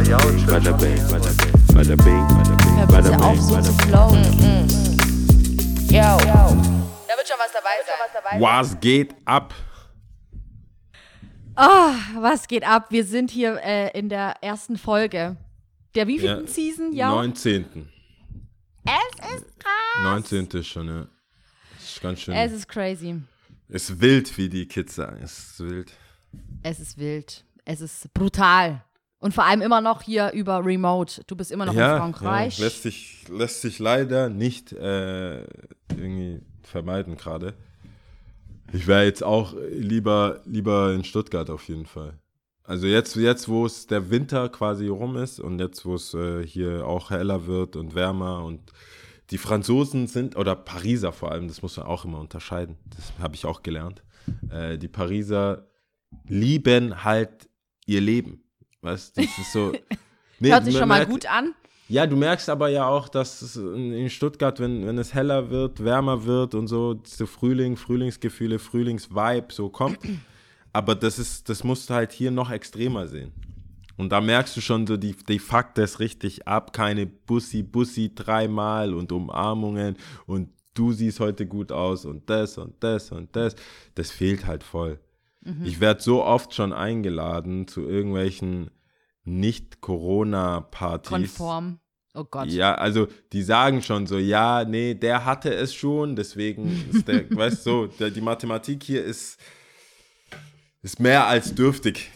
Bada bing, bada bing, bada bing, bada bing, Hör bada bitte auf, bing, so bada zu bing. flowen. Yo. Da wird schon was dabei sein. Was geht ab? Ah, was geht ab? Wir sind hier äh, in der ersten Folge. Der wievielten Ja, Season? Ja. 19. Es ist krass. 19. ist schon, ja. Ist ganz schön. Es ist crazy. ist wild, wie die Kids sagen. Es ist wild. Es ist wild. Es ist brutal. Und vor allem immer noch hier über Remote. Du bist immer noch in Ja, Frankreich. ja, lässt, sich, lässt sich leider nicht äh, irgendwie vermeiden gerade. Ich wäre jetzt auch lieber, lieber in Stuttgart auf jeden Fall. Also jetzt, jetzt wo es der Winter quasi rum ist und jetzt, wo es äh, hier auch heller wird und wärmer und die Franzosen sind, oder Pariser vor allem, das muss man auch immer unterscheiden, das habe ich auch gelernt. Äh, die Pariser lieben halt ihr Leben. Weißt du, das ist so. Nee, Hört sich schon mal gut an. ja, du merkst aber ja auch, dass es in Stuttgart, wenn, wenn es heller wird, wärmer wird und so, so Frühling, Frühlingsgefühle, Frühlingsvibe so kommt. Aber das ist, das musst du halt hier noch extremer sehen. Und da merkst du schon so, die, die fuckt das richtig ab. Keine Bussi, Bussi dreimal und Umarmungen und du siehst heute gut aus und das und das und das. Das fehlt halt voll. Ich werde so oft schon eingeladen zu irgendwelchen Nicht-Corona-Partys. Konform. Oh Gott. Ja, also die sagen schon so, ja, nee, der hatte es schon, deswegen ist der, weißt du, so, die Mathematik hier ist, ist mehr als dürftig.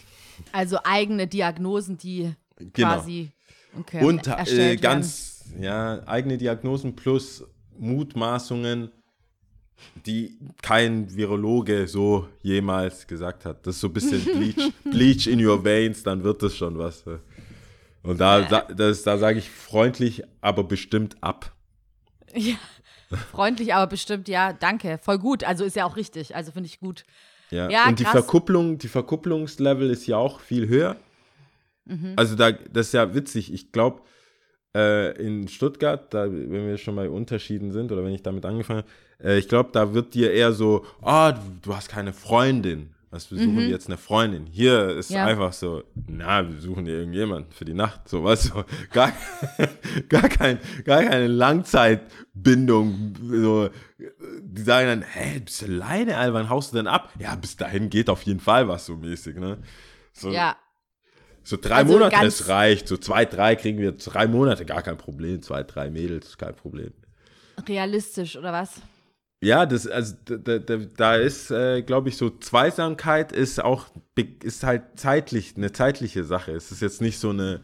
Also eigene Diagnosen, die Genau. quasi okay, Und äh, ganz, ja, eigene Diagnosen plus Mutmaßungen, die kein Virologe so jemals gesagt hat. Das ist so ein bisschen Bleach, Bleach in your veins, dann wird das schon was. Und da, da, das- da sage ich freundlich, aber bestimmt ab. Ja. Freundlich, aber bestimmt, ja, danke. Voll gut. Also ist ja auch richtig. Also finde ich gut. Ja, Ja, und die krass. Verkupplung, die Verkupplungslevel ist ja auch viel höher. Mhm. Also da, das ist ja witzig. Ich glaube, äh, in Stuttgart, da, wenn wir schon bei Unterschieden sind oder wenn ich damit angefangen habe, äh, ich glaube, da wird dir eher so, ah, du, du hast keine Freundin. Was, wir suchen dir jetzt eine Freundin. Hier ist Mhm. Ja. einfach so, na, wir suchen dir irgendjemanden für die Nacht. So, weißt du, gar, gar, kein, gar keine Langzeitbindung. So, die sagen dann, hey, bist du alleine, Alter, wann haust du denn ab? Ja, bis dahin geht auf jeden Fall was so mäßig, ne? So, Ja. So drei Also Monate, es reicht. So zwei, drei kriegen wir drei Monate, gar kein Problem. Zwei, drei Mädels, kein Problem. Realistisch, oder was? Ja, das, also da, da, da ist, äh, glaube ich, so Zweisamkeit ist auch, ist halt zeitlich, eine zeitliche Sache. Es ist jetzt nicht so eine,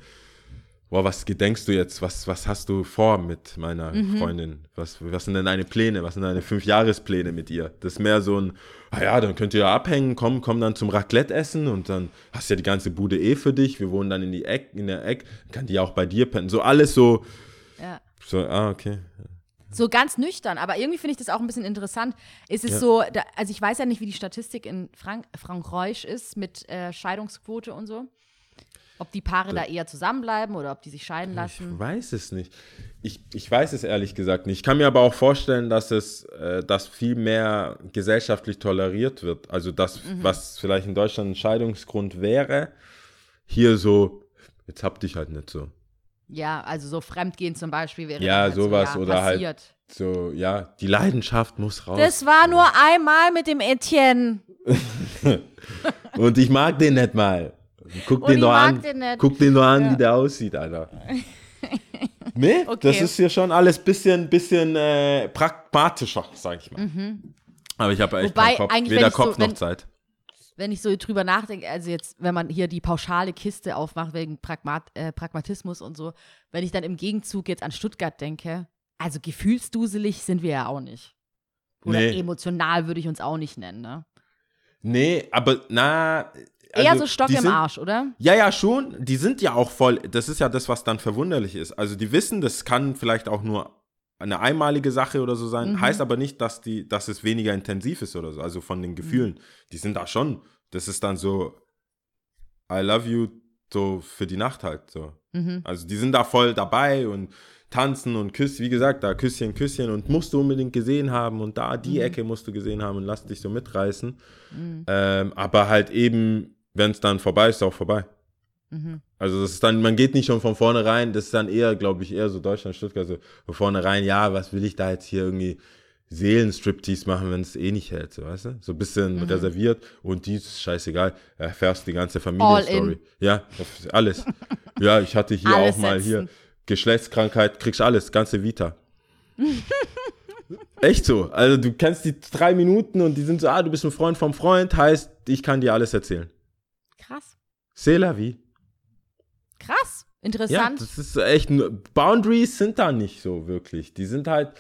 boah, was gedenkst du jetzt, was, was hast du vor mit meiner Freundin? Was, was sind denn deine Pläne? Was sind deine Fünfjahrespläne mit ihr? Das ist mehr so ein, ah ja, dann könnt ihr ja abhängen, komm, komm dann zum Raclette essen und dann hast du ja die ganze Bude eh für dich. Wir wohnen dann in, die Eck, in der Eck, kann die auch bei dir pennen. So alles so, Ja. so, ah, okay. So ganz nüchtern, aber irgendwie finde ich das auch ein bisschen interessant. Ist es Ja. so, da, also ich weiß ja nicht, wie die Statistik in Frank Frankreich ist mit äh, Scheidungsquote und so. Ob die Paare da eher zusammenbleiben oder ob die sich scheiden Ich lassen. weiß es nicht. Ich, ich weiß es ehrlich gesagt nicht. Ich kann mir aber auch vorstellen, dass es, äh, dass viel mehr gesellschaftlich toleriert wird. Also das, Mhm. was vielleicht in Deutschland ein Scheidungsgrund wäre, hier so, jetzt hab dich halt nicht so. Ja, also so Fremdgehen zum Beispiel wäre Ja, halt sowas so, ja, oder halt- passiert. So, ja, die Leidenschaft muss raus. Das war nur einmal mit dem Etienne. Und ich mag den nicht mal. Guck den mag an. den. Guck den doch an, Ja. wie der aussieht, Alter. nee, Okay. das ist hier schon alles bisschen, bisschen äh, pragmatischer, sag ich mal. Aber ich habe echt Mhm. Wobei, Kopf, weder ich so- Kopf noch wenn- Zeit. Wenn ich so drüber nachdenke, also jetzt, wenn man hier die pauschale Kiste aufmacht wegen Pragmat äh, Pragmatismus und so, wenn ich dann im Gegenzug jetzt an Stuttgart denke, also gefühlsduselig sind wir ja auch nicht. Oder Nee. emotional würde ich uns auch nicht nennen, ne? Nee, aber na. Eher also, so Stock im sind, Arsch, oder? Ja, ja, schon. Die sind ja auch voll. Das ist ja das, was dann verwunderlich ist. Also, die wissen, das kann vielleicht auch nur eine einmalige Sache oder so sein. Mhm. Heißt aber nicht, dass, die, dass es weniger intensiv ist oder so. Also von den Gefühlen. Die sind da schon. Das ist dann so, I love you, so für die Nacht halt. So. Mhm. Also, die sind da voll dabei und tanzen und küssen. Wie gesagt, da Küsschen, Küsschen und musst du unbedingt gesehen haben und da die Ecke musst du gesehen haben und lass dich so mitreißen. Ähm, aber halt eben, wenn es dann vorbei ist, ist auch vorbei. Mhm. Also das ist dann, man geht nicht schon von vornherein, das ist dann eher, glaube ich, eher so Deutschland, Stuttgart, so von vornherein, ja, was will ich da jetzt hier irgendwie Seelenstriptease machen, wenn es eh nicht hält, so, weißt du? So ein bisschen Mhm. reserviert und dies ist scheißegal, erfährst die ganze Familienstory. Ja, alles. ja, ich hatte hier Alles auch mal hier setzen. Geschlechtskrankheit, kriegst alles, ganze Vita. Echt so. Also du kennst die drei Minuten und die sind so, ah, du bist ein Freund vom Freund, heißt, ich kann dir alles erzählen. Krass. C'est la vie. Krass. Ja, Interessant. das ist echt, Boundaries sind da nicht so wirklich. Die sind halt,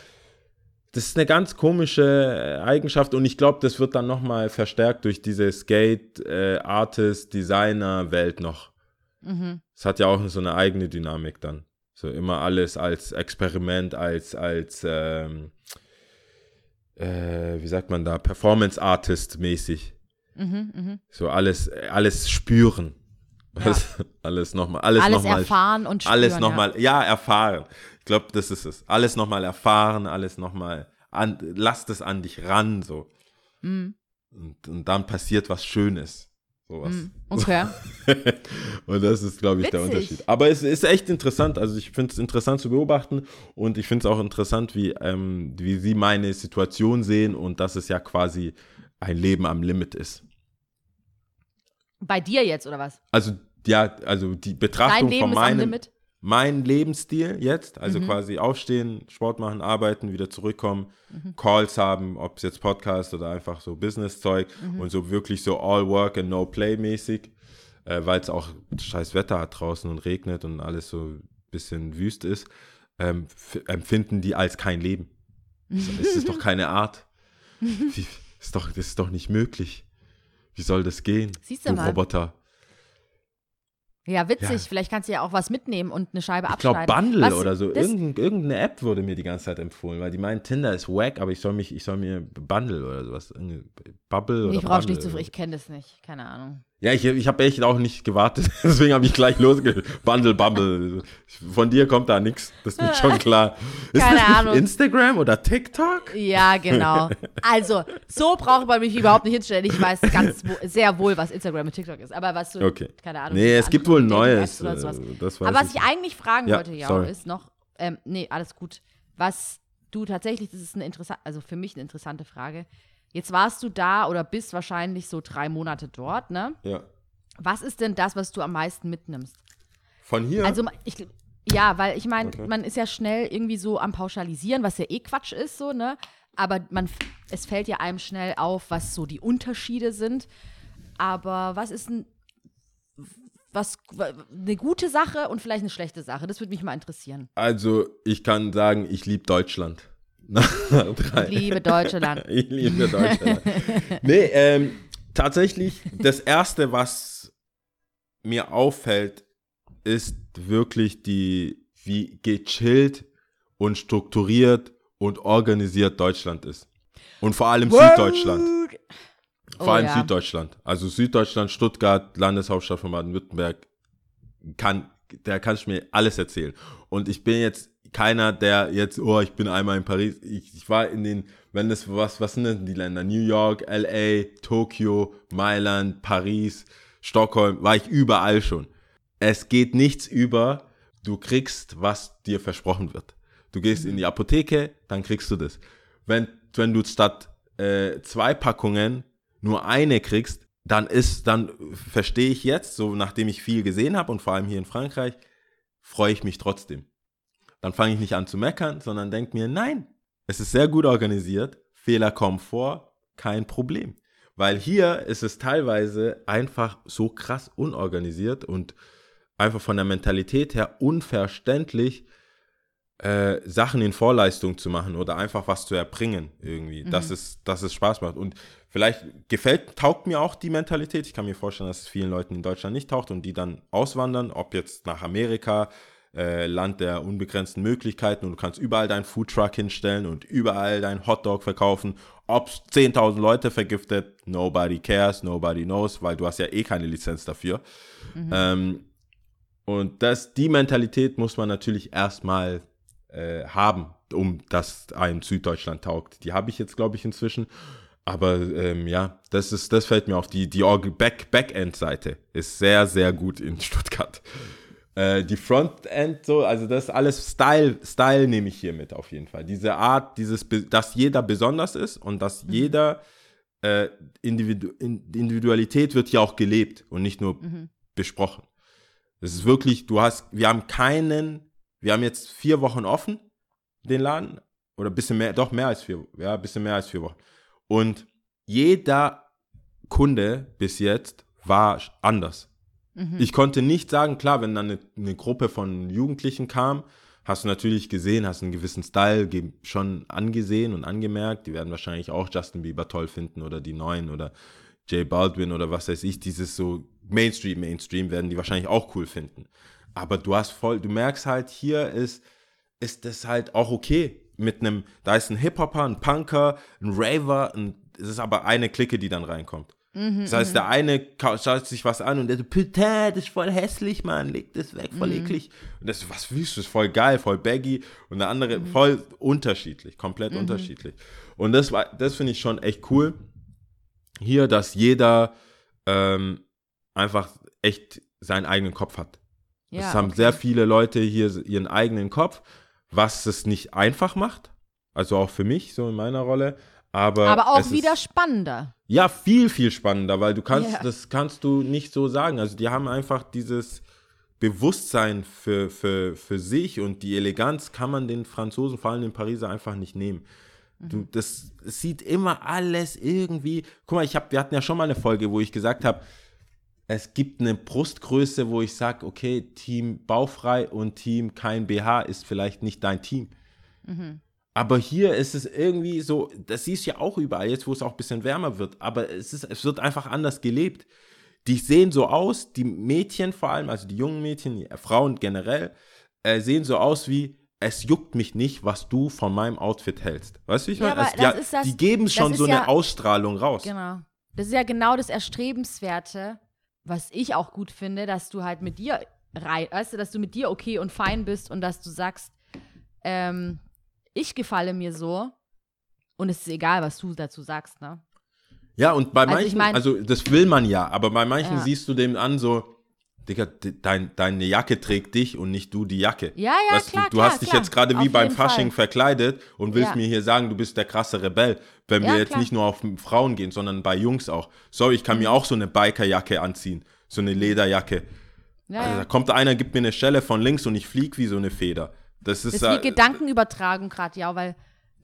das ist eine ganz komische äh, Eigenschaft und ich glaube, das wird dann nochmal verstärkt durch diese Skate, äh, noch. mhm. Es hat ja auch so eine eigene Dynamik dann. So immer alles als Experiment, als, als, ähm, äh, wie sagt man da, Performance Artist mäßig. Mhm, mhm. So alles, alles spüren. Alles, alles nochmal, alles, Alles nochmal erfahren und spüren. alles ja. nochmal, ja. erfahren. Ich glaube, das ist es. Alles nochmal erfahren, alles nochmal, an, lasst es an dich ran, so. Mhm. Und, und dann passiert was Schönes. Sowas. Mhm. Okay. und das ist, glaube ich, der Witzig. Unterschied. Aber es ist echt interessant. Also ich finde es interessant zu beobachten und ich finde es auch interessant, wie, ähm, wie sie meine Situation sehen und dass es ja quasi ein Leben am Limit ist. Bei dir jetzt, oder was? Also, ja, also die Betrachtung von meinem, Limit? mein Lebensstil jetzt, also Mhm. quasi aufstehen, Sport machen, arbeiten, wieder zurückkommen, Mhm. Calls haben, ob es jetzt Podcast oder einfach so Business-Zeug Mhm. und so wirklich so all work and no play mäßig, äh, weil es auch scheiß Wetter hat draußen und regnet und alles so ein bisschen wüst ist, ähm, empfinden die als kein Leben. Es ist doch keine Art. Wie, ist doch, das ist doch nicht möglich. Wie soll das gehen? Siehst du mal. Roboter. Ja, witzig. Ja. Vielleicht kannst du ja auch was mitnehmen und eine Scheibe Ich glaube, abschneiden. Bundle Was- oder so. das- Irgend, irgendeine App wurde mir die ganze Zeit empfohlen, weil die meinen, Tinder ist wack, aber ich soll mich, ich soll mir Bundle oder sowas. Bubble oder Ich brauche nicht zu oder- Ich kenne das nicht. Keine Ahnung. Ja, ich, ich habe echt auch nicht gewartet. Deswegen habe ich gleich losge... Bundle, Bubble. Von dir kommt da nichts. Das ist mir schon klar. Ist Keine Ahnung. Instagram oder TikTok? Ja, genau. Also, so braucht man mich überhaupt nicht hinstellen. Ich weiß ganz wo, sehr wohl, was Instagram und TikTok ist. Aber was so, Okay. keine Ahnung. Nee, es gibt wohl Neues. Äh, Aber was ich. ich eigentlich fragen Ja, wollte, ja, sorry. ist noch, ähm, nee, alles gut. Was du tatsächlich, das ist eine interessante, also für mich eine interessante Frage. Jetzt warst du da oder bist wahrscheinlich so drei Monate dort, ne? ja. Was ist denn das, was du am meisten mitnimmst? Von hier? Also ich, ja, weil ich meine, Okay. man ist ja schnell irgendwie so am Pauschalisieren, was ja eh Quatsch ist, so, ne? Aber man, es fällt ja einem schnell auf, was so die Unterschiede sind. Aber was ist ein, was, eine gute Sache und vielleicht eine schlechte Sache? Das würde mich mal interessieren. also, ich kann sagen, ich liebe Deutschland. Drei. Liebe Deutschland. Ich liebe Deutschland. nee, ähm, tatsächlich, das Erste, was mir auffällt, ist wirklich die, wie gechillt und strukturiert und organisiert Deutschland ist. Und vor allem Süddeutschland. Vor Oh allem ja. Süddeutschland. Also Süddeutschland, Stuttgart, Landeshauptstadt von Baden-Württemberg, kann, da kannst du mir alles erzählen. Und ich bin jetzt keiner, der jetzt, oh, ich bin einmal in Paris. Ich, ich war in den, wenn das, was, was sind denn die Länder? New York, LA, Tokio, Mailand, Paris, Stockholm, war ich überall schon. Es geht nichts über, du kriegst, was dir versprochen wird. Du gehst in die Apotheke, dann kriegst du das. Wenn, wenn du statt äh, zwei Packungen nur eine kriegst, dann ist, dann verstehe ich jetzt, so nachdem ich viel gesehen habe und vor allem hier in Frankreich, freue ich mich trotzdem. Dann fange ich nicht an zu meckern, sondern denke mir, nein, es ist sehr gut organisiert, Fehler kommen vor, kein Problem. Weil hier ist es teilweise einfach so krass unorganisiert und einfach von der Mentalität her unverständlich, äh, Sachen in Vorleistung zu machen oder einfach was zu erbringen irgendwie, dass, es, dass es Spaß macht. Und vielleicht gefällt, taugt mir auch die Mentalität. Ich kann mir vorstellen, dass es vielen Leuten in Deutschland nicht taugt und die dann auswandern, ob jetzt nach Amerika, äh, Land der unbegrenzten Möglichkeiten und du kannst überall deinen Foodtruck hinstellen und überall deinen Hotdog verkaufen. Ob 10.000 Leute vergiftet, nobody cares, nobody knows, weil du hast ja eh keine Lizenz dafür. Ähm, und das, die Mentalität muss man natürlich erstmal äh, haben, um dass ein Süddeutschland taugt. Die habe ich jetzt, glaube ich, inzwischen. Aber ähm, ja, das ist, das fällt mir auf. Die, die Back, Backend-Seite ist sehr, sehr gut in Stuttgart. Äh, die Frontend, so, also das ist alles Style, Style nehme ich hier mit auf jeden Fall. Diese Art, dieses, dass jeder besonders ist und dass jeder äh, Individu In- Individualität wird hier auch gelebt und nicht nur besprochen. Es ist wirklich, du hast, wir haben keinen, wir haben jetzt vier Wochen offen, den Laden, oder ein bisschen mehr, doch mehr als vier, ja, ein bisschen mehr als vier Wochen. Und jeder Kunde bis jetzt war anders. Ich konnte nicht sagen, klar, wenn dann eine, eine Gruppe von Jugendlichen kam, hast du natürlich gesehen, hast einen gewissen Style schon angesehen und angemerkt. Die werden wahrscheinlich auch Justin Bieber toll finden oder die Neuen oder J Baldwin oder was weiß ich. Dieses so Mainstream, Mainstream werden die wahrscheinlich auch cool finden. Aber du hast voll, du merkst halt, hier ist, ist das halt auch okay. Mit einem, da ist ein Hip-Hopper, ein Punker, ein Raver, ein, es ist aber eine Clique, die dann reinkommt. Das heißt, der eine ka- schaut sich was an und der so, putain, das ist voll hässlich, Mann, leg das weg, voll eklig. Und das, was willst du, das ist voll geil, voll baggy. Und der andere voll unterschiedlich, komplett unterschiedlich. Und das war, das finde ich schon echt cool. Hier, dass jeder ähm, einfach echt seinen eigenen Kopf hat. Ja, es haben okay. sehr viele Leute hier ihren eigenen Kopf, was es nicht einfach macht. Also auch für mich, so in meiner Rolle. Aber, Aber auch wieder Ist, spannender. ja, viel, viel spannender, weil du kannst, Ja. das kannst du nicht so sagen. Also die haben einfach dieses Bewusstsein für, für, für sich und die Eleganz kann man den Franzosen, vor allem den Pariser, einfach nicht nehmen. Du, das es sieht immer alles irgendwie. Guck mal, ich hab, wir hatten ja schon mal eine Folge, wo ich gesagt habe, es gibt eine Brustgröße, wo ich sage, okay, Team baufrei und Team kein BH ist vielleicht nicht dein Team. Aber hier ist es irgendwie so, das siehst du ja auch überall, jetzt wo es auch ein bisschen wärmer wird, aber es, ist, es wird einfach anders gelebt. Die sehen so aus, die Mädchen vor allem, also die jungen Mädchen, die Frauen generell, äh, sehen so aus wie, es juckt mich nicht, was du von meinem Outfit hältst. Weißt du, wie ich Ja, meine? das ist das- die geben schon so eine ja- Ausstrahlung raus. Genau. Das ist ja genau das Erstrebenswerte, was ich auch gut finde, dass du halt mit dir weißt du, dass du mit dir okay und fein bist und dass du sagst, ähm, ich gefalle mir so und es ist egal, was du dazu sagst, ne? Ja, und bei Also ich manchen, mein- also das will man ja, aber bei manchen Ja. siehst du dem an so, Digga, de- dein, deine Jacke trägt dich und nicht du die Jacke. Ja, ja, weißt klar, du, du klar, hast dich klar. jetzt gerade wie Auf beim Fasching Fall. verkleidet und willst Ja. mir hier sagen, du bist der krasse Rebell, wenn Ja, wir jetzt klar. nicht nur auf Frauen gehen, sondern bei Jungs auch. Sorry, ich kann Mhm. mir auch so eine Bikerjacke anziehen, so eine Lederjacke. Ja, Also, da kommt einer, gibt mir eine Schelle von links und ich flieg wie so eine Feder. Das ist, Das ist wie äh, Gedankenübertragung gerade, ja, weil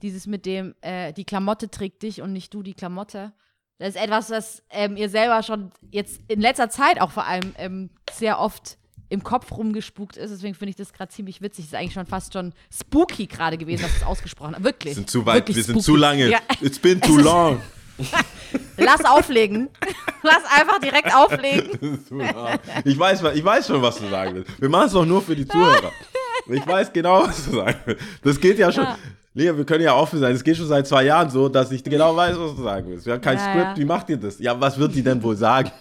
dieses mit dem, äh, die Klamotte trägt dich und nicht du die Klamotte. Das ist etwas, was ähm, ihr selber schon jetzt in letzter Zeit auch vor allem ähm, sehr oft im Kopf rumgespukt ist. Deswegen finde ich das gerade ziemlich witzig. Das ist eigentlich schon fast schon spooky gerade gewesen, dass es ausgesprochen hast. Wirklich. wir sind zu weit, wir sind zu lange. Ja. It's been too long. Lass auflegen. Lass einfach direkt auflegen. Ich weiß, ich weiß schon, was du sagen willst. Wir machen es doch nur für die Zuhörer. Ich weiß genau, was du sagen willst. Das geht ja schon. Ja. Lea, wir können ja offen sein. Es geht schon seit zwei Jahren so, dass ich genau weiß, was du sagen willst. Wir haben kein Ja, Skript. ja. Wie macht ihr das? Ja, was wird die denn wohl sagen?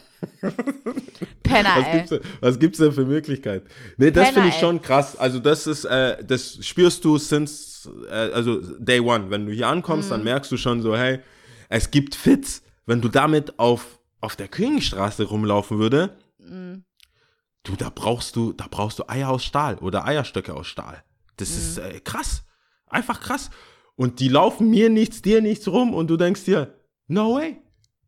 Penner, Was gibt's, denn, was gibt's denn für Möglichkeiten? Nee, das finde ich schon krass. Also das ist, äh, das spürst du since, äh, also Day One. Wenn du hier ankommst, Mhm. dann merkst du schon so, hey, es gibt Fits. Wenn du damit auf, auf der Königstraße rumlaufen würde, Mhm. Du, da brauchst du, da brauchst du Eier aus Stahl oder Eierstöcke aus Stahl. Das Mhm. ist äh, krass. Einfach krass. Und die laufen mir nichts, dir nichts rum und du denkst dir, no way.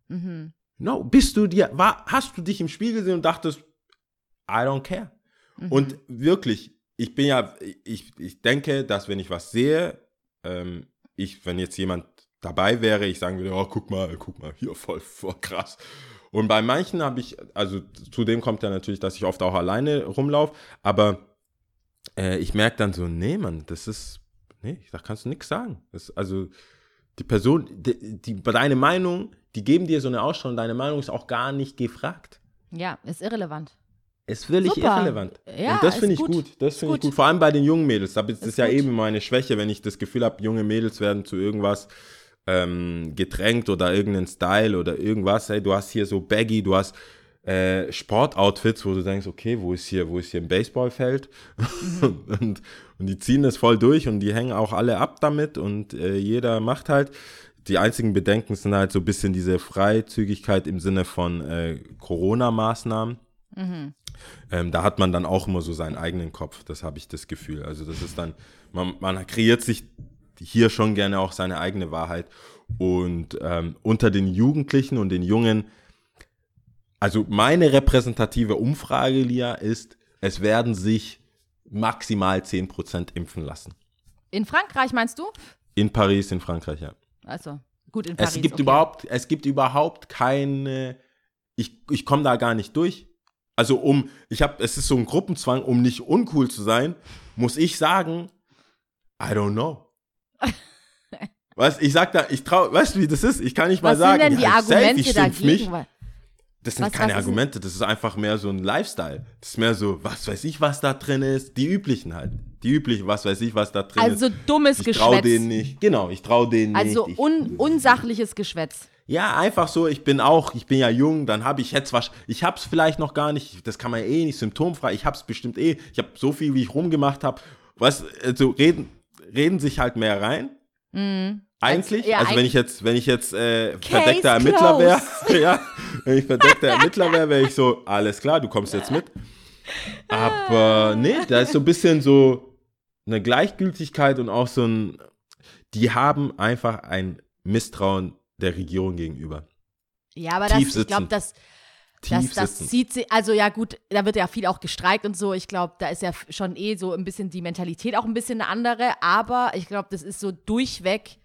Mhm. No, bist du dir, war, hast du dich im Spiegel gesehen und dachtest, I don't care. Mhm. Und wirklich, ich bin ja, ich, ich denke, dass wenn ich was sehe, ähm, ich, wenn jetzt jemand dabei wäre, ich sagen würde, oh, guck mal, guck mal, hier voll, voll krass. Und bei manchen habe ich, also zudem kommt ja natürlich, dass ich oft auch alleine rumlaufe, aber äh, ich merke dann so, nee, Mann, das ist, nee, da kannst du nichts sagen. Das, also die Person, die, die, deine Meinung, die geben dir so eine Ausstrahlung, deine Meinung ist auch gar nicht gefragt. Ja, ist irrelevant. Ist völlig Super. irrelevant. Ja, und das finde ich gut. gut. Das finde ich gut. Vor allem bei den jungen Mädels. Da ist Ist es ja gut. eben meine Schwäche, wenn ich das Gefühl habe, junge Mädels werden zu irgendwas ähm, gedrängt oder irgendeinen Style oder irgendwas. Hey, du hast hier so Baggy, du hast äh, Sportoutfits, wo du denkst, okay, wo ist hier, wo ist hier ein Baseballfeld? Mhm. und, und die ziehen das voll durch und die hängen auch alle ab damit und äh, jeder macht halt. die einzigen Bedenken sind halt so ein bisschen diese Freizügigkeit im Sinne von äh, Corona-Maßnahmen. Ähm, da hat man dann auch immer so seinen eigenen Kopf, das habe ich das Gefühl. Also das ist dann, man, man kreiert sich hier schon gerne auch seine eigene Wahrheit. Und ähm, unter den Jugendlichen und den Jungen, also meine repräsentative Umfrage, Lia, ist, es werden sich maximal 10% impfen lassen. In Frankreich meinst du? In Paris, in Frankreich, ja. Also, gut, in Paris. Es gibt okay. überhaupt, es gibt überhaupt keine, ich, ich komme da gar nicht durch. Also um, ich habe, es ist so ein Gruppenzwang, um nicht uncool zu sein, muss ich sagen, I don't know. Weißt, ich sag da, ich trau, weißt du, wie das ist? Ich kann nicht mal Was sagen, sind denn die ja, safe, Argumente ich schimpf dagegen? Mich. Das sind Was- keine was Argumente, das ist einfach mehr so ein Lifestyle. Das ist mehr so, was weiß ich, was da drin ist. Die üblichen halt. Die üblichen, was weiß ich, was da drin Also ist. dummes Ich trau Geschwätz. denen nicht. Genau, ich trau denen Also nicht. Ich, un unsachliches Geschwätz. ja, einfach so, ich bin auch, ich bin ja jung, dann habe ich jetzt was, ich hab's vielleicht noch gar nicht, das kann man eh nicht symptomfrei, ich hab's bestimmt eh, ich habe so viel, wie ich rumgemacht habe, was, also reden, reden sich halt mehr rein. Eigentlich, ja, also wenn ich jetzt, wenn ich jetzt äh, verdeckter Ermittler wäre, ja, wenn ich verdeckter Ermittler wäre, wäre ich so, alles klar, du kommst jetzt mit. Aber nee, da ist so ein bisschen so eine Gleichgültigkeit und auch so ein, die haben einfach ein Misstrauen der Regierung gegenüber. Ja, aber Tief das, ich glaube, das, Tief das, das zieht sich, also ja gut, da wird ja viel auch gestreikt und so. Ich glaube, da ist ja schon eh so ein bisschen die Mentalität auch ein bisschen eine andere. Aber ich glaube, das ist so durchweg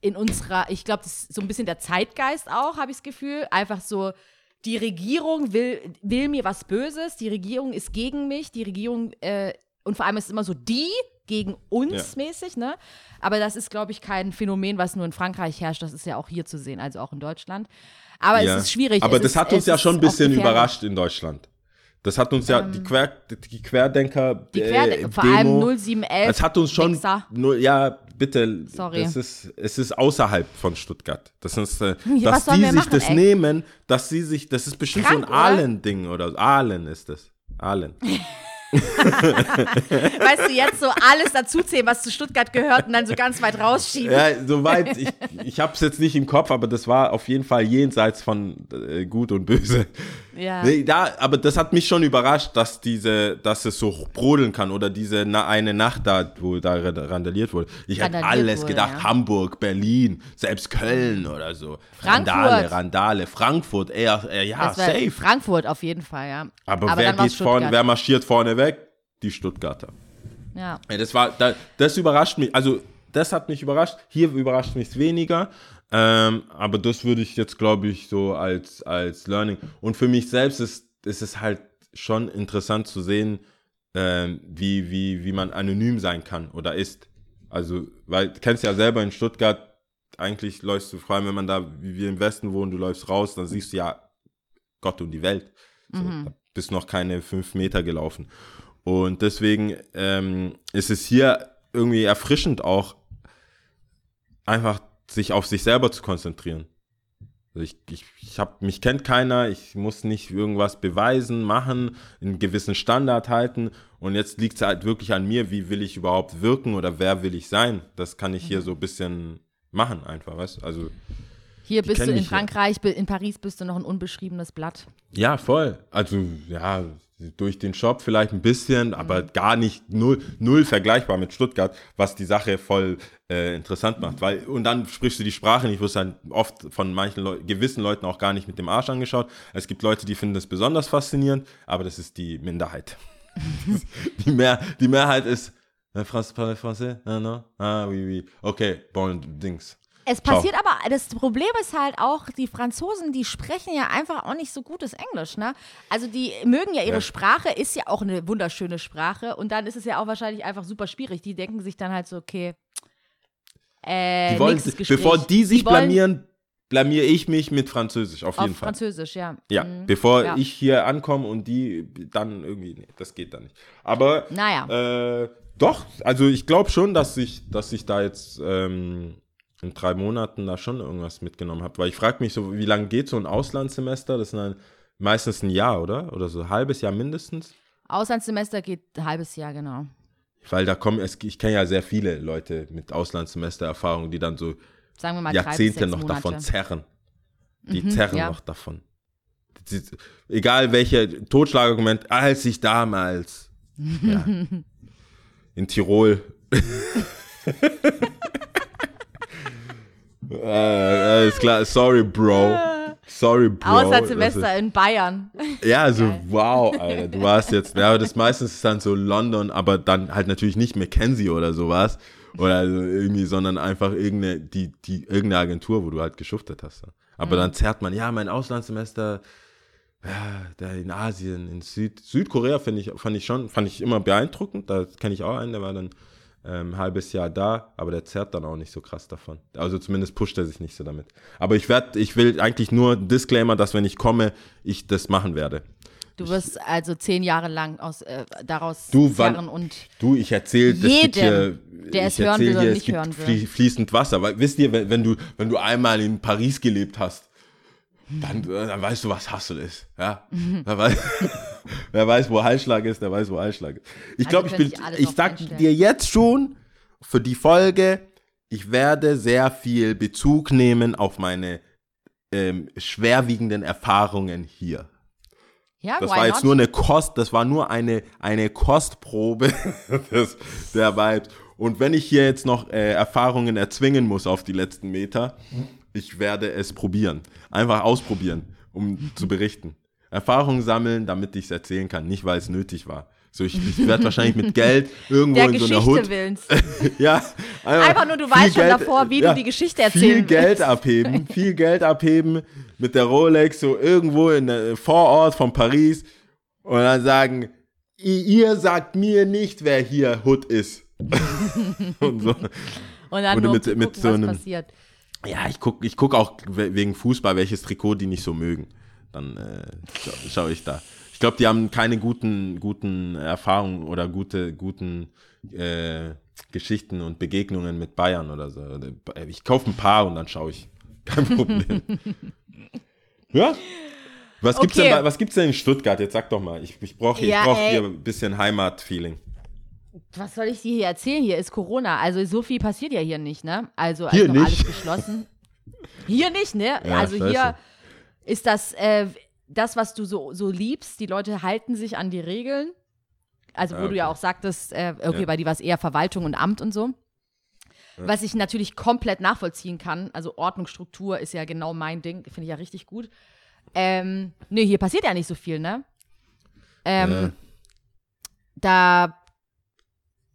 in unserer, ich glaube, das ist so ein bisschen der Zeitgeist auch, habe ich das Gefühl. Einfach so, die Regierung will, will mir was Böses, die Regierung ist gegen mich, die Regierung, äh, und vor allem ist es immer so die gegen uns Ja. mäßig, ne? Aber das ist, glaube ich, kein Phänomen, was nur in Frankreich herrscht. Das ist ja auch hier zu sehen, also auch in Deutschland. Aber Ja. es ist schwierig. Aber es das ist, hat uns ja schon ein bisschen überrascht in Deutschland. Das hat uns ja, die, Quer, die Querdenker, Die äh, Quer vor allem 0711. Es hat uns schon, nur, ja, bitte, Sorry. Das ist, es ist außerhalb von Stuttgart. Das ist, äh, Ja, dass die sich machen, das ey? nehmen, dass sie sich, das ist bestimmt Krank, so ein oder? Ahlen-Ding oder. Ahlen ist das. Ahlen. Weißt du, jetzt so alles dazuzählen, was zu Stuttgart gehört und dann so ganz weit rausschieben. Ja, soweit, ich, ich habe es jetzt nicht im Kopf, aber das war auf jeden Fall jenseits von äh, Gut und Böse. Ja. Nee, da, aber das hat mich schon überrascht, dass diese, dass es so brodeln kann oder diese na, eine Nacht da, wo da randaliert wurde. Ich hätte alles wurde, gedacht, ja. Hamburg, Berlin, selbst Köln oder so. Frankfurt. Randale, Randale, Frankfurt, eher, eher ja, Das safe. Frankfurt auf jeden Fall, ja. Aber, dann wer geht vorne, wer marschiert vorne weg? Die Stuttgarter. Ja. Ja, das war, da, das überrascht mich, also das hat mich überrascht. Hier überrascht mich weniger. Ähm, aber das würde ich jetzt, glaube ich, so als, als Learning. Und für mich selbst ist, ist es halt schon interessant zu sehen, ähm, wie, wie, wie man anonym sein kann oder ist. Also, weil du kennst ja selber in Stuttgart, eigentlich läufst du, vor allem wenn man da, wie wir im Westen wohnen, du läufst raus, dann siehst du ja Gott und die Welt. So, da bist noch keine fünf Meter gelaufen. Und deswegen ähm, ist es hier irgendwie erfrischend auch, einfach sich auf sich selber zu konzentrieren. Also ich, ich, ich hab, mich kennt keiner, ich muss nicht irgendwas beweisen, machen, einen gewissen Standard halten. Und jetzt liegt es halt wirklich an mir, wie will ich überhaupt wirken oder wer will ich sein. Das kann ich hier so ein bisschen machen einfach, weißt? Also Hier bist du in ja. Frankreich, bi- in Paris bist du noch ein unbeschriebenes Blatt. Ja, voll. Also, ja, durch den Shop vielleicht ein bisschen, aber gar nicht null, null vergleichbar mit Stuttgart, was die Sache voll äh, interessant macht. Weil, und dann sprichst du die Sprache nicht, wirst dann oft von manchen Leu gewissen Leuten auch gar nicht mit dem Arsch angeschaut. Es gibt Leute, die finden das besonders faszinierend, aber das ist die Minderheit. die, Mehr, die Mehrheit ist, äh, France parle français? Ah, non? Ah, oui, oui. Okay, bon, Dings. Es Ciao. passiert aber, das Problem ist halt auch, die Franzosen, die sprechen ja einfach auch nicht so gutes Englisch, ne? Also die mögen ja ihre Ja. Sprache, ist ja auch eine wunderschöne Sprache und dann ist es ja auch wahrscheinlich einfach super schwierig. Die denken sich dann halt so, okay, äh, Die wollen, bevor die sich wollen blamieren, blamiere ich mich mit Französisch, auf Auf jeden Fall. Französisch, ja. Ja, Mhm. bevor Ja. ich hier ankomme und die dann irgendwie, nee, das geht dann nicht. Aber Naja. äh, doch, also ich glaube schon, dass ich, dass ich da jetzt ähm, in drei Monaten da schon irgendwas mitgenommen habe. Weil ich frage mich so, wie lange geht so ein Auslandssemester? Das ist dann meistens ein Jahr, oder? Oder so ein halbes Jahr mindestens. Auslandssemester geht ein halbes Jahr, genau. Weil da kommen, es, ich kenne ja sehr viele Leute mit Auslandssemestererfahrung, die dann so mal Jahrzehnte noch Monate. davon zerren. Die Mhm, zerren ja. noch davon. Sie- Egal welche Totschlagargument, als ich damals ja, in Tirol. äh, alles klar, sorry, Bro. Sorry, Bro. Auslandssemester in Bayern. Ja, also wow, Alter, du warst jetzt, ja, das meistens ist dann so London, aber dann halt natürlich nicht Mackenzie oder sowas. Oder also irgendwie, sondern einfach irgendeine, die, die, irgendeine Agentur, wo du halt geschuftet hast. Aber dann zerrt man, ja, mein Auslandssemester, ja, da in Asien, in Süd, Südkorea finde ich, fand ich schon, fand ich immer beeindruckend. Da kenne ich auch einen, der war dann ähm, ein halbes Jahr da, aber der zerrt dann auch nicht so krass davon. Also zumindest pusht er sich nicht so damit. Aber ich werde, ich will eigentlich nur Disclaimer, dass wenn ich komme, ich das machen werde. Du wirst also zehn Jahre lang aus, äh, daraus Du, wann- und Du, ich erzähle, das gibt hier, Jedem, der es ich hören will oder hier, nicht hören will. flie- fließend Wasser. Weil, wisst ihr, wenn, wenn, du, wenn du einmal in Paris gelebt hast, dann, äh, dann weißt du, was Hustle ist. Ja? Weiß, wer weiß, wo Heilschlag ist, der weiß, wo Heilschlag ist. Ich Also glaube, ich können bin, ich sag einstellen. dir jetzt schon für die Folge, ich werde sehr viel Bezug nehmen auf meine ähm, schwerwiegenden Erfahrungen hier. ja, Das war jetzt not? nur eine Kost, das war nur eine, eine Kostprobe des, der Vibes. Und wenn ich hier jetzt noch äh, Erfahrungen erzwingen muss auf die letzten Meter, ich werde es probieren. Einfach ausprobieren, um zu berichten. Erfahrungen sammeln, damit ich es erzählen kann, nicht weil es nötig war. So, ich, ich werde wahrscheinlich mit Geld irgendwo der in so einer Geschichte Hut. willens. Ja, Einfach nur, du weißt schon davor, wie du die Geschichte erzählen Viel willst. Geld abheben, viel Geld abheben mit der Rolex, so irgendwo in der Vorort von Paris und dann sagen, "I- ihr sagt mir nicht, wer hier Hood ist. und so. Und dann mit- zu mit gucken, so was einem- passiert. Ja, ich gucke ich guck auch we- wegen Fußball, welches Trikot die nicht so mögen. Dann äh, schaue schau ich da. Ich glaube, die haben keine guten, guten Erfahrungen oder gute, guten äh, Geschichten und Begegnungen mit Bayern oder so. Ich kaufe ein paar und dann schaue ich. Kein Problem. ja? Was gibt's, Okay. denn, bei- was gibt's denn in Stuttgart? Jetzt sag doch mal. Ich, ich brauche Ja, brauch hier ein bisschen Heimat-Feeling. Was soll ich dir hier erzählen? Hier ist Corona. Also so viel passiert ja hier nicht, ne? Also Hier noch nicht? alles geschlossen. hier nicht, ne? Ja, also scheiße. hier ist das, äh, das, was du so, so liebst. Die Leute halten sich an die Regeln. Also wo Ah, du ja okay. auch sagtest, äh, okay, Ja. bei dir war es eher Verwaltung und Amt und so. Was ich natürlich komplett nachvollziehen kann. Also Ordnungsstruktur ist ja genau mein Ding. Finde ich ja richtig gut. Ähm, nee, hier passiert ja nicht so viel, ne? Ähm, Ja. da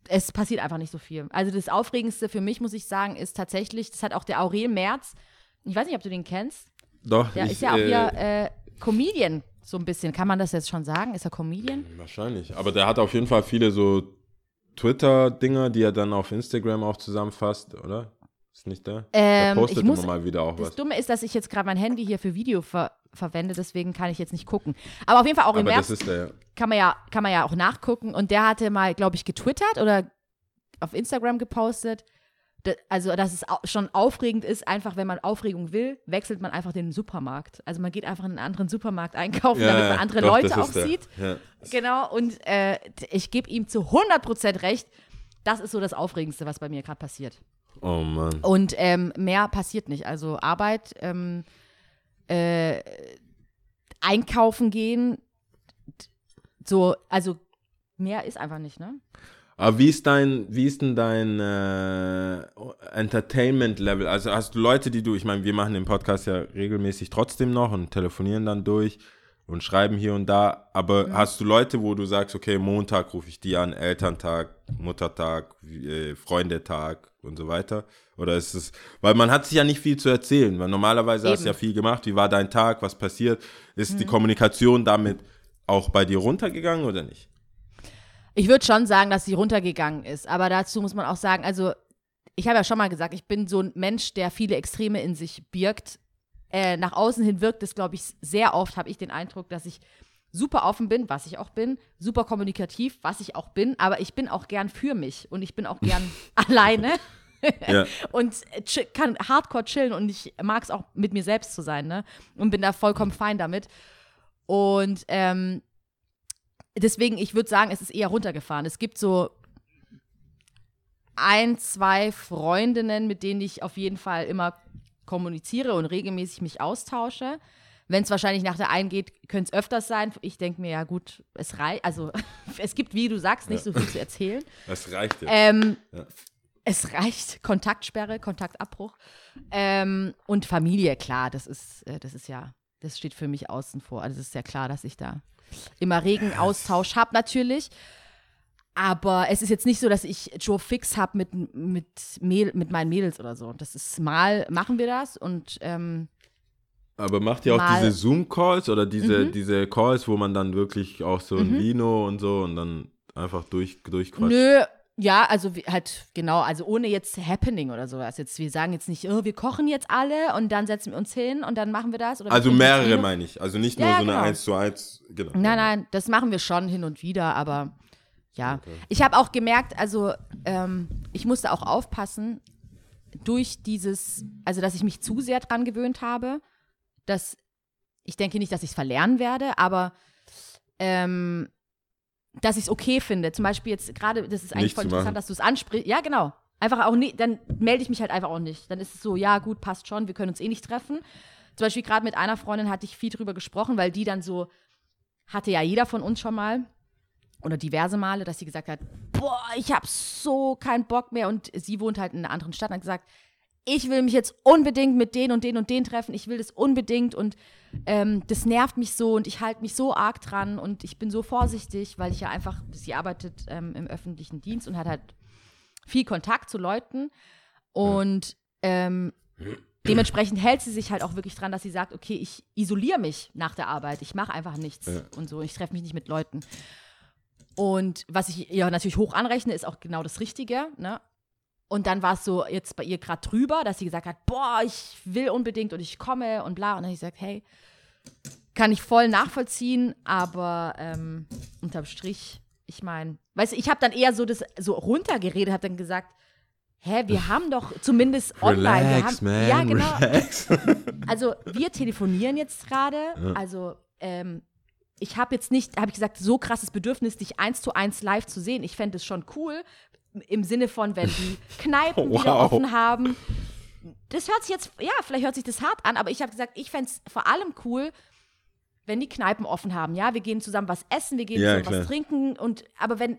es passiert einfach nicht so viel. Also das Aufregendste für mich, muss ich sagen, ist tatsächlich, das hat auch der Aurel Merz, ich weiß nicht, ob du den kennst, Doch, der ich, ist ja auch äh, hier äh, Comedian, so ein bisschen. Kann man das jetzt schon sagen? Ist er Comedian? Wahrscheinlich. Aber der hat auf jeden Fall viele so Twitter-Dinger, die er dann auf Instagram auch zusammenfasst, oder? Ist nicht der? Ähm, der postet muss- immer mal wieder auch Das was. Dumme ist, dass ich jetzt gerade mein Handy hier für Video ver verwende, deswegen kann ich jetzt nicht gucken. Aber auf jeden Fall Merz das ist der. kann man, ja, kann man ja auch nachgucken. Und der hatte mal, glaube ich, getwittert oder auf Instagram gepostet. Also, dass es schon aufregend ist, einfach wenn man Aufregung will, wechselt man einfach den Supermarkt. Also man geht einfach in einen anderen Supermarkt einkaufen, damit man andere doch, Leute auch der. sieht. Ja. Genau, und äh, ich gebe ihm zu 100% recht. Das ist so das Aufregendste, was bei mir gerade passiert. Oh Mann. Und ähm, mehr passiert nicht. Also Arbeit, ähm, äh, einkaufen gehen, so, also mehr ist einfach nicht, ne? Aber wie ist dein, wie ist denn dein äh, Entertainment-Level? Also hast du Leute, die du, ich meine, wir machen den Podcast ja regelmäßig trotzdem noch und telefonieren dann durch und schreiben hier und da, aber hast du Leute, wo du sagst, okay, Montag rufe ich die an, Elterntag, Muttertag, äh, Freundetag und so weiter? Oder ist es, weil man hat sich ja nicht viel zu erzählen, weil normalerweise hast du ja Eben. viel gemacht, wie war dein Tag, was passiert? Ist die Kommunikation damit auch bei dir runtergegangen oder nicht? Ich würde schon sagen, dass sie runtergegangen ist. Aber dazu muss man auch sagen, also ich habe ja schon mal gesagt, ich bin so ein Mensch, der viele Extreme in sich birgt. Äh, nach außen hin wirkt es, glaube ich, sehr oft, habe ich den Eindruck, dass ich super offen bin, was ich auch bin, super kommunikativ, was ich auch bin, aber ich bin auch gern für mich und ich bin auch gern alleine Ja. und chi- kann hardcore chillen und ich mag es auch mit mir selbst zu sein, ne? Und bin da vollkommen fein damit. Und ähm, deswegen, ich würde sagen, es ist eher runtergefahren. Es gibt so ein, zwei Freundinnen, mit denen ich auf jeden Fall immer kommuniziere und regelmäßig mich austausche. Wenn es wahrscheinlich nach der einen geht, könnte es öfters sein. Ich denke mir, ja gut, es reicht. Also es gibt, wie du sagst, nicht so viel zu erzählen. Das reicht jetzt. Ähm, Ja. Es reicht. Kontaktsperre, Kontaktabbruch. Ähm, und Familie, klar, das ist, äh, das ist ja, das steht für mich außen vor. Also es ist ja klar, dass ich da immer regen Austausch habe natürlich. Aber es ist jetzt nicht so, dass ich Joe Fix habe mit, mit, Mäd- mit meinen Mädels oder so. Das ist mal, machen wir das und ähm, Aber macht ihr auch mal- diese Zoom-Calls oder diese, Mhm. diese Calls, wo man dann wirklich auch so ein Vino und so und dann einfach durch, durchquatscht? Nö, ja, also halt genau, also ohne jetzt Happening oder sowas. Jetzt, wir sagen jetzt nicht, oh, wir kochen jetzt alle und dann setzen wir uns hin und dann machen wir das. Wir Also mehrere meine ich. Also nicht nur ja, so eine genau. 1 zu 1. Genau. Nein, nein, das machen wir schon hin und wieder, aber ja. Ich habe auch gemerkt, also ähm, ich musste auch aufpassen, durch dieses, also dass ich mich zu sehr dran gewöhnt habe, dass ich denke nicht, dass ich es verlernen werde, aber ähm, dass ich es okay finde. Zum Beispiel jetzt gerade, das ist eigentlich Nicht voll interessant, machen. dass du es ansprichst. Ja, genau. Einfach auch nicht, dann melde ich mich halt einfach auch nicht. Dann ist es so, ja, gut, passt schon, wir können uns eh nicht treffen. Zum Beispiel gerade mit einer Freundin hatte ich viel drüber gesprochen, weil die dann so, hatte ja jeder von uns schon mal oder diverse Male, dass sie gesagt hat, boah, ich habe so keinen Bock mehr und sie wohnt halt in einer anderen Stadt und hat gesagt, ich will mich jetzt unbedingt mit den und den und den treffen, ich will das unbedingt und ähm, das nervt mich so und ich halte mich so arg dran und ich bin so vorsichtig, weil ich ja einfach, sie arbeitet ähm, im öffentlichen Dienst und hat halt viel Kontakt zu Leuten und ähm, dementsprechend hält sie sich halt auch wirklich dran, dass sie sagt, okay, ich isoliere mich nach der Arbeit, ich mache einfach nichts Ja. und so, ich treffe mich nicht mit Leuten. Und was ich ihr natürlich hoch anrechne, ist auch genau das Richtige. Ne? Und dann war es so jetzt bei ihr gerade drüber, dass sie gesagt hat, boah, ich will unbedingt und ich komme und bla. Und dann habe ich gesagt, hey, kann ich voll nachvollziehen, aber ähm, unterm Strich, ich meine, weißt du, ich habe dann eher so das so runtergeredet, habe dann gesagt, hä, wir haben doch zumindest online, Relax, haben, man. ja genau, Relax. also wir telefonieren jetzt gerade. Also ähm, ich habe jetzt nicht, habe ich gesagt, so krasses Bedürfnis, dich eins zu eins live zu sehen. Ich fände es schon cool im Sinne von, wenn die Kneipen wieder Wow. offen haben. Das hört sich jetzt, ja, vielleicht hört sich das hart an, aber ich habe gesagt, ich fände es vor allem cool, wenn die Kneipen offen haben. Ja, wir gehen zusammen was essen, wir gehen Ja, zusammen klar. was trinken und aber wenn,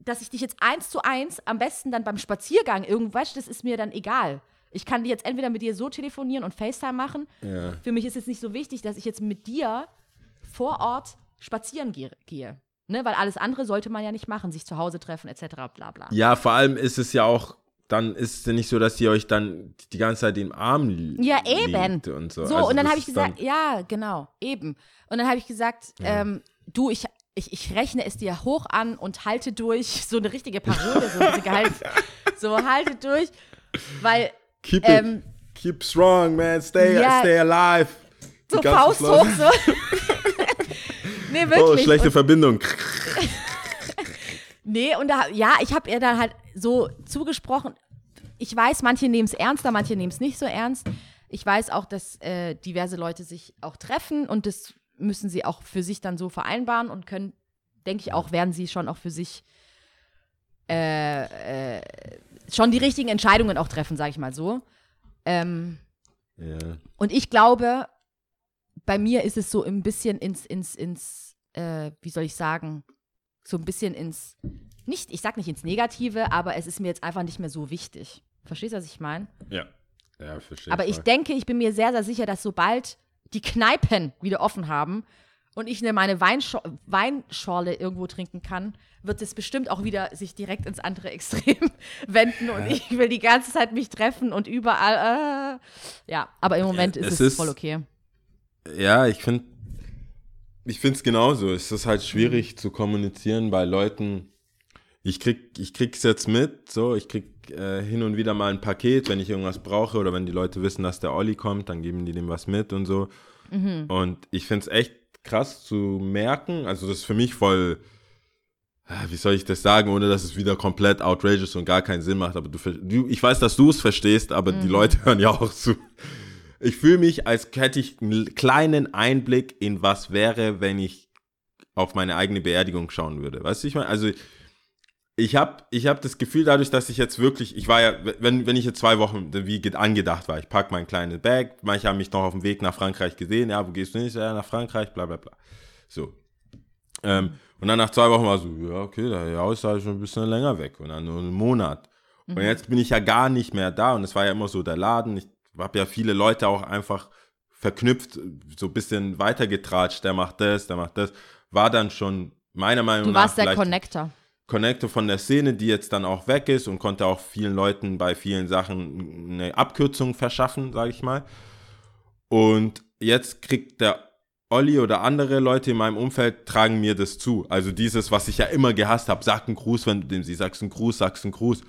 dass ich dich jetzt eins zu eins, am besten dann beim Spaziergang irgendwas, das ist mir dann egal. Ich kann jetzt entweder mit dir so telefonieren und FaceTime machen. Ja. Für mich ist es nicht so wichtig, dass ich jetzt mit dir vor Ort spazieren gehe. Ne? Weil alles andere sollte man ja nicht machen, sich zu Hause treffen, etc. bla bla. Ja, vor allem ist es ja auch, dann ist es ja nicht so, dass ihr euch dann die ganze Zeit im Arm li Ja, eben. liegt und so. So, Also und dann habe ich gesagt, ja, genau, eben. Und dann habe ich gesagt, ähm, du, ich, ich, ich rechne es dir hoch an und halte durch. So eine richtige Parole, so, diese Gehalt, so halte durch, weil Keep, it, ähm, keep strong, man. Stay, ja, stay alive. so Faust hoch, so. nee, wirklich. Oh, schlechte und, Verbindung. nee, und da, ja, ich habe ihr dann halt so zugesprochen. Ich weiß, manche nehmen es ernster, manche nehmen es nicht so ernst. Ich weiß auch, dass äh, diverse Leute sich auch treffen und das müssen sie auch für sich dann so vereinbaren und können, denke ich auch, werden sie schon auch für sich äh, äh, schon die richtigen Entscheidungen auch treffen, sage ich mal so. Ähm, Ja. und ich glaube, bei mir ist es so ein bisschen ins, ins, ins, äh, wie soll ich sagen, so ein bisschen ins, nicht, ich sag nicht ins Negative, aber es ist mir jetzt einfach nicht mehr so wichtig. Verstehst du, was ich meine? Ja. Ja, verstehe. Aber ich denke, ich bin mir sehr, sehr sicher, dass sobald die Kneipen wieder offen haben und ich ne- meine Weinscho Weinschorle irgendwo trinken kann, wird es bestimmt auch wieder sich direkt ins andere Extrem wenden und ich will die ganze Zeit mich treffen und überall. Äh, ja, aber im Moment ist es es, ist- voll okay. Ja, ich finde, ich finde es genauso. Es ist halt schwierig zu kommunizieren bei Leuten. Ich krieg, ich krieg's jetzt mit, so, ich krieg äh, hin und wieder mal ein Paket, wenn ich irgendwas brauche oder wenn die Leute wissen, dass der Olli kommt, dann geben die dem was mit und so. Und ich finde es echt krass zu merken. Also das ist für mich voll, ah, wie soll ich das sagen, ohne dass es wieder komplett outrageous und gar keinen Sinn macht. Aber du, du ich weiß, dass du es verstehst, aber die Leute hören ja auch zu. Ich fühle mich, als hätte ich einen kleinen Einblick in was wäre, wenn ich auf meine eigene Beerdigung schauen würde. Weißt du, ich meine, also ich habe ich hab das Gefühl, dadurch, dass ich jetzt wirklich, ich war ja, wenn, wenn ich jetzt zwei Wochen wie ge- angedacht war, ich packe mein kleines Bag, manche haben mich noch auf dem Weg nach Frankreich gesehen, ja, wo gehst du nicht? Ja, nach Frankreich, bla bla bla. So. Ähm, und dann nach zwei Wochen war so, ja, okay, Haus ist halt schon ein bisschen länger weg und dann nur einen Monat. Und jetzt bin ich ja gar nicht mehr da und es war ja immer so der Laden. Ich habe ja viele Leute auch einfach verknüpft, so ein bisschen weitergetratscht, der macht das, der macht das. War dann schon meiner Meinung Du nach warst der Connector. Connector von der Szene, die jetzt dann auch weg ist und konnte auch vielen Leuten bei vielen Sachen eine Abkürzung verschaffen, sage ich mal. Und jetzt kriegt der Olli oder andere Leute in meinem Umfeld tragen mir das zu. Also dieses, was ich ja immer gehasst habe, sag einen Gruß, wenn du dem sie sagst einen Gruß, sagst einen Gruß.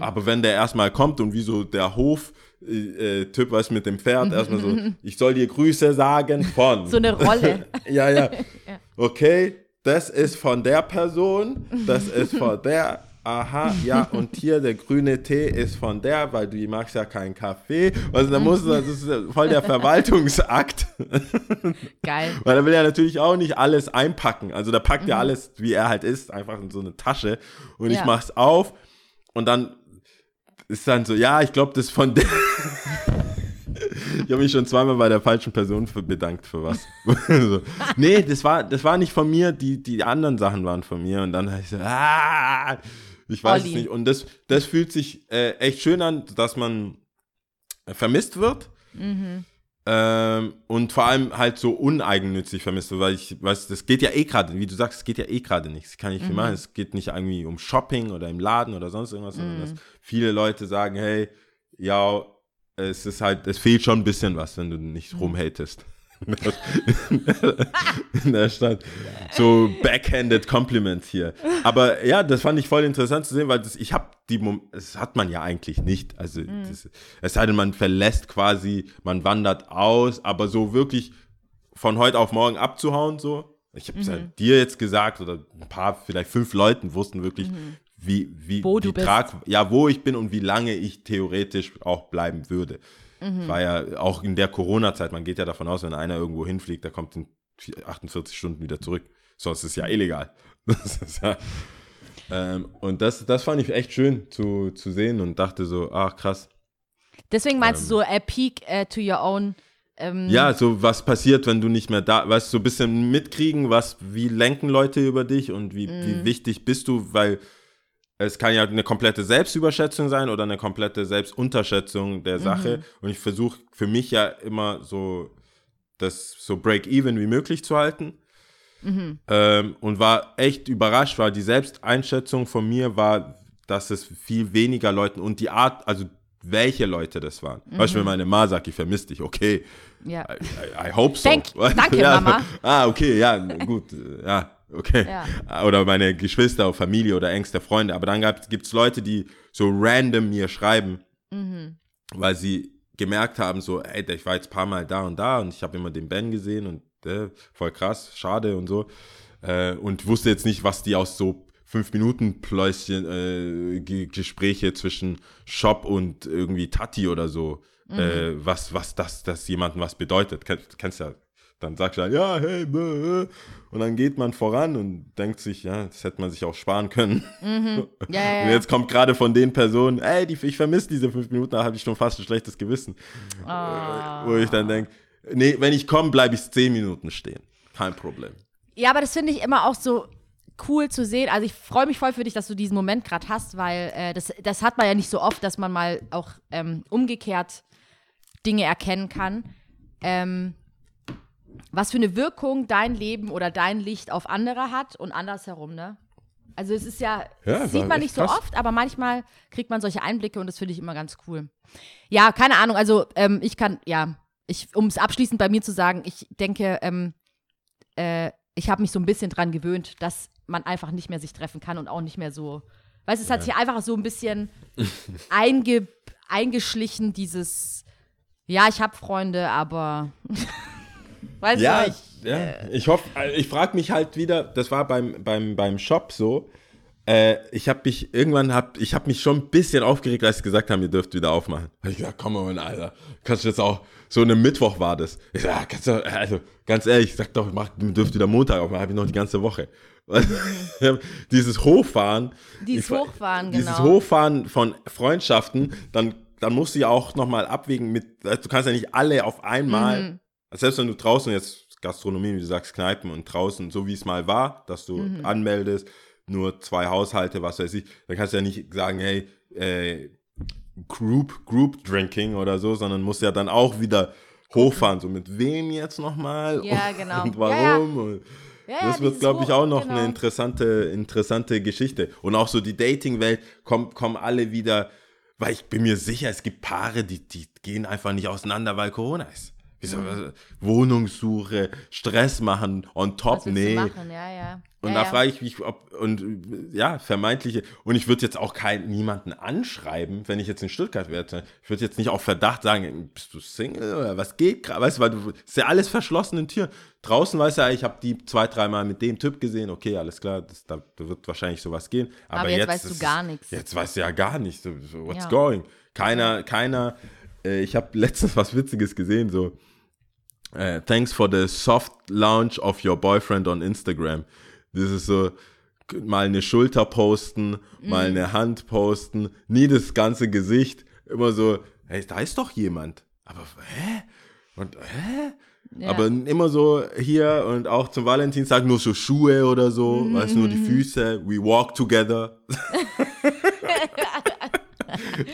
Aber wenn der erstmal kommt und wie so der Hof äh, äh, Typ was mit dem Pferd erstmal so, ich soll dir Grüße sagen von. So eine Rolle. ja, ja. Okay, das ist von der Person, das ist von der. Aha, ja, und hier der grüne Tee ist von der, weil du magst ja keinen Kaffee. Also da muss das ist ja voll der Verwaltungsakt. Geil. Weil er will ja natürlich auch nicht alles einpacken. Also da packt ja alles, wie er halt ist, einfach in so eine Tasche. Und ich Ja. mach's auf und dann ist dann so, ja, ich glaube, das von der. ich habe mich schon zweimal bei der falschen Person für bedankt für was. so. Nee, das war, das war nicht von mir, die, die anderen Sachen waren von mir. Und dann habe ich so, ah, ich weiß Olli. es nicht. Und das, das fühlt sich äh, echt schön an, dass man vermisst wird. Ähm, und vor allem halt so uneigennützig vermisst, weil ich weiß, das geht ja eh gerade, wie du sagst, es geht ja eh gerade nichts. Ich kann nicht viel machen. Es geht nicht irgendwie um Shopping oder im Laden oder sonst irgendwas, sondern dass viele Leute sagen, hey, ja, es ist halt, es fehlt schon ein bisschen was, wenn du nicht rumhatest. in der Stadt. So backhanded Compliments hier. Aber ja, das fand ich voll interessant zu sehen, weil das, ich habe die, Mom das hat man ja eigentlich nicht. Also, das, es sei denn, man verlässt quasi, man wandert aus, aber so wirklich von heute auf morgen abzuhauen, so. Ich habe es ja dir jetzt gesagt oder ein paar, vielleicht fünf Leuten wussten wirklich, wie, wie, Wo wie du bist. trag, ja, wo ich bin und wie lange ich theoretisch auch bleiben würde. War ja auch in der Corona-Zeit, man geht ja davon aus, wenn einer irgendwo hinfliegt, der kommt in 48 Stunden wieder zurück. Sonst ist es ja illegal. Das ist ja, ähm, und das, das fand ich echt schön zu, zu sehen und dachte so, ach krass. Deswegen meinst du so a peek äh, to your own. Ähm, Ja, so was passiert, wenn du nicht mehr da, weißt du, so ein bisschen mitkriegen, was, wie lenken Leute über dich und wie, wie wichtig bist du, weil es kann ja eine komplette Selbstüberschätzung sein oder eine komplette Selbstunterschätzung der Sache. Und ich versuche für mich ja immer so das so break-even wie möglich zu halten. Ähm, und war echt überrascht, weil die Selbsteinschätzung von mir war, dass es viel weniger Leuten und die Art, also welche Leute das waren. Beispiel meine Ma sagt, ich vermisse dich, okay. ja. I, I, I hope so. Thank- danke, ja, Mama. Ah, okay, ja, gut, ja, okay. Ja. Oder meine Geschwister, Familie oder engste Freunde. Aber dann gibt es Leute, die so random mir schreiben, Mhm. weil sie gemerkt haben, so, ey, ich war jetzt ein paar Mal da und da und ich habe immer den Ben gesehen und äh, voll krass, schade und so. Äh, und wusste jetzt nicht, was die aus so fünf Minuten Pläuschen, äh, Ge Gespräche zwischen Shop und irgendwie Tati oder so, äh, was, was das, das jemandem was bedeutet. Ken, kennst ja. Dann sagst du dann, ja, hey, bäh. und dann geht man voran und denkt sich, ja, das hätte man sich auch sparen können. Ja, Und ja, ja. jetzt kommt gerade von den Personen, ey, die, ich vermisse diese fünf Minuten, da habe ich schon fast ein schlechtes Gewissen. Ah. Wo ich dann denke, nee, wenn ich komme, bleibe ich zehn Minuten stehen. Kein Problem. Ja, aber das finde ich immer auch so cool zu sehen. Also ich freue mich voll für dich, dass du diesen Moment gerade hast, weil äh, das, das hat man ja nicht so oft, dass man mal auch ähm, umgekehrt Dinge erkennen kann. Ähm, was für eine Wirkung dein Leben oder dein Licht auf andere hat und andersherum, ne? Also es ist ja, Ja, das sieht man nicht so krass. oft, aber manchmal kriegt man solche Einblicke und das finde ich immer ganz cool. Ja, keine Ahnung, also ähm, ich kann, ja, ich, um es abschließend bei mir zu sagen, ich denke, ähm, äh, ich habe mich so ein bisschen dran gewöhnt, dass man einfach nicht mehr sich treffen kann und auch nicht mehr so. Weißt du, es hat sich einfach so ein bisschen einge, eingeschlichen, dieses, ja, ich habe Freunde, aber. weißt Ja, du, ich, ja. ich hoffe, ich frage mich halt wieder, das war beim, beim, beim Shop so, äh, ich habe mich, irgendwann hab, ich habe mich schon ein bisschen aufgeregt, als sie gesagt haben, ihr dürft wieder aufmachen. Hab ich gesagt, komm mal, Alter, kannst du jetzt auch, so eine Mittwoch war das. Ich sag, ja, kannst du, also, ganz ehrlich, sag doch, mach, ihr dürft wieder Montag aufmachen, habe ich noch die ganze Woche. dieses Hochfahren. Dieses ich- Hochfahren, Dieses genau. Hochfahren von Freundschaften, dann, dann musst du ja auch nochmal abwägen mit, du kannst ja nicht alle auf einmal, Mhm. Selbst wenn du draußen jetzt Gastronomie, wie du sagst, Kneipen und draußen, so wie es mal war, dass du Mhm. anmeldest, nur zwei Haushalte, was weiß ich, dann kannst du ja nicht sagen, hey, äh, Group, Group Drinking oder so, sondern musst ja dann auch wieder hochfahren, so mit wem jetzt nochmal Ja, und, genau. und warum. Und Ja, ja, das wird, glaube ich, auch noch genau. eine interessante, interessante Geschichte. Und auch so die Dating-Welt kommen, kommen alle wieder, weil ich bin mir sicher, es gibt Paare, die, die gehen einfach nicht auseinander, weil Corona ist. Wieso, Mhm. Wohnungssuche, Stress machen, on top, Was nee. machen? Ja, ja. Und ja, da frage ich mich, ob, und ja, vermeintliche, und ich würde jetzt auch kein, niemanden anschreiben, wenn ich jetzt in Stuttgart wäre. Ich würde jetzt nicht auf Verdacht sagen, bist du Single oder was geht gerade? Weißt du, weil du, ist ja alles verschlossene Tür. Draußen weiß ja, ich habe die zwei, dreimal mit dem Typ gesehen, okay, alles klar, das, da wird wahrscheinlich sowas gehen. Aber, Aber jetzt weißt du gar nichts. Jetzt weißt du ja gar nichts. So, so, what's Ja. going? Keiner, keiner, äh, ich habe letztens was Witziges gesehen, so, äh, thanks for the soft launch of your boyfriend on Instagram. Das ist so, mal eine Schulter posten, mal Mhm. eine Hand posten, nie das ganze Gesicht. Immer so, hey, da ist doch jemand. Aber, hä? Und, hä? Ja. Aber immer so hier und auch zum Valentinstag nur so Schuhe oder so, Mhm, weißt du, nur die Füße, we walk together.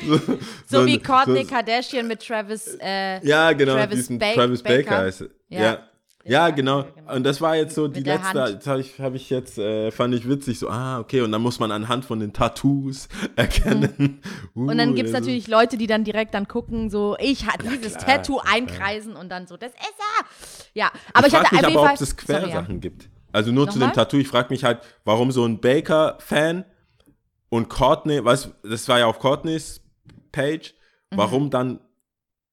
so, So wie Kourtney so- Kardashian mit Travis. Äh, ja, genau, Travis diesen Ba- Travis Baker. Baker. heißt. Ja. Ja. Ja, Ja, genau. ja, genau. Und das war jetzt so die letzte, Hand. jetzt habe ich, hab ich jetzt, äh, fand ich witzig, so, ah, okay, und dann muss man anhand von den Tattoos erkennen. Uh, und dann gibt es also- natürlich Leute, die dann direkt dann gucken, so, ich hatte dieses klar, Tattoo einkreisen und dann so, das ist er. Ja, aber ich, ich hatte frage mich aber, Fall. ob es Sorry, ja. Quersachen gibt. Also nur zu dem Nochmal? Tattoo, ich frage mich halt, warum so ein Baker-Fan und Courtney, weißt das war ja auf Courtneys Page, Mhm. warum dann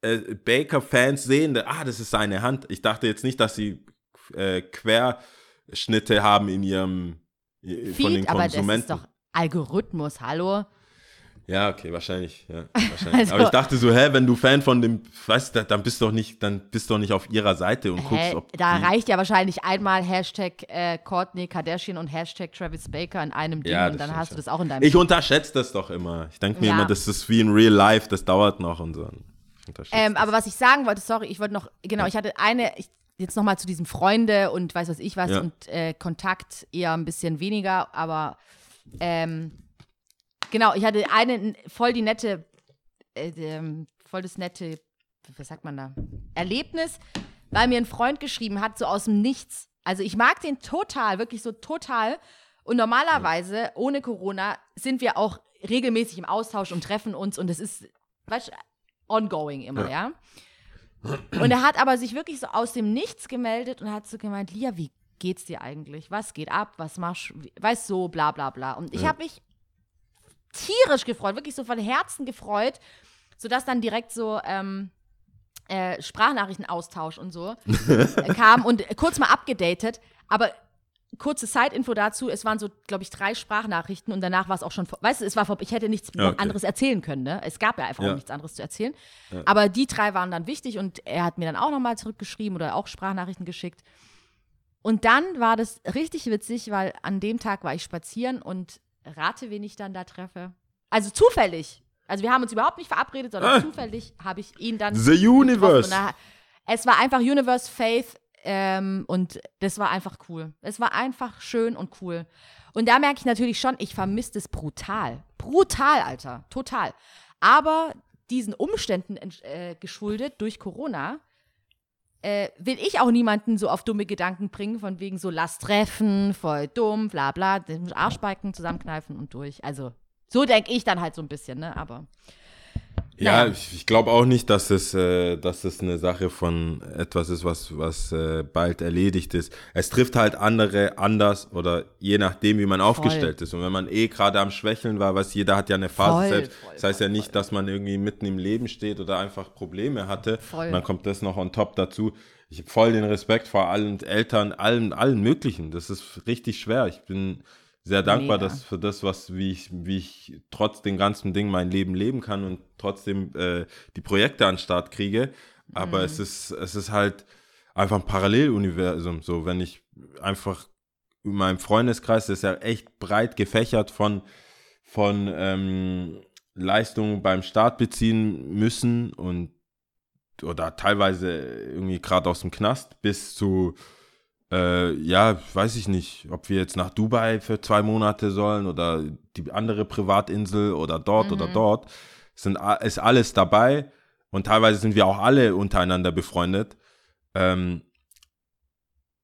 äh, Baker-Fans sehen, ah, das ist seine Hand. Ich dachte jetzt nicht, dass sie äh, Querschnitte haben in ihrem äh, von den Feed, aber das Konsumenten. ist doch Algorithmus, hallo? Ja, okay, wahrscheinlich. Ja, wahrscheinlich. Also- aber ich dachte so, hä, wenn du Fan von dem, weißt du, dann bist du doch nicht, dann bist du doch nicht auf ihrer Seite und guckst, Hä, ob da reicht ja wahrscheinlich einmal Hashtag äh, Courtney Kardashian und Hashtag Travis Baker in einem Ding Ja, und dann hast du das auch in deinem Ich unterschätze das doch immer. Ich denke mir Ja. immer, das ist wie in Real Life, das dauert noch und so. Ähm, aber was ich sagen wollte, sorry, ich wollte noch, genau, ich hatte eine, ich, jetzt nochmal zu diesem Freunde und weiß was ich was und äh, Kontakt eher ein bisschen weniger, aber ähm, genau, ich hatte eine voll die nette, äh, ähm, voll das nette, was sagt man da, Erlebnis, weil mir ein Freund geschrieben hat, so aus dem Nichts. Also ich mag den total, wirklich so total. Und normalerweise, ohne Corona, sind wir auch regelmäßig im Austausch und treffen uns und es ist, weißt ongoing immer, ja. Und er hat aber sich wirklich so aus dem Nichts gemeldet und hat so gemeint, Lia, wie geht's dir eigentlich? Was geht ab? Was machst du? Weißt so, bla bla bla. Und ich Ja. habe mich tierisch gefreut, wirklich so von Herzen gefreut, sodass dann direkt so ähm, äh, Sprachnachrichtenaustausch und so äh, kam und kurz mal abgedatet. Aber kurze Side-Info dazu, es waren so, glaube ich, drei Sprachnachrichten und danach war es auch schon, weißt du, es war, vor- ich hätte nichts Ja, okay. anderes erzählen können, ne? Es gab ja einfach Ja. auch nichts anderes zu erzählen. Aber die drei waren dann wichtig und er hat mir dann auch nochmal zurückgeschrieben oder auch Sprachnachrichten geschickt. Und dann war das richtig witzig, weil an dem Tag war ich spazieren und rate, wen ich dann da treffe. Also zufällig. Also wir haben uns überhaupt nicht verabredet, sondern Ah. zufällig habe ich ihn dann The Universe. da, es war einfach Universe Faith ähm, und das war einfach cool. Es war einfach schön und cool. Und da merke ich natürlich schon, ich vermisse es brutal. Brutal, Alter. Total. Aber diesen Umständen äh, geschuldet durch Corona äh, will ich auch niemanden so auf dumme Gedanken bringen, von wegen so lass treffen, voll dumm, bla bla, den Arschbalken zusammenkneifen und durch. Also so denke ich dann halt so ein bisschen, ne? Aber Ja, Naja. ich, ich glaube auch nicht, dass es, äh, dass es eine Sache von etwas ist, was, was äh, bald erledigt ist. Es trifft halt andere anders oder je nachdem, wie man aufgestellt ist. Und wenn man eh gerade am Schwächeln war, was jeder hat ja eine Phase Voll, selbst. voll, das heißt voll, ja nicht, dass man irgendwie mitten im Leben steht oder einfach Probleme hatte. Voll. Und dann kommt das noch on top dazu. Ich habe voll den Respekt vor allen Eltern, allen, allen möglichen. Das ist richtig schwer. Ich bin sehr dankbar Mega. dass für das, was, wie ich, wie ich trotz den ganzen Dingen mein Leben leben kann und trotzdem äh, die Projekte an den Start kriege. Aber Mhm. es ist, es ist halt einfach ein Paralleluniversum. So, wenn ich einfach in meinem Freundeskreis, das ist ja echt breit gefächert von, von ähm, Leistungen beim Staat beziehen müssen und oder teilweise irgendwie gerade aus dem Knast bis zu äh, ja, weiß ich nicht, ob wir jetzt nach Dubai für zwei Monate sollen oder die andere Privatinsel oder dort oder dort. Sind, ist alles dabei und teilweise sind wir auch alle untereinander befreundet. Ähm,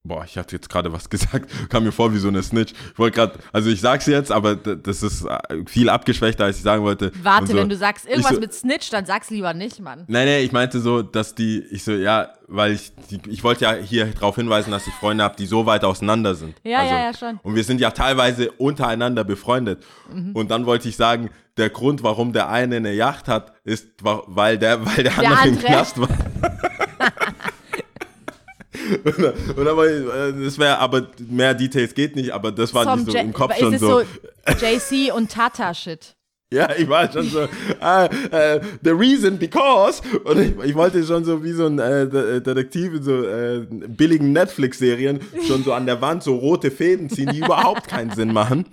boah, ich hatte jetzt gerade was gesagt, kam mir vor wie so eine Snitch. Ich wollte gerade, also ich sag's jetzt, aber das ist äh, viel abgeschwächter, als ich sagen wollte. Warte, so. wenn du sagst irgendwas so- mit Snitch, dann sag's lieber nicht, Mann. Nein, nein, ich meinte so, dass die, ich so, ja, weil ich, die, ich wollte ja hier darauf hinweisen, dass ich Freunde habe, die so weit auseinander sind. Ja, also, ja, ja, schon. Und wir sind ja teilweise untereinander befreundet. Mhm. Und dann wollte ich sagen, der Grund, warum der eine eine Yacht hat, ist, weil der, weil der, andere im andere. Knast war. war ich, äh, das wäre, aber mehr Details geht nicht, aber das war Vom nicht so Ja- im Kopf schon so. JC und Tata-Shit. Ja, ich war schon so, ah, äh, the reason because, und ich, ich wollte schon so wie so ein äh, De- Detektiv in so äh, billigen Netflix-Serien schon so an der Wand so rote Fäden ziehen, die überhaupt keinen Sinn machen.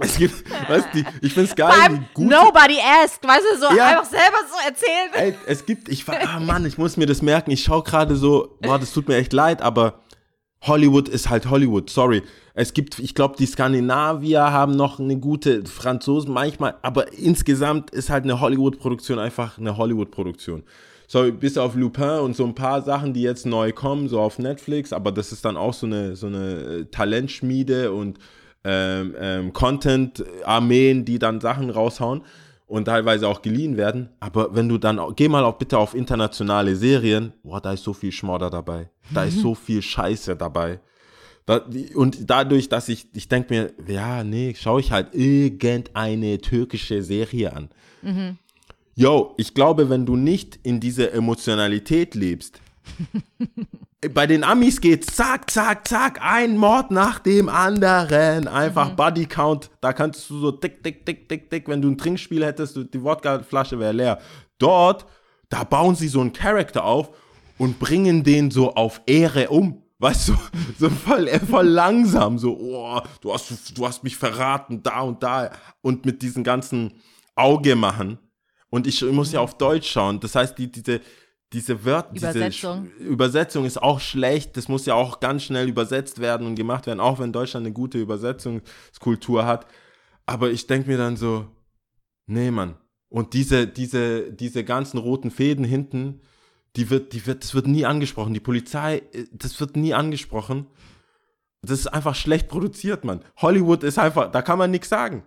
Es gibt, weißt du, ich find's geil, Vor wie allem, gut. nobody asked, weißt du, so Ja. einfach selber so erzählen. Ey, es gibt, ich war, ah Mann, ich muss mir das merken. Ich schaue gerade so, boah, das tut mir echt leid, aber Hollywood ist halt Hollywood, sorry. Es gibt, ich glaube, die Skandinavier haben noch eine gute, Franzosen manchmal, aber insgesamt ist halt eine Hollywood-Produktion einfach eine Hollywood-Produktion. So, bis auf Lupin und so ein paar Sachen, die jetzt neu kommen, so auf Netflix, aber das ist dann auch so eine, so eine äh, Talentschmiede und ähm, ähm, Content-Armeen, die dann Sachen raushauen und teilweise auch geliehen werden. Aber wenn du dann, geh mal auch bitte auf internationale Serien, boah, da ist so viel Schmodder dabei. Da ist so viel Scheiße dabei. Da, und dadurch, dass ich, ich denke mir, ja, nee, schaue ich halt irgendeine türkische Serie an. Yo, ich glaube, wenn du nicht in dieser Emotionalität lebst, bei den Amis geht's zack, zack, zack, ein Mord nach dem anderen. Einfach Body Count. Da kannst du so dick, dick, dick, dick, dick. Wenn du ein Trinkspiel hättest, die Wodkaflasche wäre leer. Dort, da bauen sie so einen Charakter auf und bringen den so auf Ehre um. Weißt du, so voll, äh, voll langsam, so, oh, du hast, du hast mich verraten, da und da. Und mit diesen ganzen Auge machen. Und ich muss ja auf Deutsch schauen. Das heißt, die, diese, diese Wörter, diese Übersetzung. Sch- Übersetzung ist auch schlecht. Das muss ja auch ganz schnell übersetzt werden und gemacht werden, auch wenn Deutschland eine gute Übersetzungskultur hat. Aber ich denke mir dann so, nee, Mann. Und diese, diese, diese ganzen roten Fäden hinten, die wird, die wird, das wird nie angesprochen. Die Polizei, äh, das wird nie angesprochen. Das ist einfach schlecht produziert, Mann. Hollywood ist einfach, da kann man nichts sagen.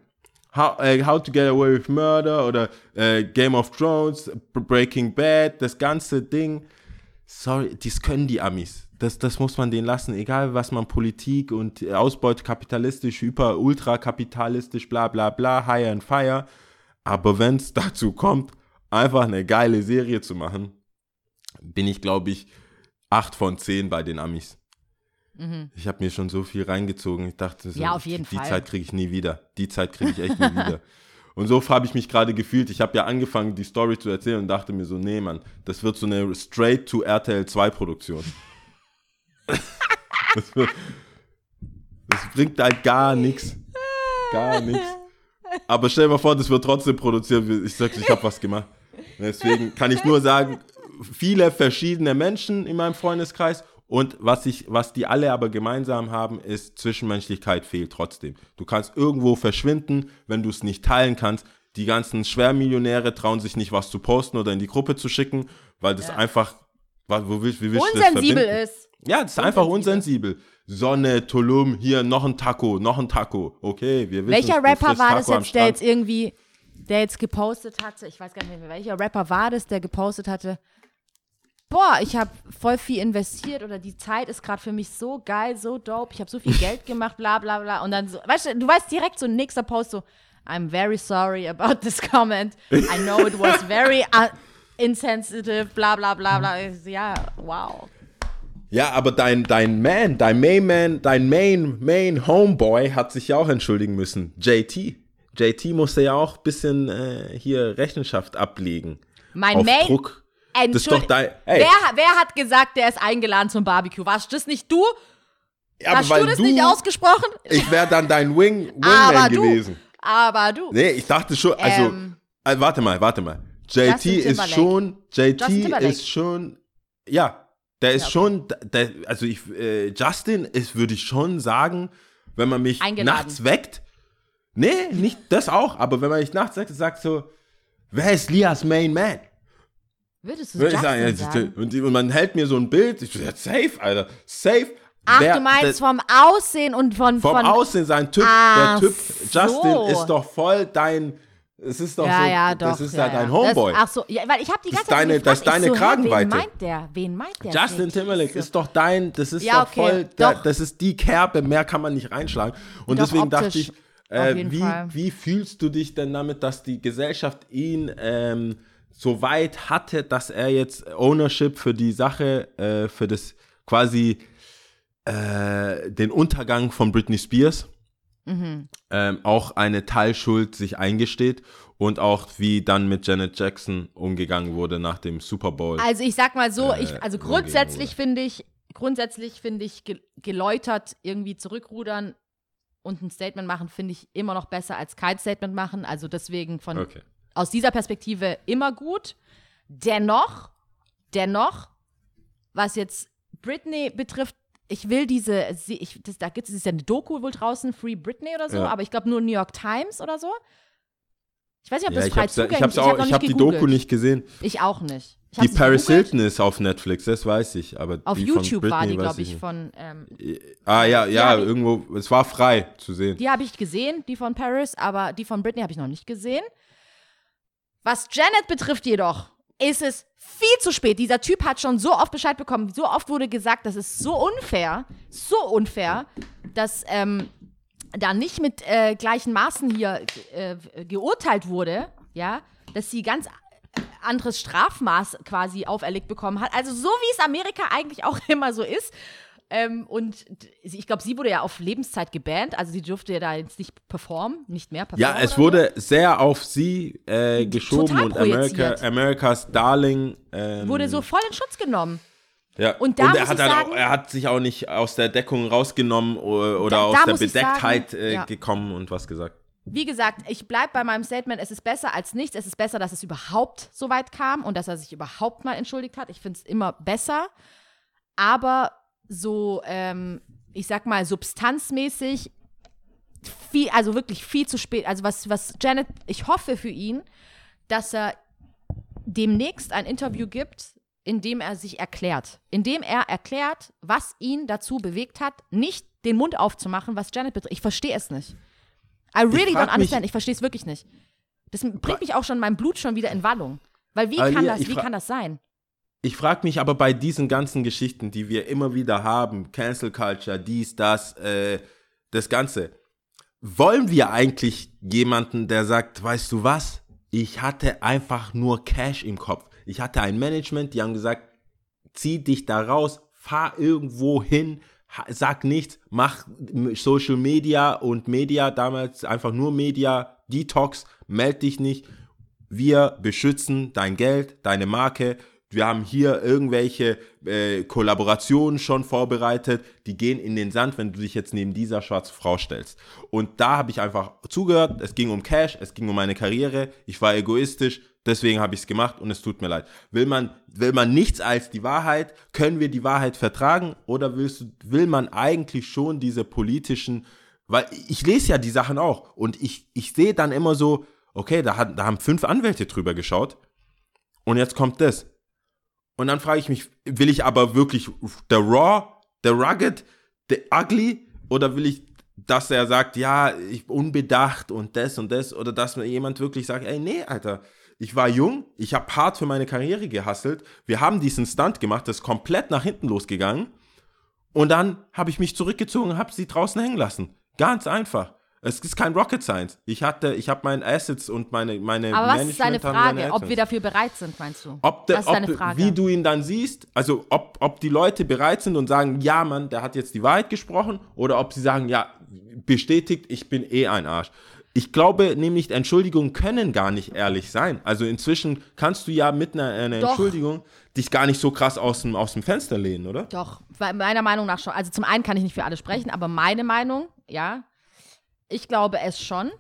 How, äh, How to Get Away with Murder oder äh, Game of Thrones, Breaking Bad, das ganze Ding. Sorry, das können die Amis. Das, das muss man denen lassen. Egal, was man Politik und Ausbeute kapitalistisch, hyper, ultrakapitalistisch, bla bla bla, higher and fire. Aber wenn es dazu kommt, einfach eine geile Serie zu machen, bin ich, glaube ich, 8 von 10 bei den Amis. Ich habe mir schon so viel reingezogen. Ich dachte, so, Mhm. Ja, die Fall. Zeit kriege ich nie wieder. Die Zeit kriege ich echt nie wieder. Und so habe ich mich gerade gefühlt. Ich habe ja angefangen, die Story zu erzählen und dachte mir so, nee, Mann, das wird so eine straight to RTL 2 Produktion. das, wird, das bringt halt gar nichts. Gar nichts. Aber stell dir mal vor, das wird trotzdem produziert. Ich sag, ich habe was gemacht. Deswegen kann ich nur sagen, viele verschiedene Menschen in meinem Freundeskreis und was ich, was die alle aber gemeinsam haben, ist Zwischenmenschlichkeit fehlt trotzdem. Du kannst irgendwo verschwinden, wenn du es nicht teilen kannst. Die ganzen Schwermillionäre trauen sich nicht, was zu posten oder in die Gruppe zu schicken, weil das einfach, wa- wo willst, wie willst das Unsensibel verbinden? ist. Ja, das ist einfach unsensibel. Sonne, Tulum, hier noch ein Taco, noch ein Taco. Okay, wir wissen Welcher Rapper war das jetzt, der jetzt irgendwie, der jetzt gepostet hatte, ich weiß gar nicht mehr, welcher Rapper war das, der gepostet hatte, boah, ich habe voll viel investiert oder die Zeit ist gerade für mich so geil, so dope, ich habe so viel Geld gemacht, bla bla bla. Und dann so, weißt du, du weißt direkt so ein nächster Post so, I'm very sorry about this comment. I know it was very uh, insensitive, bla bla bla bla. Ja, wow. Ja, aber dein, dein Man, dein Main Man, dein Main, Main Homeboy hat sich ja auch entschuldigen müssen. JT. JT musste ja auch ein bisschen äh, hier Rechenschaft ablegen. Mein auf Main- Druck. Das ist doch dein. Ey, Wer, wer hat gesagt, der ist eingeladen zum Barbecue? Warst das nicht du? Aber Hast du das nicht ausgesprochen? Ich wäre dann dein Wing, Aber Wingman du. gewesen. Aber du. Nee, ich dachte schon, also, Ähm, äh, warte mal, warte mal. JT ist schon, JT ist schon, ja, der ist Ja, okay. schon, der, also ich, äh, Justin ist, würde ich schon sagen, wenn man mich Eingeladen. nachts weckt, nee, nicht das auch, aber wenn man mich nachts weckt, sagt so, wer ist Lias Main Man? Würdest du Würde ich sagen, ja, sagen? und, die- und man hält mir so ein Bild, ich ja, safe, Alter, safe. Ach, Wer- du meinst der- vom Aussehen und von. vom von Aussehen, sein Typ, Ach der Typ so. Justin ist doch voll dein, es ist doch ja, so, ja, doch. das ist ja, ja dein. Homeboy. Das, ach so, ja, weil ich habe die Das ganze ist deine- Zeit das ist gefragt, deine ich so, Kragenweite. Wen meint der? Wen meint der? Justin? Timberlake So. ist doch dein, das ist Ja, doch okay, voll, doch. das ist die Kerbe, mehr kann man nicht reinschlagen. Und Doch, deswegen dachte optisch ich, auf äh, wie, Fall. wie fühlst du dich denn damit, dass die Gesellschaft ihn ähm, so weit hatte, dass er jetzt Ownership für die Sache, äh, für das quasi äh, den Untergang von Britney Spears Mhm. ähm, auch eine Teilschuld sich eingesteht und auch wie dann mit Janet Jackson umgegangen wurde nach dem Super Bowl. Also ich sag mal so, Äh, ich, also grundsätzlich finde ich, grundsätzlich finde ich ge geläutert irgendwie zurückrudern und ein Statement machen, finde ich immer noch besser als kein Statement machen. Also deswegen von okay. Aus dieser Perspektive immer gut. Dennoch, dennoch, was jetzt Britney betrifft, ich will diese, ich, das, da gibt es ja eine Doku wohl draußen, Free Britney oder so, Ja. aber ich glaube nur New York Times oder so. Ich weiß nicht, ob Ja, das frei zugänglich ist. Ich habe noch ich hab die. Doku nicht gesehen. Ich auch nicht. Ich Die Paris gegoogelt. Hilton ist auf Netflix, das weiß ich. Aber Auf die YouTube von war Britney die, glaube ich, von. Ähm, Ah ja, ja, hab ich- irgendwo, es war frei zu sehen. die habe ich gesehen, die von Paris, aber die von Britney habe ich noch nicht gesehen. Was Janet betrifft jedoch, ist es viel zu spät. Dieser Typ hat schon so oft Bescheid bekommen, so oft wurde gesagt, das ist so unfair, so unfair, dass ähm, da nicht mit äh, gleichen Maßen hier äh, geurteilt wurde, ja, dass sie ganz anderes Strafmaß quasi auferlegt bekommen hat. Also so wie es Amerika eigentlich auch immer so ist. Ähm, und ich glaube, sie wurde ja auf Lebenszeit gebannt, also sie durfte ja da jetzt nicht performen, nicht mehr performen. Ja, es wurde sehr auf sie äh, geschoben Total und America. America's Darling. Ähm, so. Wurde so voll in Schutz genommen. ja. und da er, hat halt sagen- auch, er hat sich auch nicht aus der Deckung rausgenommen oder Da- aus da der Bedecktheit sagen, äh, ja. gekommen und was gesagt. Wie gesagt, ich bleibe bei meinem Statement, es ist besser als nichts. Es ist besser, dass es überhaupt so weit kam und dass er sich überhaupt mal entschuldigt hat. Ich finde es immer besser. Aber so, ähm, ich sag mal, substanzmäßig, viel, also wirklich viel zu spät. Also was, was Janet, ich hoffe für ihn, dass er demnächst ein Interview gibt, in dem er sich erklärt. In dem er erklärt, was ihn dazu bewegt hat, nicht den Mund aufzumachen, was Janet betrifft. Ich verstehe es nicht. I really don't understand. ich verstehe es wirklich nicht. Das bringt mich auch schon, mein Blut schon wieder in Wallung. Weil wie Aber kann das, wie kann das sein? Ich frage mich aber bei diesen ganzen Geschichten, die wir immer wieder haben, Cancel Culture, dies, das, äh, das Ganze, wollen wir eigentlich jemanden, der sagt, weißt du was, ich hatte einfach nur Cash im Kopf. Ich hatte ein Management, die haben gesagt, zieh dich da raus, fahr irgendwo hin, sag nichts, mach Social Media und Media, damals einfach nur Media, Detox, meld dich nicht. Wir beschützen dein Geld, deine Marke. Wir haben hier irgendwelche äh, Kollaborationen schon vorbereitet, die gehen in den Sand, wenn du dich jetzt neben dieser schwarzen Frau stellst. Und da habe ich einfach zugehört. Es ging um Cash, es ging um meine Karriere. Ich war egoistisch, deswegen habe ich es gemacht und es tut mir leid. Will man, will man nichts als die Wahrheit? Können wir die Wahrheit vertragen? Oder willst, will man eigentlich schon diese politischen, weil ich lese ja die Sachen auch und ich, ich sehe dann immer so, okay, da, hat, da haben fünf Anwälte drüber geschaut und jetzt kommt das. Und dann frage ich mich, will ich aber wirklich der Raw, der Rugged, der Ugly oder will ich, dass er sagt, ja, ich unbedacht und das und das oder dass mir jemand wirklich sagt, ey, nee, Alter, ich war jung, ich habe hart für meine Karriere gehasselt, wir haben diesen Stunt gemacht, das ist komplett nach hinten losgegangen und dann habe ich mich zurückgezogen und habe sie draußen hängen lassen. Ganz einfach. Es ist kein Rocket Science. Ich hatte, ich habe meine Assets und meine, meine Aber was ist deine Frage? Ob wir dafür bereit sind, meinst du? Ob, der, das ist deine ob Frage. wie du ihn dann siehst, also ob, ob die Leute bereit sind und sagen, ja, Mann, der hat jetzt die Wahrheit gesprochen, oder ob sie sagen, ja, bestätigt, ich bin eh ein Arsch. Ich glaube nämlich, Entschuldigungen können gar nicht ehrlich sein. Also inzwischen kannst du ja mit einer, einer. Entschuldigung dich gar nicht so krass aus dem, aus dem Fenster lehnen, oder? Doch, meiner Meinung nach schon. Also zum einen kann ich nicht für alle sprechen, aber meine Meinung, ja, ich glaube es schon.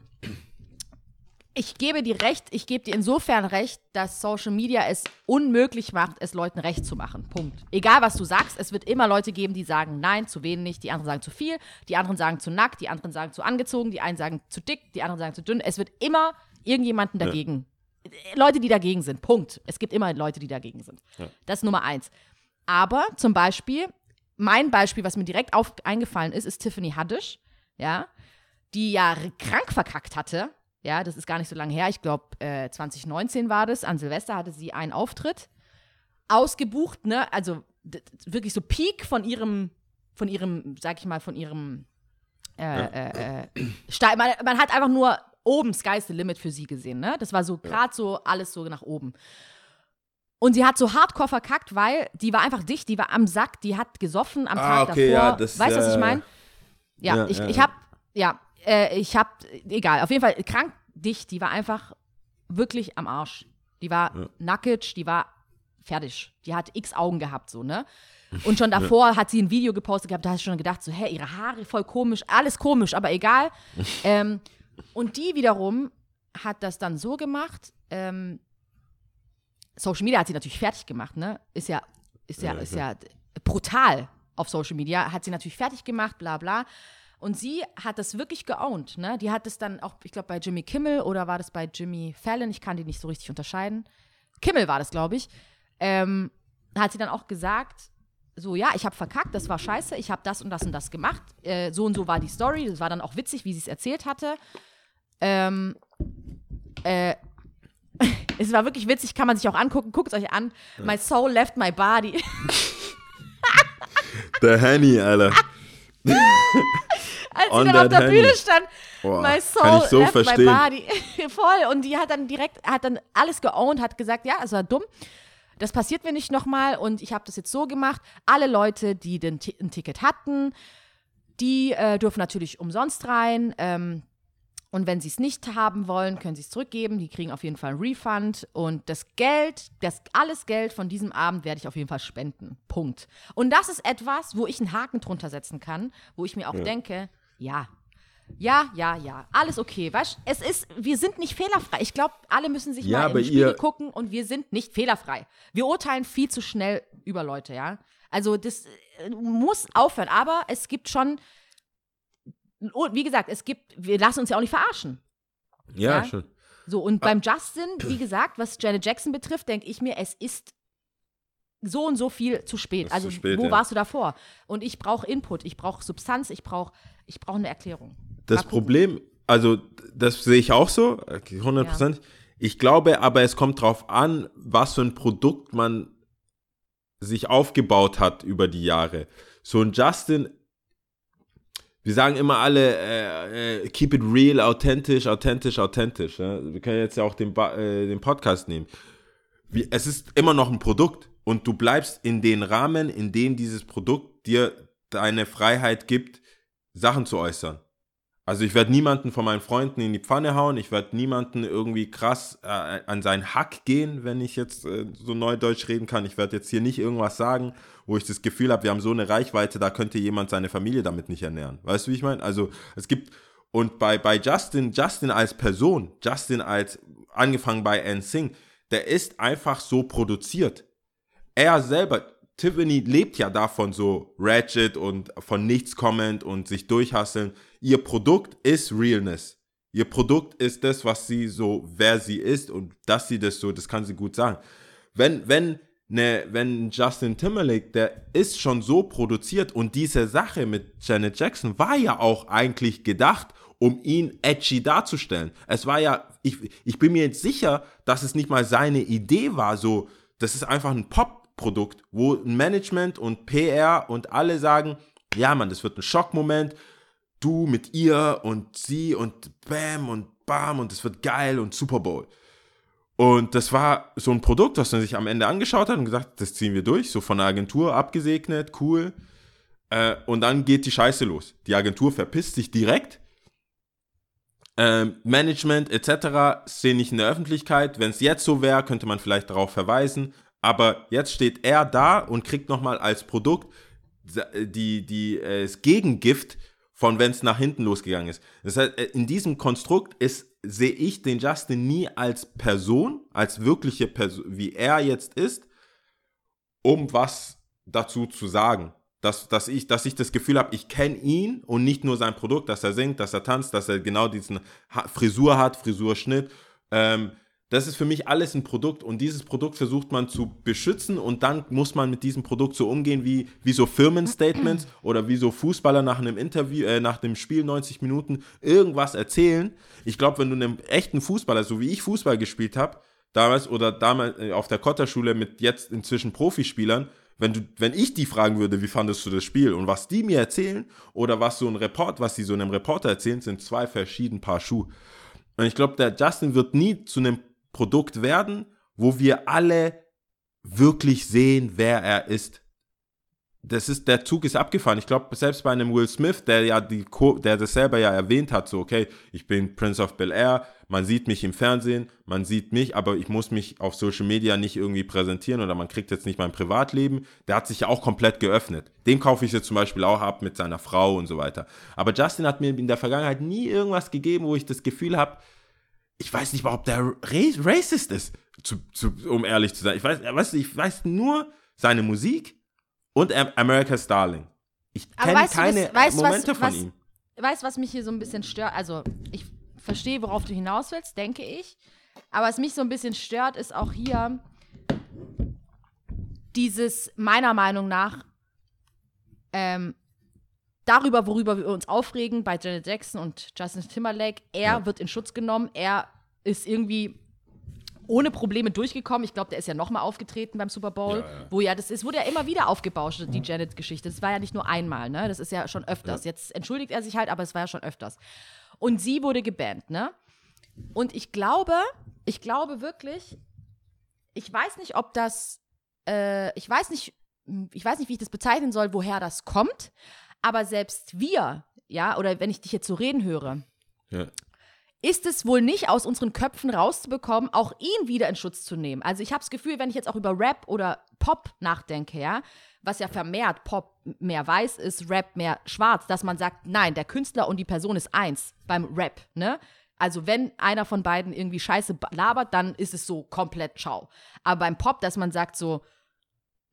Ich gebe dir recht, ich gebe dir insofern recht, dass Social Media es unmöglich macht, es Leuten recht zu machen. Punkt. Egal, was du sagst, es wird immer Leute geben, die sagen nein, zu wenig, die anderen sagen zu viel, die anderen sagen zu nackt, die anderen sagen zu angezogen, die einen sagen zu dick, die anderen sagen zu dünn. Es wird immer irgendjemanden dagegen. Leute, die dagegen sind. Punkt. Es gibt immer Leute, die dagegen sind. Das ist Nummer eins. Aber zum Beispiel, mein Beispiel, was mir direkt auf, eingefallen ist, ist Tiffany Haddish, ja, die ja krank verkackt hatte. Ja, das ist gar nicht so lange her. Ich glaube, äh, 2019 war das. An Silvester hatte sie einen Auftritt. Ausgebucht, ne? Also wirklich so Peak von ihrem, von ihrem, sag ich mal, von ihrem äh, äh, äh, man, man hat einfach nur oben Sky's the Limit für sie gesehen, ne? Das war so gerade so alles so nach oben. Und sie hat so hardcore verkackt, weil die war einfach dicht, die war am Sack, die hat gesoffen am Ah, Tag okay, davor. ja, das, weißt du, was ich äh, meine? Ja, ja, ich, ja, ich ja. hab, ja, äh, ich hab, egal, auf jeden Fall krank dicht, die war einfach wirklich am Arsch. Die war nackig, die war fertig. Die hat x Augen gehabt, so, ne? Und schon davor hat sie ein Video gepostet gehabt, da hast du schon gedacht, so, hä, ihre Haare voll komisch, alles komisch, aber egal. ähm, und die wiederum hat das dann so gemacht, ähm, Social Media hat sie natürlich fertig gemacht, ne? Ist ja, ist ja, Ja, ist ja brutal auf Social Media, hat sie natürlich fertig gemacht, bla bla. Und sie hat das wirklich geowned, ne? Die hat es dann auch, ich glaube, bei Jimmy Kimmel oder war das bei Jimmy Fallon, ich kann die nicht so richtig unterscheiden. Kimmel war das, glaube ich. Ähm, hat sie dann auch gesagt, so, ja, ich habe verkackt, das war scheiße, ich habe das und das und das gemacht. Äh, so und so war die Story, das war dann auch witzig, wie sie es erzählt hatte. Ähm, äh, es war wirklich witzig, kann man sich auch angucken. Guckt es euch an. My soul left my body. Der Henny, Alter. Als On sie dann auf der. Bühne stand. Boah, my kann soul ich so left verstehen. my body. Voll. Und die hat dann direkt, hat dann alles geowned, hat gesagt, ja, es war dumm. Das passiert mir nicht nochmal und ich habe das jetzt so gemacht. Alle Leute, die den, Ti- ein Ticket hatten, die äh, dürfen natürlich umsonst rein. Ähm, und wenn sie es nicht haben wollen, können sie es zurückgeben. Die kriegen auf jeden Fall einen Refund. Und das Geld, das alles Geld von diesem Abend werde ich auf jeden Fall spenden. Punkt. Und das ist etwas, wo ich einen Haken drunter setzen kann, wo ich mir auch denke, ja. Ja, ja, ja, alles okay. Weißt, es ist, wir sind nicht fehlerfrei. Ich glaube, alle müssen sich Ja, mal den Spiegel gucken und wir sind nicht fehlerfrei. Wir urteilen viel zu schnell über Leute, ja. Also das äh, muss aufhören. Aber es gibt schon, und wie gesagt, es gibt, wir lassen uns ja auch nicht verarschen. Ja, Ja? schon. So, und beim Justin, wie gesagt, was Janet Jackson betrifft, denke ich mir, es ist so und so viel zu spät. Also, zu spät, wo ja. warst du davor? Und ich brauche Input, ich brauche Substanz, ich brauche ich brauch eine Erklärung. Das. Problem, also das sehe ich auch so, äh, 100 Prozent. Ich glaube aber, es kommt drauf an, was für ein Produkt man sich aufgebaut hat über die Jahre. So ein Justin, wir sagen immer alle, äh, äh, keep it real, authentisch, authentisch, authentisch. Ja? Wir können jetzt ja auch den, äh, den Podcast nehmen. Wie, es ist immer noch ein Produkt und du bleibst in den Rahmen, in dem dieses Produkt dir deine Freiheit gibt, Sachen zu äußern. Also ich werde niemanden von meinen Freunden in die Pfanne hauen, ich werde niemanden irgendwie krass äh, an seinen Hack gehen, wenn ich jetzt äh, so neudeutsch reden kann. Ich werde jetzt hier nicht irgendwas sagen, wo ich das Gefühl habe, wir haben so eine Reichweite, da könnte jemand seine Familie damit nicht ernähren. Weißt du, wie ich meine? Also es gibt, und bei, bei Justin, Justin als Person, Justin als, angefangen bei NSYNC, der ist einfach so produziert er selber, Tiffany lebt ja davon so Ratchet und von nichts kommend und sich durchhasseln. Ihr Produkt ist Realness. Ihr Produkt ist das, was sie so, wer sie ist und dass sie das so, das kann sie gut sagen. Wenn, wenn, ne, wenn Justin Timberlake, der ist schon so produziert und diese Sache mit Janet Jackson war ja auch eigentlich gedacht, um ihn edgy darzustellen. Es war ja, ich, ich bin mir jetzt sicher, dass es nicht mal seine Idee war, so, das ist einfach ein Pop-Produkt, wo Management und PR und alle sagen, ja Mann, das wird ein Schockmoment, du mit ihr und sie und bam und bam und es wird geil und Super Bowl. Und das war so ein Produkt, das man sich am Ende angeschaut hat und gesagt, das ziehen wir durch, so von der Agentur abgesegnet, cool. Äh, und dann geht die Scheiße los. Die Agentur verpisst sich direkt. ähm, Management etc. stehen nicht in der Öffentlichkeit. Wenn es jetzt so wäre, könnte man vielleicht darauf verweisen. Aber jetzt steht er da und kriegt nochmal als Produkt die, die, äh, das Gegengift von wenn es nach hinten losgegangen ist. Das heißt, äh, in diesem Konstrukt ist, sehe ich den Justin nie als Person, als wirkliche Person, wie er jetzt ist, um was dazu zu sagen. Dass, dass, ich, dass ich das Gefühl habe, ich kenne ihn und nicht nur sein Produkt, dass er singt, dass er tanzt, dass er genau diesen ha Frisur hat, Frisurschnitt. Ähm, das ist für mich alles ein Produkt und dieses Produkt versucht man zu beschützen und dann muss man mit diesem Produkt so umgehen wie, wie so Firmenstatements oder wie so Fußballer nach einem Interview, äh, nach dem Spiel 90 Minuten irgendwas erzählen. Ich glaube, wenn du einem echten Fußballer, so wie ich Fußball gespielt habe, damals oder damals äh, auf der Kotterschule mit jetzt inzwischen Profispielern, wenn du, wenn ich die fragen würde, wie fandest du das Spiel und was die mir erzählen oder was so ein Report, was die so einem Reporter erzählen, sind zwei verschiedene Paar Schuhe. Und ich glaube, der Justin wird nie zu einem Produkt werden, wo wir alle wirklich sehen, wer er ist. Das ist, der Zug ist abgefahren. Ich glaube, selbst bei einem Will Smith, der ja die, der das selber ja erwähnt hat, so, okay, ich bin Prince of Bel Air, man sieht mich im Fernsehen, man sieht mich, aber ich muss mich auf Social Media nicht irgendwie präsentieren oder man kriegt jetzt nicht mein Privatleben. Der hat sich ja auch komplett geöffnet. Dem kaufe ich jetzt zum Beispiel auch ab mit seiner Frau und so weiter. Aber Justin hat mir in der Vergangenheit nie irgendwas gegeben, wo ich das Gefühl habe, ich weiß nicht mal, ob der racist ist, zu, zu, um ehrlich zu sein. Ich weiß, weißt du, ich weiß nur seine Musik und America's Darling. Ich kenne keine du, weißt, Momente was, von was, ihm. Weißt du, was mich hier so ein bisschen stört? Also, ich verstehe, worauf du hinaus willst, denke ich. Aber was mich so ein bisschen stört, ist auch hier dieses, meiner Meinung nach, ähm, darüber, worüber wir uns aufregen bei Janet Jackson und Justin Timberlake. Er ja. wird in Schutz genommen. Er ist irgendwie ohne Probleme durchgekommen. Ich glaube, der ist ja nochmal aufgetreten beim Super Bowl, ja, ja. wo ja, das ist, wurde ja immer wieder aufgebauscht, die Janet-Geschichte. Das war ja nicht nur einmal, ne? Das ist ja schon öfters. Jetzt entschuldigt er sich halt, aber es war ja schon öfters. Und sie wurde gebannt, ne? Und ich glaube, ich glaube wirklich, ich weiß nicht, ob das, äh, ich weiß nicht, ich weiß nicht, wie ich das bezeichnen soll, woher das kommt, aber selbst wir, ja, oder wenn ich dich jetzt so reden höre, ja. ist es wohl nicht aus unseren Köpfen rauszubekommen, auch ihn wieder in Schutz zu nehmen. Also ich habe das Gefühl, wenn ich jetzt auch über Rap oder Pop nachdenke, ja, was ja vermehrt Pop mehr weiß ist, Rap mehr schwarz, dass man sagt, nein, der Künstler und die Person ist eins beim Rap, ne? Also wenn einer von beiden irgendwie Scheiße labert, dann ist es so komplett Schau. Aber beim Pop, dass man sagt so,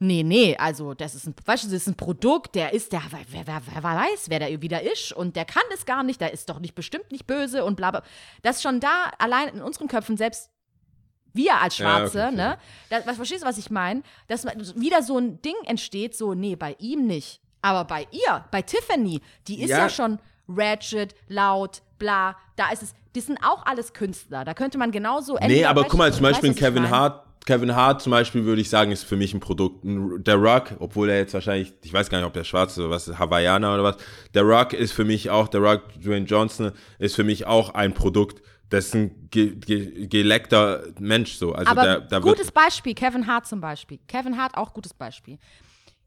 Nee, nee, also das ist ein, weißt du, das ist ein Produkt, der ist, der, wer, wer, wer weiß, wer der wieder ist und der kann es gar nicht, der ist doch nicht bestimmt nicht böse und bla bla. Das schon da, allein in unseren Köpfen, selbst wir als Schwarze, ja, okay, ne? Das, was, verstehst du, was ich meine? Dass wieder so ein Ding entsteht, so, nee, bei ihm nicht. Aber bei ihr, bei Tiffany, die ist ja, ja schon ratchet, laut, bla, da ist es, die sind auch alles Künstler. Da könnte man genauso. Nee, aber guck mal, zum Beispiel weißt, Kevin Hart Kevin Hart zum Beispiel würde ich sagen, ist für mich ein Produkt. Der Rock, obwohl er jetzt wahrscheinlich, ich weiß gar nicht, ob der schwarz ist oder was, Hawaiianer oder was. Der Rock ist für mich auch, der Rock, Dwayne Johnson, ist für mich auch ein Produkt. Das ist ein ge ge geleckter Mensch so. Also Aber der, der gutes Beispiel, Kevin Hart zum Beispiel. Kevin Hart auch gutes Beispiel.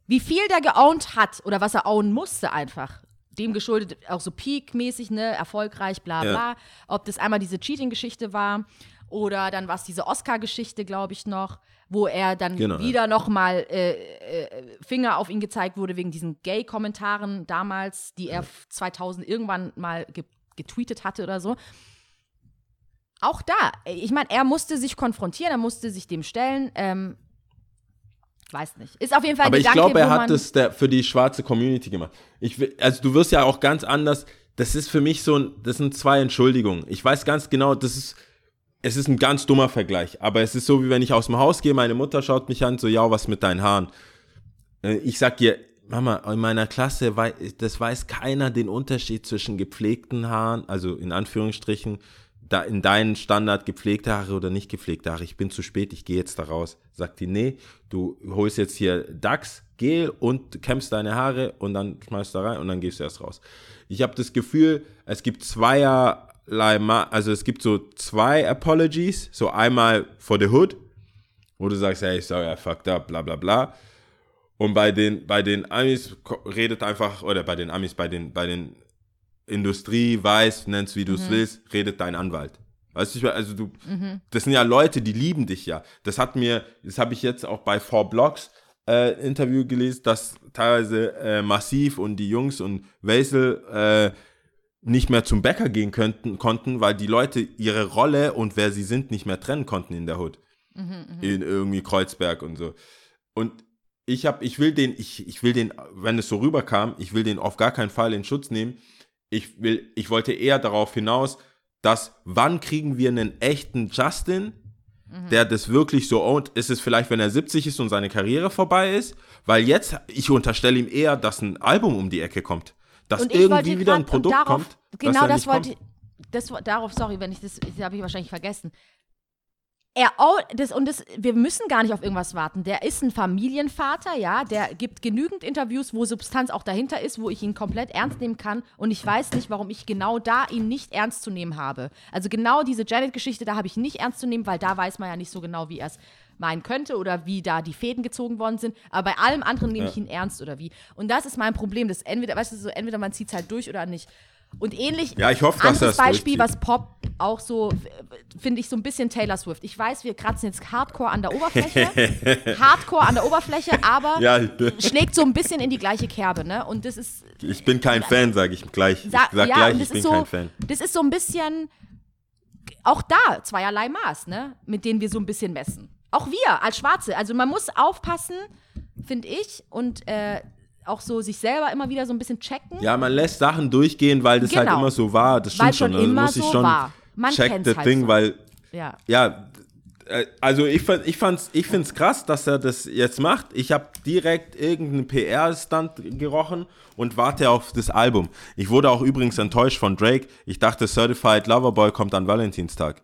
Wie viel der geowned hat oder was er own musste einfach dem geschuldet, auch so Peak-mäßig, ne, erfolgreich, bla bla. Ja. Ob das einmal diese Cheating-Geschichte war oder dann war es diese Oscar-Geschichte, glaube ich, noch, wo er dann genau, wieder ja. nochmal äh, äh, Finger auf ihn gezeigt wurde wegen diesen Gay-Kommentaren damals, die er 2000 irgendwann mal ge getweetet hatte oder so. Auch da, ich meine, er musste sich konfrontieren, er musste sich dem stellen. Ähm, weiß nicht. Ist auf jeden Fall ein Aber Gedanke, ich glaube, er hat das für die schwarze Community gemacht. Ich, also du wirst ja auch ganz anders. Das ist für mich so ein, das sind zwei Entschuldigungen. Ich weiß ganz genau, das ist, es ist ein ganz dummer Vergleich, aber es ist so, wie wenn ich aus dem Haus gehe, meine Mutter schaut mich an, so, ja, was mit deinen Haaren? Äh, ich sag ihr, Mama, in meiner Klasse, das weiß keiner den Unterschied zwischen gepflegten Haaren, also in Anführungsstrichen, da in deinen Standard gepflegte Haare oder nicht gepflegte Haare. Ich bin zu spät, ich gehe jetzt da raus. Sagt die, nee, du holst jetzt hier Dax, Gel und kämmst deine Haare und dann schmeißt da rein und dann gehst du erst raus. Ich habe das Gefühl, es gibt zweier also es gibt so zwei Apologies, so einmal for the Hood, wo du sagst, hey, sorry, I fucked up, bla bla bla. Und bei den, bei den Amis redet einfach, oder bei den Amis, bei den, bei den Industrie, weiß, nenn's wie du es willst, redet dein Anwalt. Weißt du, also du, das sind ja Leute, die lieben dich ja. Das hat mir, das habe ich jetzt auch bei Four Blocks äh, Interview gelesen, dass teilweise äh, Massiv und die Jungs und Wesel äh, nicht mehr zum Bäcker gehen könnten, konnten, weil die Leute ihre Rolle und wer sie sind nicht mehr trennen konnten in der Hood. In irgendwie Kreuzberg und so. Und ich habe, ich will den, ich, ich will den, wenn es so rüberkam, ich will den auf gar keinen Fall in Schutz nehmen. Ich will, ich wollte eher darauf hinaus, dass wann kriegen wir einen echten Justin, der das wirklich so ownt? Ist es vielleicht, wenn er 70 ist und seine Karriere vorbei ist? Weil jetzt, ich unterstelle ihm eher, dass ein Album um die Ecke kommt. Dass irgendwie wieder ein grad- Produkt darauf, kommt. Genau das wollte kommt. ich. Das, darauf, sorry, wenn ich das, das habe ich wahrscheinlich vergessen. Er, das, und das, wir müssen gar nicht auf irgendwas warten. Der ist ein Familienvater, ja, der gibt genügend Interviews, wo Substanz auch dahinter ist, wo ich ihn komplett ernst nehmen kann. Und ich weiß nicht, warum ich genau da ihn nicht ernst zu nehmen habe. Also genau diese Janet-Geschichte, da habe ich nicht ernst zu nehmen, weil da weiß man ja nicht so genau, wie er es meinen könnte oder wie da die Fäden gezogen worden sind. Aber bei allem anderen nehme ich ihn ernst oder wie. Und das ist mein Problem. Das entweder, weißt du, so entweder man zieht es halt durch oder nicht. Und ähnlich, Ja, ich hoffe, dass es Beispiel, was Pop auch so, finde ich so ein bisschen Taylor Swift. Ich weiß, wir kratzen jetzt Hardcore an der Oberfläche. Hardcore an der Oberfläche, aber Ja, schlägt so ein bisschen in die gleiche Kerbe, ne? Und das ist, ich bin kein Fan, sage ich gleich. Ich sa- sag ja, gleich, ich das bin so, kein Fan. das ist so ein bisschen, auch da zweierlei Maß, ne? Mit denen wir so ein bisschen messen. Auch wir als Schwarze. Also man muss aufpassen, finde ich, und äh, auch so sich selber immer wieder so ein bisschen checken. Ja, man lässt Sachen durchgehen, weil das halt Genau. immer so war. Das Weil stimmt schon. schon Also muss ich so schon war. Man check the halt thing, so. weil ja. ja, äh, also ich, ich, fand's, ich finde es krass, dass er das jetzt macht. Ich habe direkt irgendeinen PR-Stunt gerochen und warte auf das Album. Ich wurde auch übrigens enttäuscht von Drake. Ich dachte, Certified Loverboy kommt an Valentinstag.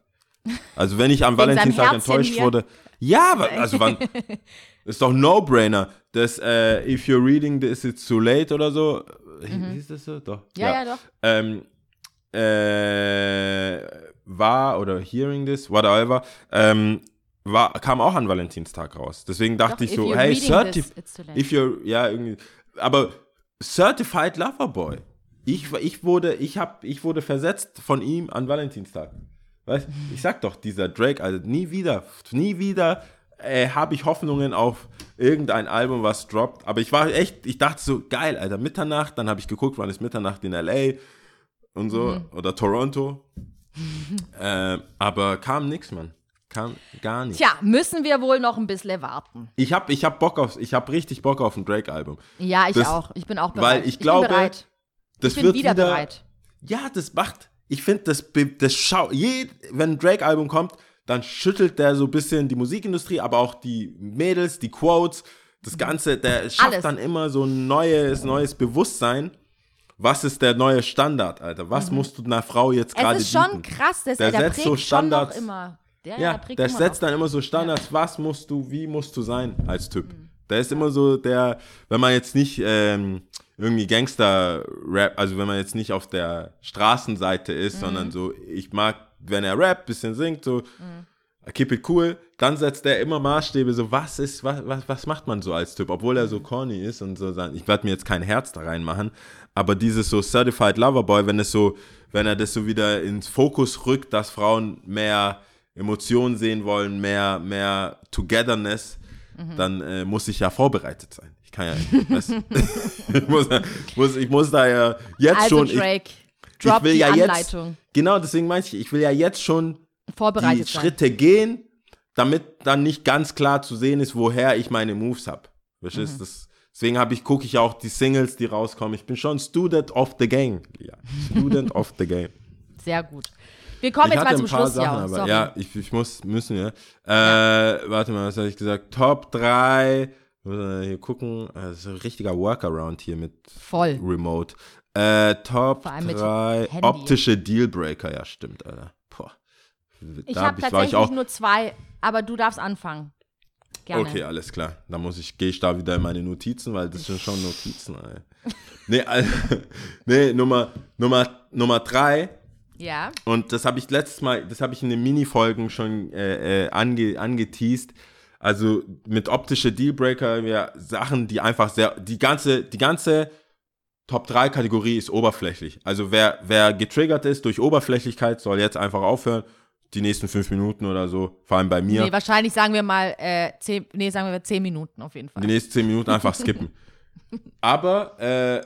Also wenn ich am Wegen Valentinstag enttäuscht hier. wurde. Ja, also wann. ist doch No-Brainer. Das, äh, if you're reading this, it's too late oder so. Hieß das so? Doch. Mhm. Ja, ja, doch. Ähm, äh, war oder hearing this, whatever, ähm, war, kam auch an Valentinstag raus. Deswegen dachte Doch, ich so, hey, reading certi this, it's too late. if you're, ja, irgendwie, aber Certified Loverboy. Ich, ich wurde, ich hab, ich wurde versetzt von ihm an Valentinstag. Weißt, ich sag doch, dieser Drake, also nie wieder, nie wieder äh, habe ich Hoffnungen auf irgendein Album, was droppt. Aber ich war echt, ich dachte so, geil, Alter, Mitternacht, dann habe ich geguckt, wann ist Mitternacht in L.A. und so, Mhm. oder Toronto. äh, aber kam nix, Mann. Kam gar nichts. Tja, müssen wir wohl noch ein bisschen warten. Ich hab, ich hab Bock auf, ich hab richtig Bock auf ein Drake-Album. Ja, ich Das- auch. Ich bin auch weil bereit. ich glaube, bin bereit. Das Ich bin wird wieder, bereit. Ja, das macht. Ich finde, das, das schau. Je, wenn ein Drake-Album kommt, dann schüttelt der so ein bisschen die Musikindustrie, aber auch die Mädels, die Quotes, das Ganze, der schafft Alles. dann immer so ein neues, neues Bewusstsein. Was ist der neue Standard, Alter? Was musst du einer Frau jetzt gerade Mhm. Es ist schon bieten? krass, das, Der der, setzt so Standards. immer. Der, Ja, der der setzt dann immer so Standards, was musst du, wie musst du sein als Typ. Der ist immer so der, wenn man jetzt nicht ähm, irgendwie Gangster-Rap, also wenn man jetzt nicht auf der Straßenseite ist, sondern so, ich mag, wenn er rappt, bisschen singt, so, keep it cool, dann setzt er immer Maßstäbe, so, was ist, was, was, was macht man so als Typ, obwohl er so corny ist und so, sein- ich werde mir jetzt kein Herz da reinmachen, aber dieses so Certified Lover Boy, wenn es so, wenn er das so wieder ins Fokus rückt, dass Frauen mehr Emotionen sehen wollen, mehr, mehr Togetherness, dann äh, muss ich ja vorbereitet sein. Ich kann ja, du, ich, muss, muss, ich muss da ja jetzt Also schon, ich, Drake, ich drop will die ja Anleitung. jetzt, genau, deswegen meine ich, ich will ja jetzt schon die Vorbereitet sein. Schritte gehen, damit dann nicht ganz klar zu sehen ist, woher ich meine Moves habe. Verstehst Mhm. Das- Deswegen habe ich, gucke ich auch die Singles, die rauskommen. Ich bin schon Student of the Game. Ja, Student of the Game. Sehr gut. Wir kommen ich jetzt mal zum Schluss, Sachen, ja. aber ja, ich, ich muss, müssen wir. Äh, warte mal, was habe ich gesagt? Top 3. Hier gucken. Das ist ein richtiger Workaround hier mit Voll. Remote. Äh, Top Vor allem mit 3. Handy. Optische Dealbreaker. Ja, stimmt, Alter. Boah. Ich habe hab ich tatsächlich auch, nur zwei, aber du darfst anfangen. Gerne. Okay, alles klar. Dann muss ich, gehe ich da wieder in meine Notizen, weil das sind schon Notizen, ey. Nee, also, nee Nummer, Nummer, Nummer drei, Ja. und das habe ich letztes Mal, das habe ich in den Mini-Folgen schon äh, äh, ange, angeteased. Also mit optische Dealbreaker, ja, Sachen, die einfach sehr, die ganze, die ganze Top 3 Kategorie ist oberflächlich. Also wer, wer getriggert ist durch Oberflächlichkeit, soll jetzt einfach aufhören. Die nächsten fünf Minuten oder so, vor allem bei mir. Nee, wahrscheinlich sagen wir mal äh, zehn, nee, sagen wir zehn Minuten auf jeden Fall. die nächsten zehn Minuten einfach skippen. Aber äh,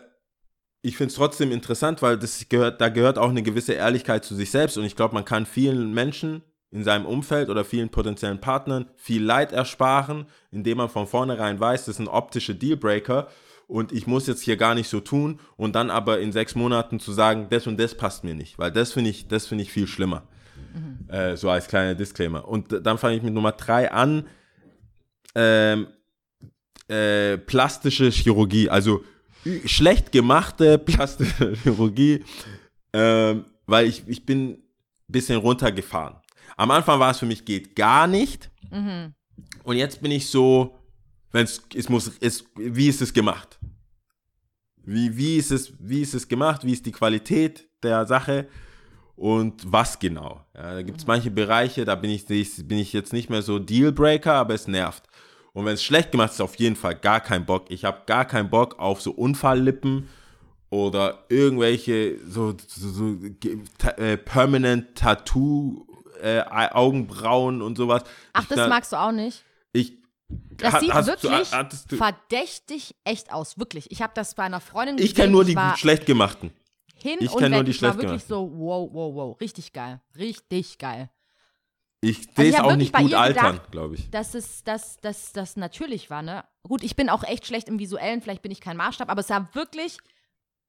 ich finde es trotzdem interessant, weil das gehört, da gehört auch eine gewisse Ehrlichkeit zu sich selbst und ich glaube, man kann vielen Menschen in seinem Umfeld oder vielen potenziellen Partnern viel Leid ersparen, indem man von vornherein weiß, das sind optische Dealbreaker und ich muss jetzt hier gar nicht so tun und dann aber in sechs Monaten zu sagen, das und das passt mir nicht, weil das finde ich, das finde ich viel schlimmer. Äh, so als kleiner Disclaimer. Und dann fange ich mit Nummer drei an. Ähm, äh, plastische Chirurgie, also schlecht gemachte plastische Chirurgie, ähm, weil ich, ich bin ein bisschen runtergefahren. Am Anfang war es für mich geht gar nicht. Und jetzt bin ich so, wenn es, es muss, es, wie ist es gemacht? Wie, wie, ist es, wie ist es gemacht? Wie ist die Qualität der Sache? Und was genau? Ja, da gibt es manche Bereiche, da bin ich, bin ich jetzt nicht mehr so Dealbreaker, aber es nervt. Und wenn es schlecht gemacht ist, auf jeden Fall gar keinen Bock. Ich habe gar keinen Bock auf so Unfalllippen oder irgendwelche so, so, so äh, permanent Tattoo äh, Augenbrauen und sowas. Ach, ich, das na- magst du auch nicht? ich Das ha- sieht du- wirklich hattest du, verdächtig echt aus, wirklich. Ich habe das bei einer Freundin ich gesehen, kenne nur die schlecht gemachten. hin ich und nur die Ich war schlecht wirklich so, wow, wow, wow, richtig geil, richtig geil. Ich Also sehe ich es auch nicht bei gut altern, glaube ich. Dass es dass, dass, das natürlich war, ne? Gut, ich bin auch echt schlecht im Visuellen, vielleicht bin ich kein Maßstab, aber es sah wirklich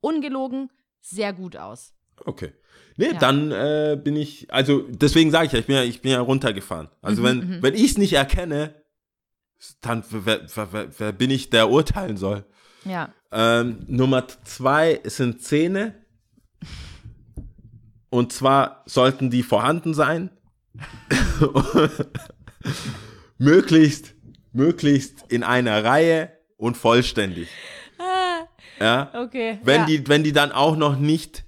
ungelogen sehr gut aus. Okay. Nee, Ja. dann äh, bin ich, also deswegen sage ich ja, ich bin ja, ich bin ja runtergefahren. Also Mhm, wenn, wenn ich es nicht erkenne, dann wer, wer, wer, wer bin ich, der urteilen soll. Ja. Ähm, Nummer zwei sind Zähne. Und zwar sollten die vorhanden sein. möglichst, möglichst in einer Reihe und vollständig. Ja. Okay. Wenn, ja. die, wenn die dann auch noch nicht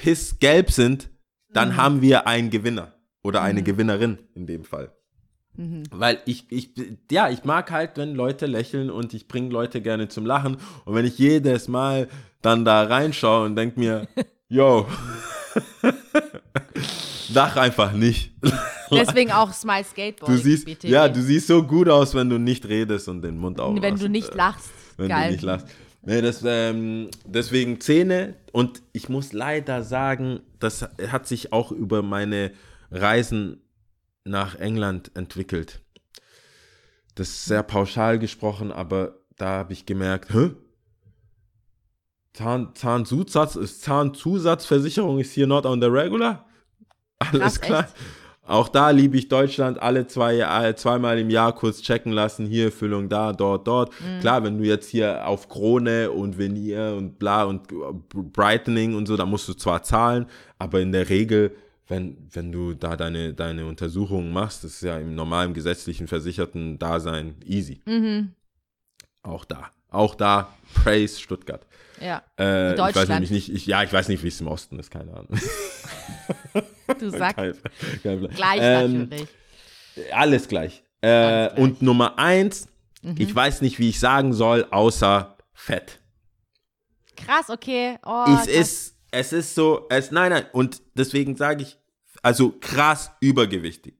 pissgelb sind, dann haben wir einen Gewinner oder eine Gewinnerin in dem Fall. Weil ich, ich, ja, ich mag halt, wenn Leute lächeln und ich bringe Leute gerne zum Lachen. Und wenn ich jedes Mal dann da reinschaue und denke mir, yo, lach einfach nicht. Deswegen auch Smile Skateboard. Du siehst, ja, du siehst so gut aus, wenn du nicht redest und den Mund aufmachst. Wenn du nicht lachst. wenn Geil. du nicht lachst. Nee, das, ähm, deswegen Zähne und ich muss leider sagen, das hat sich auch über meine Reisen nach England entwickelt. Das ist sehr pauschal gesprochen, aber da habe ich gemerkt, hä? Zahn, Zahnzusatz, ist Zahnzusatzversicherung ist hier not on the regular? Alles Krass, klar. echt? Auch da liebe ich Deutschland, alle zwei Jahre, zweimal im Jahr kurz checken lassen, hier Füllung da, dort, dort. Mhm. Klar, wenn du jetzt hier auf Krone und Venier und bla und Brightening und so, da musst du zwar zahlen, aber in der Regel, wenn, wenn du da deine, deine Untersuchungen machst, das ist ja im normalen gesetzlichen versicherten Dasein easy. Mhm. Auch da. Auch da, Praise Stuttgart. Ja. Äh, ich weiß Deutschland. nämlich nicht, ich, ja, ich weiß nicht, wie es im Osten ist, keine Ahnung. Du sagst Kein- kein gleich Ähm, natürlich. Alles gleich. Äh, Alles gleich. Mhm. Und Nummer eins, ich weiß nicht, wie ich sagen soll, außer fett. Krass, okay. Oh, es krass. ist, es ist so, es, nein, nein, und deswegen sage ich, also krass übergewichtig.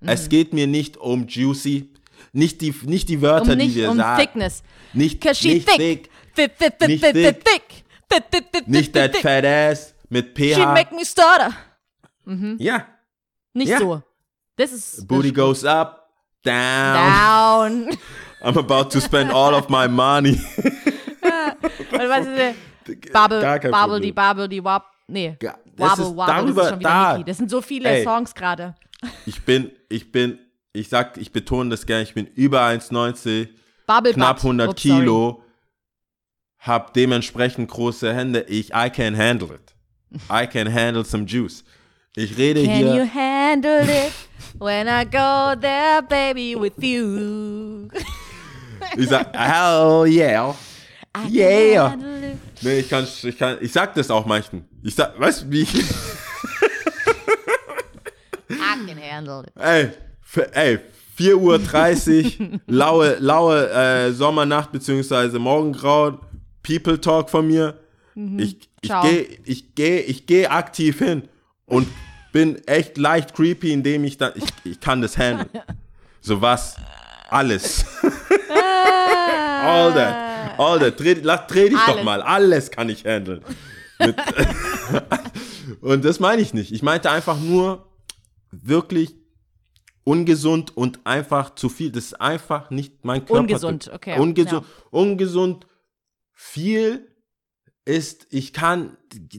Mhm. Es geht mir nicht um juicy, nicht die, nicht die Wörter, um nicht die wir um sagen. Thickness. Nicht, Cause nicht thick. thick, Thick, thick, thick, Nicht thick, thick. thick, thick. Thick, thick, thick, nicht thick, that thick. fat ass mit She pH. make me stutter. Ja, Nicht Ja. so. Das ist booty das goes up, down. down. I'm about to spend all of my money. Und was ist das? Bubble, Bubble, Problem. die Bubble, die Wab. Nee. Das Wobble, ist Wobble, darüber- das ist schon wieder da. Mickey. Das sind so viele Ey. Songs gerade. Ich bin, ich bin, ich sag, ich betone das gerne, ich bin über 1,90, Bubble knapp Butt. 100 Oops, sorry. Kilo, hab dementsprechend große Hände. Ich, I can handle it. I can handle some juice. Ich rede Can hier. you handle it when I go there, baby, with you? Ich sag, hell yeah. I can Yeah. handle it. Nee, ich kann, ich kann, ich sag das auch manchen. Ich sag, weißt du, wie ich, I can handle it. ey, ey, 4.30 Uhr, laue, laue äh, Sommernacht beziehungsweise Morgengrauen, People Talk von mir. Ich, ich Mhm. Ciao. gehe ich geh, ich geh aktiv hin und bin echt leicht creepy, indem ich dann, ich, ich kann das handeln. So was, alles. all that, all that. Dreh, lass, dreh dich doch Alles. mal, alles kann ich handeln. Und das meine ich nicht. Ich meinte einfach nur wirklich ungesund und einfach zu viel. Das ist einfach nicht mein Körper. Ungesund, okay, Ungesund, ungesund viel ist, ich kann,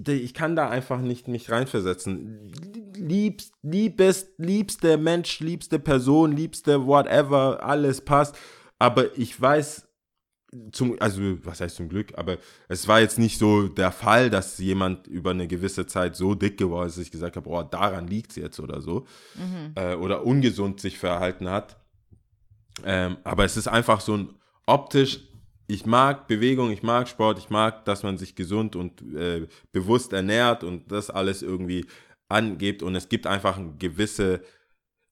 ich kann da einfach nicht mich reinversetzen. Liebst, liebest, liebste Mensch, liebste Person, liebste whatever, alles passt. Aber ich weiß, zum, also was heißt zum Glück, aber es war jetzt nicht so der Fall, dass jemand über eine gewisse Zeit so dick geworden ist, dass ich gesagt habe, oh, daran liegt es jetzt oder so. Äh, oder ungesund sich verhalten hat. Ähm, aber es ist einfach so ein optisch, ich mag Bewegung, ich mag Sport, ich mag, dass man sich gesund und äh, bewusst ernährt und das alles irgendwie angibt. Und es gibt einfach eine gewisse,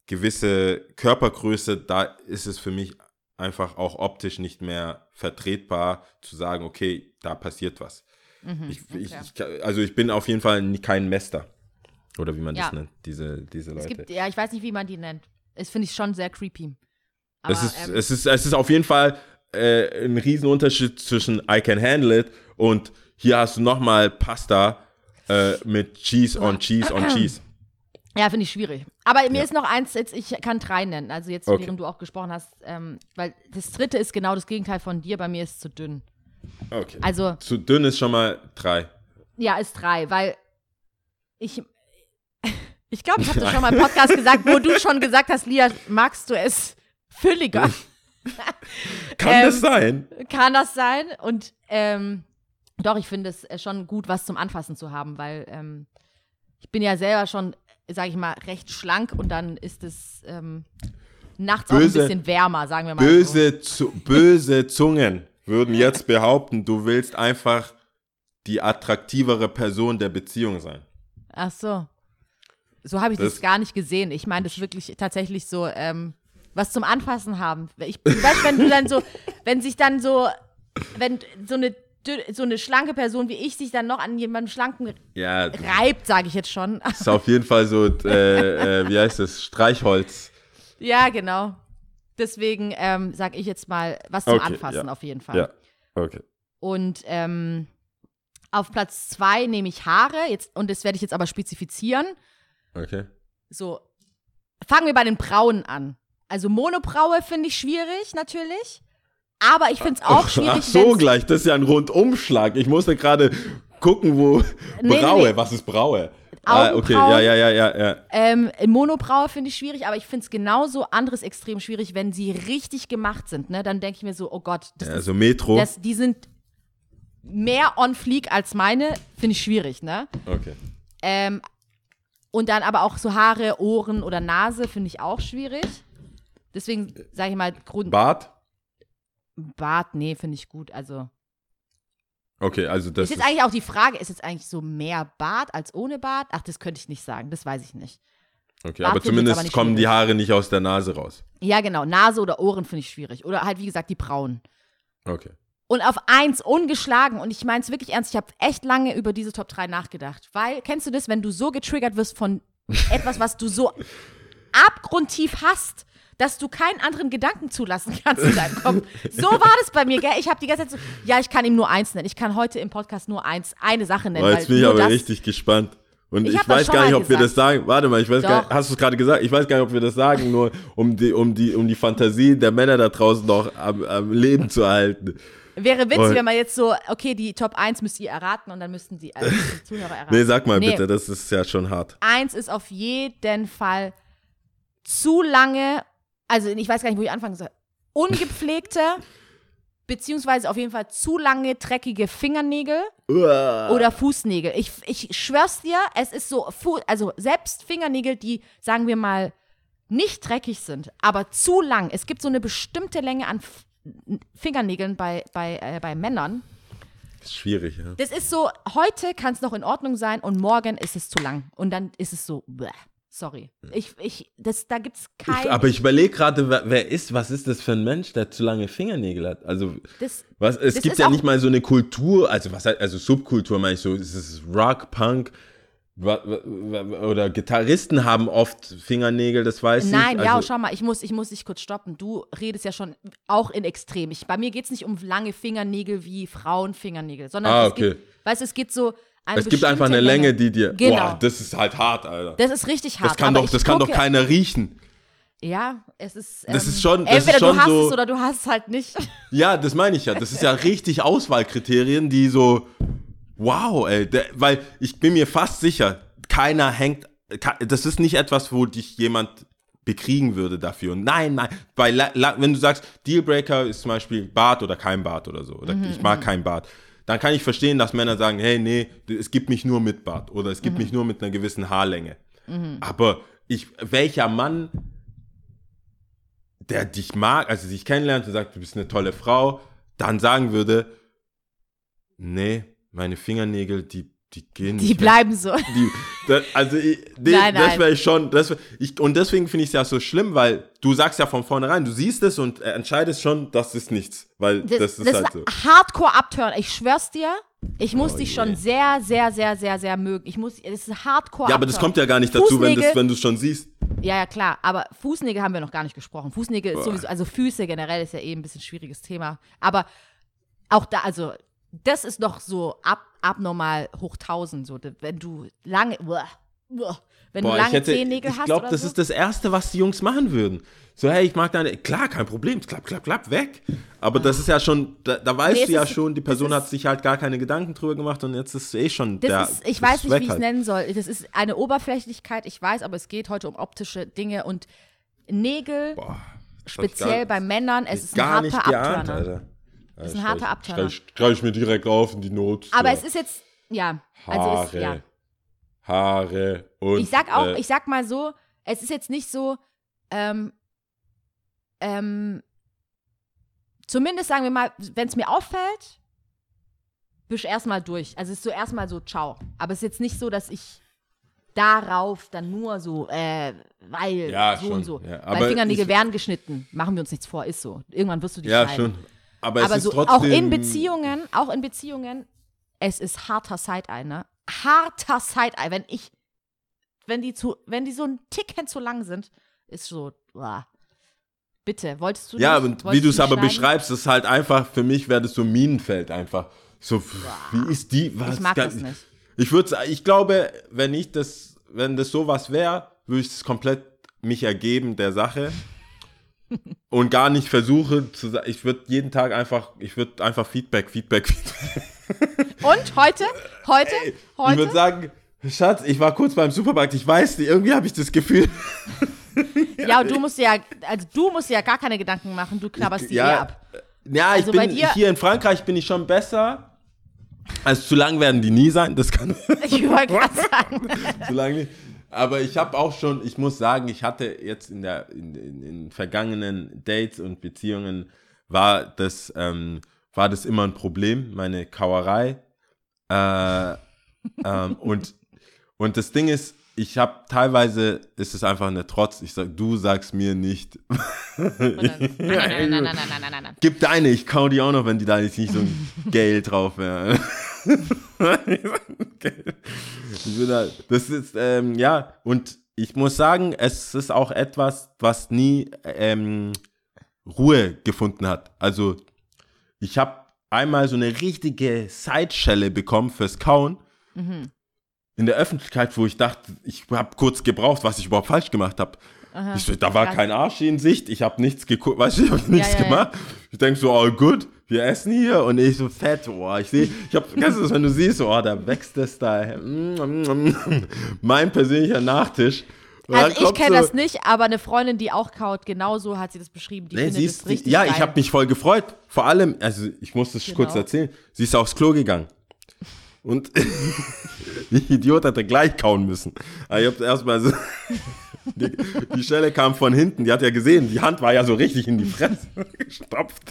gewisse Körpergröße, da ist es für mich einfach auch optisch nicht mehr vertretbar zu sagen, okay, da passiert was. ich, ich, ich, also ich bin auf jeden Fall kein Mester. Oder wie man Ja. das nennt, diese, diese Es Leute. gibt, ja, ich weiß nicht, wie man die nennt. Das finde ich schon sehr creepy. Aber, es, ist, ähm, es, ist, es ist auf jeden Fall äh, ein Riesenunterschied zwischen I can handle it und hier hast du nochmal Pasta äh, mit Cheese on Cheese on Cheese. Ja, finde ich schwierig. Aber mir Ja. ist noch eins, jetzt, ich kann drei nennen. Also jetzt, Okay. während du auch gesprochen hast, ähm, weil das dritte ist genau das Gegenteil von dir, bei mir ist es zu dünn. Okay. Also, Zu dünn ist schon mal drei. ja, ist drei, weil ich, ich glaube, ich habe das schon mal im Podcast gesagt, wo du schon gesagt hast, Lia, magst du es fülliger? Kann Ähm, das sein? Kann das sein? Und ähm, doch, ich finde es äh, schon gut, was zum Anfassen zu haben, weil ähm, ich bin ja selber schon, sage ich mal, recht schlank und dann ist es ähm, nachts auch Böse- ein bisschen wärmer, sagen wir mal. So. Böse, zu, böse Zungen würden jetzt behaupten, du willst einfach die attraktivere Person der Beziehung sein. Ach so. So habe ich das, Das- gar nicht gesehen. Ich meine das wirklich tatsächlich so, ähm, was zum Anfassen haben. Ich, weißt, wenn du dann so, wenn sich dann so, wenn so eine so eine schlanke Person wie ich sich dann noch an jemandem schlanken Ja, reibt, sage ich jetzt schon. ist auf jeden Fall so, äh, äh, wie heißt das, Streichholz. Ja, genau. Deswegen ähm, sage ich jetzt mal was zum Okay, Anfassen ja. auf jeden Fall. Ja, okay. Und ähm, auf Platz zwei nehme ich Haare. Jetzt, und das werde ich jetzt aber spezifizieren. Okay. So, fangen wir bei den Brauen an. Also Monobraue finde ich schwierig, natürlich. Aber ich finde es auch schwierig, Ach so, gleich, das ist ja ein Rundumschlag. Ich musste gerade gucken, wo nee, Braue, nee. was ist Braue? Ah, okay, ja, ja, ja, ja, ja. Ähm, Monobraue finde ich schwierig, aber ich finde es genauso anderes extrem schwierig, wenn sie richtig gemacht sind. Ne? Dann denke ich mir so, oh Gott, das ja ist, so Metro. das, die sind mehr on fleek als meine, finde ich schwierig, ne? okay. Ähm, und dann aber auch so Haare, Ohren oder Nase finde ich auch schwierig. Deswegen sage ich mal, Grund Bart? Bart, nee, finde ich gut. Also Okay, also das ist jetzt eigentlich auch die Frage, ist jetzt eigentlich so mehr Bart als ohne Bart? Ach, das könnte ich nicht sagen, das weiß ich nicht. okay, Bart aber zumindest aber kommen die schwierig. Haare nicht aus der Nase raus. Ja, genau, Nase oder Ohren finde ich schwierig. Oder halt, wie gesagt, die Brauen. Okay. Und auf eins ungeschlagen, und ich meine es wirklich ernst, ich habe echt lange über diese Top 3 nachgedacht. Weil, kennst du das, wenn du so getriggert wirst von etwas, was du so abgrundtief hast, dass du keinen anderen Gedanken zulassen kannst in deinem Kopf. So war das bei mir, gell? Ich habe die ganze Zeit so, ja, ich kann ihm nur eins nennen. Ich kann heute im Podcast nur eins, eine Sache nennen. Oh, jetzt bin ich aber richtig gespannt. Und Ich ich, weiß gar nicht, ob wir gesagt. das sagen. Warte mal, ich weiß gar nicht, hast du es gerade gesagt? Ich weiß gar nicht, ob wir das sagen, nur um die, um die, um die Fantasie der Männer da draußen noch am, am Leben zu erhalten. Wäre witzig, Oh. wenn man jetzt so, okay, die Top 1 müsst ihr erraten und dann müssten die, äh, die Zuhörer erraten. Nee, sag mal Nee. bitte, das ist ja schon hart. Eins ist auf jeden Fall zu lange, also ich weiß gar nicht, wo ich anfangen soll, ungepflegte, beziehungsweise auf jeden Fall zu lange dreckige Fingernägel Uah. oder Fußnägel. Ich, ich schwör's dir, es ist so, also selbst Fingernägel, die, sagen wir mal, nicht dreckig sind, aber zu lang. Es gibt so eine bestimmte Länge an F Fingernägeln bei, bei, äh, bei Männern. ist schwierig, ja. Das ist so, heute kann es noch in Ordnung sein und morgen ist es zu lang. Und dann ist es so, bleh. Sorry. Ich, ich, das, da gibt's Ich, kein. aber ich überlege gerade, wer, wer ist, was ist das für ein Mensch, der zu lange Fingernägel hat? Also, das, was, es gibt ja nicht mal so eine Kultur, also was heißt, also Subkultur meine ich so, es ist Rock, Punk, oder Gitarristen haben oft Fingernägel, das weiß Nein, ich. ja, also, schau mal, ich muss, ich muss dich kurz stoppen. Du redest ja schon auch in Extrem. Ich, bei mir geht es nicht um lange Fingernägel wie Frauenfingernägel, sondern Ah, es okay. gibt, weißt es geht so Es gibt einfach eine bestimmte Länge, die dir, Genau. boah, das ist halt hart, Alter. Das ist richtig hart. Das kann, doch, das kann doch keiner riechen. Ja, es ist. Das ähm, ist schon- das ist entweder schon du hast so- es oder du hast es halt nicht. Ja, das meine ich ja. Das ist ja richtig Auswahlkriterien, die so, wow, ey. Der, weil ich bin mir fast sicher, keiner hängt, das ist nicht etwas, wo dich jemand bekriegen würde dafür. Und nein, nein, bei, wenn du sagst, Dealbreaker ist zum Beispiel Bart oder kein Bart oder so, oder ich mag kein Bart, dann kann ich verstehen, dass Männer sagen, hey, nee, es gibt mich nur mit Bart oder es gibt mich nur mit einer gewissen Haarlänge. Aber ich, welcher Mann der dich mag, also dich kennenlernt und sagt, du bist eine tolle Frau, dann sagen würde, nee, meine Fingernägel, die, die gehen nicht. Die bleiben so. Die, das, also, ich, nee, Nein, das wäre ich schon. Das wär, ich, und deswegen finde ich es ja so schlimm, weil du sagst ja von vornherein, du siehst es und entscheidest schon, das ist nichts. Weil das, Das, ist das halt ist so. ein Hardcore-Abturn. Ich schwör's dir, ich muss Oh dich je. schon sehr, sehr, sehr, sehr, sehr mögen. Ich muss, das ist Hardcore. Ja, aber das kommt ja gar nicht dazu, Fußnägel- wenn du es schon siehst. Ja, ja, klar. Aber Fußnägel haben wir noch gar nicht gesprochen. Fußnägel ist sowieso, also Füße generell ist ja eh ein bisschen schwieriges Thema. Aber auch da, also, das ist doch so ab, abnormal hoch 1000. So, wenn du lange, wenn du Boah, lange ich hätte, Zehennägel ich hast. glaube, oder das so. ist das Erste, was die Jungs machen würden. So, hey, ich mag deine, klar, kein Problem, klapp, klapp, klapp, weg. Aber das ist ja schon, da, da weißt Nee, du ja ist- schon, die Person ist- hat sich halt gar keine Gedanken drüber gemacht und jetzt ist eh schon Das der, ist, ich weiß ist nicht, wie ich es halt. nennen soll. Das ist eine Oberflächlichkeit, ich weiß, aber es geht heute um optische Dinge und Nägel, Boah, ich speziell gar- bei Männern, es ist ein gar nicht harter. Alter. Das ist ein harter schreib- Abturner. Schreib, schreib ich mir direkt auf in die Not. Aber Ja. es ist jetzt, ja, also Haare. ist, ja. Haare und. Ich sag auch, äh, ich sag mal so, es ist jetzt nicht so, ähm, ähm, zumindest sagen wir mal, wenn es mir auffällt, büsch erstmal durch. Also es ist so erstmal so, ciao. Aber es ist jetzt nicht so, dass ich darauf dann nur so, äh, weil Ja, so schon, und so. ja. Weil Fingernägel ich- werden geschnitten. Machen wir uns nichts vor, ist so. Irgendwann wirst du die ja, schneiden. schon. Aber, Aber es ist so trotzdem. auch in Beziehungen, auch in Beziehungen, es ist harter Side-Eye, ne? Harter Side-Eye. Wenn ich, wenn die zu, wenn die so ein Ticken zu lang sind, ist so, uah. bitte, wolltest du Ja, nicht, und wie du es aber schneiden? beschreibst, ist halt einfach, für mich wäre das so ein Minenfeld einfach. So, wie ist die? Was Ich mag das nicht. Ich würde, ich glaube, wenn ich das, wenn das sowas wäre, würde ich es komplett mich ergeben der Sache und gar nicht versuche zu, sa- ich würde jeden Tag einfach, ich würde einfach Feedback, Feedback, Feedback. Und heute, heute, Ich heute, würde sagen, Schatz, ich war kurz beim Supermarkt, ich weiß nicht, irgendwie habe ich das Gefühl, ja, und du musst dir ja, also du musst ja gar keine Gedanken machen, du knabberst die ja, ab. ja, Also ich bin hier in Frankreich bin ich schon besser. Also zu lang werden die nie sein, das kann Ich wollte gerade sagen. zu lang nicht. Aber ich habe auch schon, ich muss sagen, ich hatte jetzt in der in, in, in vergangenen Dates und Beziehungen war das ähm, war das immer ein Problem, meine Kauerei. Äh, ähm, und und das Ding ist, ich habe teilweise ist es einfach eine Trotz. Ich sag, du sagst mir nicht. Nein, nein, nein, nein, nein, nein, nein, nein, nein. Gib deine, ich kau die auch noch, wenn die da nicht so ein Geld drauf wäre. ich bin halt, das ist, ähm, ja, und ich muss sagen, es ist auch etwas, was nie ähm, Ruhe gefunden hat. Also, ich habe einmal so eine richtige Seitschelle bekommen fürs Kauen. In der Öffentlichkeit, wo ich dachte, ich habe kurz gebraucht, was ich überhaupt falsch gemacht habe. So, da war kein Arsch in Sicht, ich habe nichts geguckt, weißt du, ich habe nichts ja, ja. gemacht. Ich denke so, oh gut, wir essen hier und ich so fett, oh, ich sehe, ich habe, kennst du das, wenn du siehst, oh, da wächst das da, mein persönlicher Nachtisch. Also ich kenne so- das nicht, aber eine Freundin, die auch kaut, genauso hat sie das beschrieben. Die Nee, findet sie das ist, richtig ja, geil. ich habe mich voll gefreut. Vor allem, also ich muss das kurz Genau. erzählen. Sie ist aufs Klo gegangen. Und die Idiot hätte gleich kauen müssen. Aber ich hab's erstmal so. Die, die Schelle kam von hinten, die hat ja gesehen, die Hand war ja so richtig in die Fresse gestopft.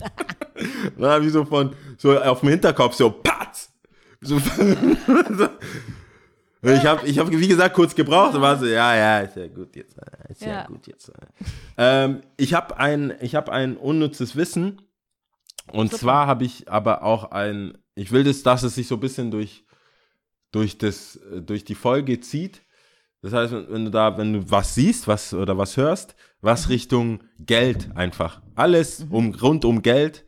Dann habe ich so von, so auf dem Hinterkopf so, patz! So, ich habe, ich hab, wie gesagt, kurz gebraucht und war so, ja, ja, ist ja gut jetzt. Ist ja, Ja. gut jetzt. äh. Ähm, ich habe ein, ich hab ein unnützes Wissen. Und Super. zwar habe ich aber auch ein, ich will das, dass es sich so ein bisschen durch, durch, das, durch die Folge zieht. Das heißt, wenn wenn du da, wenn du was siehst, was oder was hörst, was Richtung Geld einfach. Alles um, rund um Geld,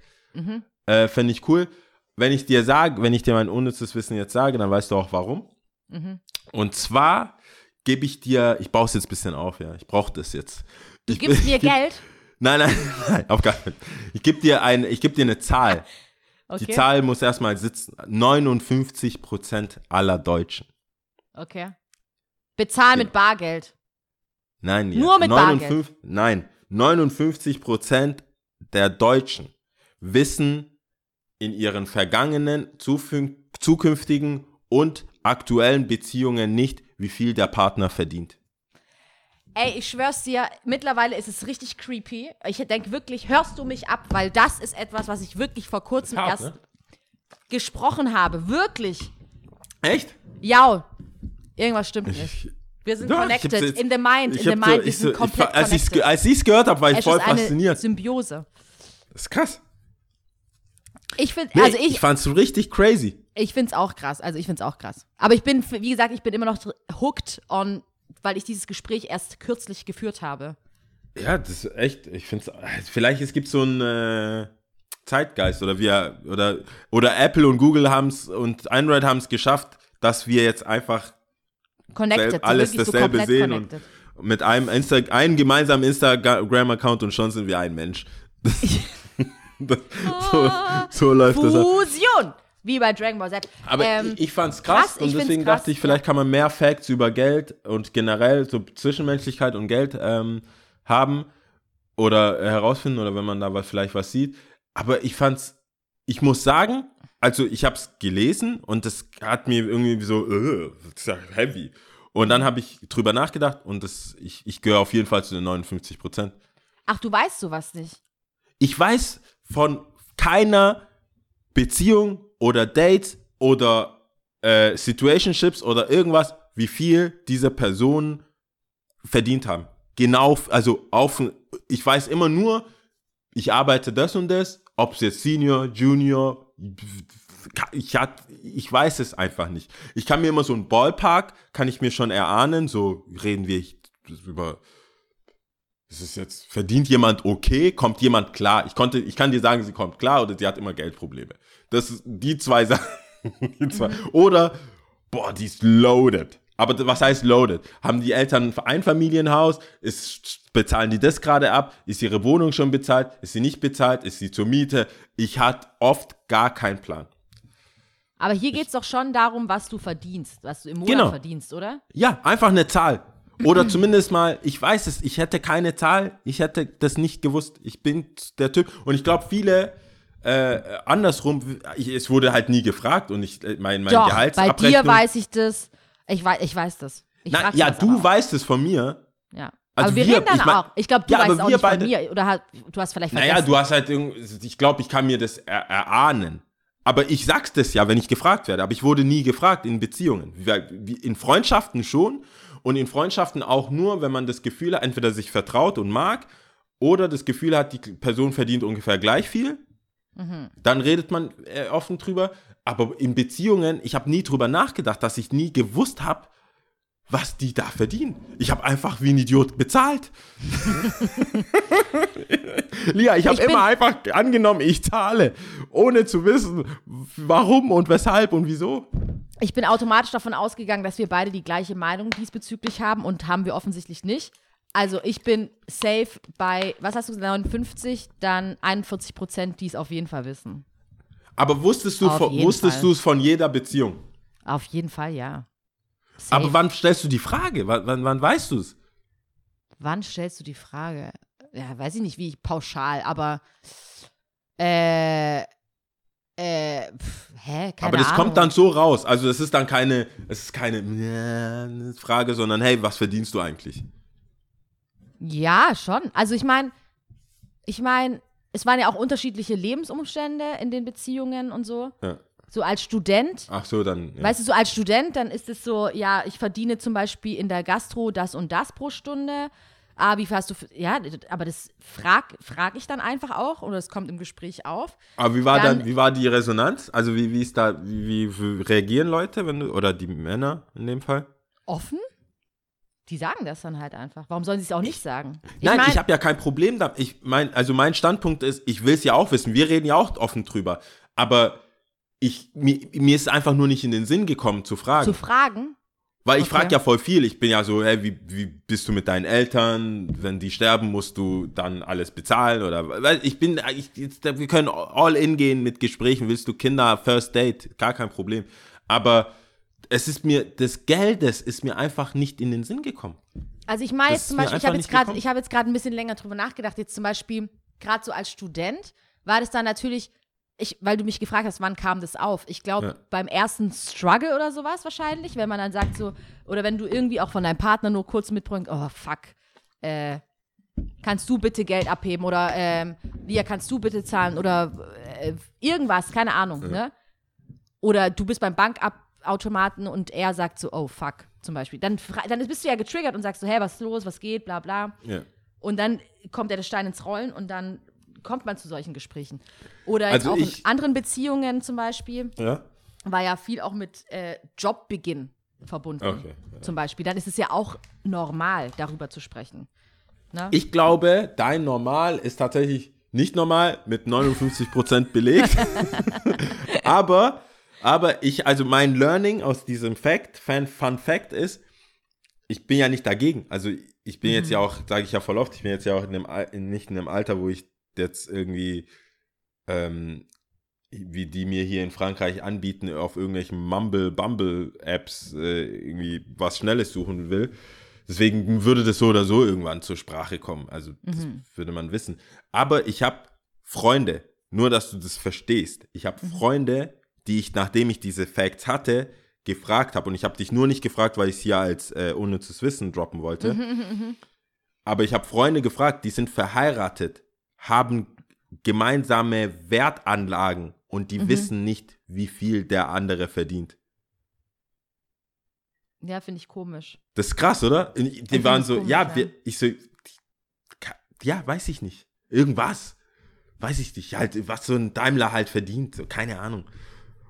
äh, fände ich cool. Wenn ich dir sage, wenn ich dir mein unnützes Wissen jetzt sage, dann weißt du auch warum. Und zwar gebe ich dir, ich baue es jetzt ein bisschen auf, ja, ich brauche das jetzt. Du Ich- gibst mir ich Geld. Nein, nein, nein, auf gar keinen Fall. Ich gebe dir, ein, ich geb dir eine Zahl. Okay. Die Zahl muss erstmal sitzen. 59 Prozent aller Deutschen. Okay. Bezahl mit Bargeld. Nein, ja. Nur mit 59 Nein, 59 Prozent der Deutschen wissen in ihren vergangenen, zukünftigen und aktuellen Beziehungen nicht, wie viel der Partner verdient. Ey, ich schwör's dir, mittlerweile ist es richtig creepy. Ich denke wirklich, hörst du mich ab, weil das ist etwas, was ich wirklich vor kurzem Hart, erst ne? gesprochen habe. Wirklich. Echt? Ja. Irgendwas stimmt nicht. Ich, Wir sind Doch, ich connected. in the mind, in the mind. so, wir sind so, komplett ich, als ich's connected. als ich es gehört habe, war ich es voll ist eine fasziniert. Symbiose. Das ist krass. Ich finde, Nee, also ich, ich, fand's richtig crazy. ich finde es auch krass. Also ich finde es auch krass. Aber ich bin, wie gesagt, ich bin immer noch hooked on, weil ich dieses Gespräch erst kürzlich geführt habe. Ja, das ist echt, ich finde es, vielleicht es gibt so einen äh, Zeitgeist oder wir, oder, oder Apple und Google haben es und Android haben es geschafft, dass wir jetzt einfach Connected. so alles dasselbe so sehen und connected. mit einem Insta einen gemeinsamen Instagram-Account und schon sind wir ein Mensch. Das, das, so, so läuft das ab. Fusion! Wie bei Dragon Ball Z. Aber Ähm, ich, ich fand's krass, krass, und deswegen krass, dachte ich, vielleicht kann man mehr Facts über Geld und generell so Zwischenmenschlichkeit und Geld ähm, haben oder herausfinden oder wenn man da was, vielleicht was sieht. Aber ich fand's, ich muss sagen, also ich hab's gelesen und das hat mir irgendwie so, äh, das heavy. Und dann habe ich drüber nachgedacht und das, ich, ich gehöre auf jeden Fall zu den 59 Prozent. Ach, du weißt sowas nicht. Ich weiß von keiner Beziehung oder Dates oder äh, Situationships oder irgendwas, wie viel diese Personen verdient haben. Genau, also auf, ich weiß immer nur, ich arbeite das und das, ob es jetzt Senior, Junior, ich, hat, ich weiß es einfach nicht. Ich kann mir immer so ein Ballpark, kann ich mir schon erahnen, so reden wir über ist es jetzt, verdient jemand okay, kommt jemand klar? Ich konnte, ich kann dir sagen, sie kommt klar oder sie hat immer Geldprobleme. Das ist die zwei Sachen. Die zwei. Oder, boah, die ist loaded. Aber was heißt loaded? Haben die Eltern ein Einfamilienhaus? Ist, bezahlen die das gerade ab? Ist ihre Wohnung schon bezahlt? Ist sie nicht bezahlt? Ist sie zur Miete? Ich hatte oft gar keinen Plan. Aber hier geht es doch schon darum, was du verdienst, was du im Monat Genau. verdienst, oder? Ja, einfach eine Zahl. Oder zumindest mal, ich weiß es, ich hätte keine Zahl, ich hätte das nicht gewusst. Ich bin der Typ. Und ich glaube, viele äh, andersrum, ich, es wurde halt nie gefragt und ich, äh, mein, mein Doch, bei dir weiß ich das. Ich weiß, ich weiß das. Ich frag ja, sowas du auch. weißt es von mir. Ja. Also aber wir, wir- reden dann ich mein- auch. Ich glaube, du Ja, weißt auch nicht von beide- mir. Oder halt, du hast vielleicht vergessen. Naja, du hast halt ich glaube, ich kann mir das er erahnen. Aber ich sag's das ja, wenn ich gefragt werde. Aber ich wurde nie gefragt in Beziehungen. In Freundschaften schon und in Freundschaften auch nur, wenn man das Gefühl hat, entweder sich vertraut und mag oder das Gefühl hat, die Person verdient ungefähr gleich viel. Dann redet man äh, offen drüber. Aber in Beziehungen, ich habe nie drüber nachgedacht, dass ich nie gewusst habe, was die da verdienen. Ich habe einfach wie ein Idiot bezahlt. Lia, ich habe immer einfach angenommen, ich zahle, ohne zu wissen, warum und weshalb und wieso. Ich bin automatisch davon ausgegangen, dass wir beide die gleiche Meinung diesbezüglich haben und haben wir offensichtlich nicht. Also ich bin safe bei, was hast du gesagt, 59, dann 41 Prozent, die es auf jeden Fall wissen. Aber wusstest du, Auf von, es von jeder Beziehung? Auf jeden Fall, ja. Safe. Aber wann stellst du die Frage? Wann, wann, wann weißt du es? Wann stellst du die Frage? Ja, weiß ich nicht, wie pauschal, aber äh, äh, pf, hä, keine Aber das Ahnung. kommt dann so raus. Also es ist dann keine, es ist keine äh, Frage, sondern hey, was verdienst du eigentlich? Ja, schon. Also ich meine, ich meine, es waren ja auch unterschiedliche Lebensumstände in den Beziehungen und so. Ja. So als Student, Ach so, dann. Ja. weißt du, so als Student, dann ist es so, ja, ich verdiene zum Beispiel in der Gastro das und das pro Stunde. Ah, wie hast du, ja, aber das frag, frag ich dann einfach auch oder es kommt im Gespräch auf. Aber wie war dann, Dann- wie war die Resonanz? Also wie, wie ist da, wie, wie reagieren Leute, wenn du, oder die Männer in dem Fall? Offen? Die sagen das dann halt einfach. Warum sollen sie es auch nicht sagen? Nein, mein- ich habe ja kein Problem damit. Ich mein, also mein Standpunkt ist, ich will es ja auch wissen. Wir reden ja auch offen drüber. Aber ich, mir, mir ist einfach nur nicht in den Sinn gekommen zu fragen. zu fragen. Weil ich Okay. frage ja voll viel. Ich bin ja so, hey, wie, wie bist du mit deinen Eltern? Wenn die sterben, musst du dann alles bezahlen? Oder weil ich bin, ich, wir können all in gehen mit Gesprächen. Willst du Kinder, First Date? Gar kein Problem. Aber es ist mir, des Geldes ist mir einfach nicht in den Sinn gekommen. Also ich meine zum Beispiel, ich habe jetzt gerade, ich habe jetzt gerade ein bisschen länger drüber nachgedacht. Jetzt zum Beispiel gerade so als Student war das dann natürlich, ich, weil du mich gefragt hast, wann kam das auf? Ich glaube Ja. beim ersten Struggle oder sowas wahrscheinlich, wenn man dann sagt so, oder wenn du irgendwie auch von deinem Partner nur kurz mitbringst, oh fuck, äh, kannst du bitte Geld abheben oder ähm, Lia, kannst du bitte zahlen oder äh, irgendwas, keine Ahnung, ne? Oder du bist beim Bankautomaten und er sagt so, oh fuck, zum Beispiel. Dann, dann bist du ja getriggert und sagst so, hey, was ist los, was geht, bla bla. Ja. Und dann kommt ja der Stein ins Rollen und dann kommt man zu solchen Gesprächen. Oder Also auch ich- in anderen Beziehungen zum Beispiel, Ja? war ja viel auch mit äh, Jobbeginn verbunden. Okay, Zum Beispiel. Dann ist es ja auch normal, darüber zu sprechen. Ne? Ich glaube, dein Normal ist tatsächlich nicht normal mit 59% belegt. aber, aber ich, also mein Learning aus diesem Fact, Fun, Fun Fact ist, ich bin ja nicht dagegen. Also ich bin jetzt ja auch, sage ich ja voll oft, ich bin jetzt ja auch in in, nicht in einem Alter, wo ich jetzt irgendwie, ähm, wie die mir hier in Frankreich anbieten, auf irgendwelchen Mumble-Bumble-Apps äh, irgendwie was Schnelles suchen will. Deswegen würde das so oder so irgendwann zur Sprache kommen. Also das würde man wissen. Aber ich habe Freunde, nur dass du das verstehst. Ich habe Freunde, die ich, nachdem ich diese Facts hatte, gefragt habe. Und ich habe dich nur nicht gefragt, weil ich es hier als äh, unnützes Wissen droppen wollte. Aber ich habe Freunde gefragt, die sind verheiratet, haben gemeinsame Wertanlagen und die wissen nicht, wie viel der andere verdient. Ja, finde ich komisch. Das ist krass, oder? Die find waren ich so, komisch, ja, ja. wir, ich so, ja, weiß ich nicht. Irgendwas. Weiß ich nicht. Halt, was so ein Daimler halt verdient. So, keine Ahnung.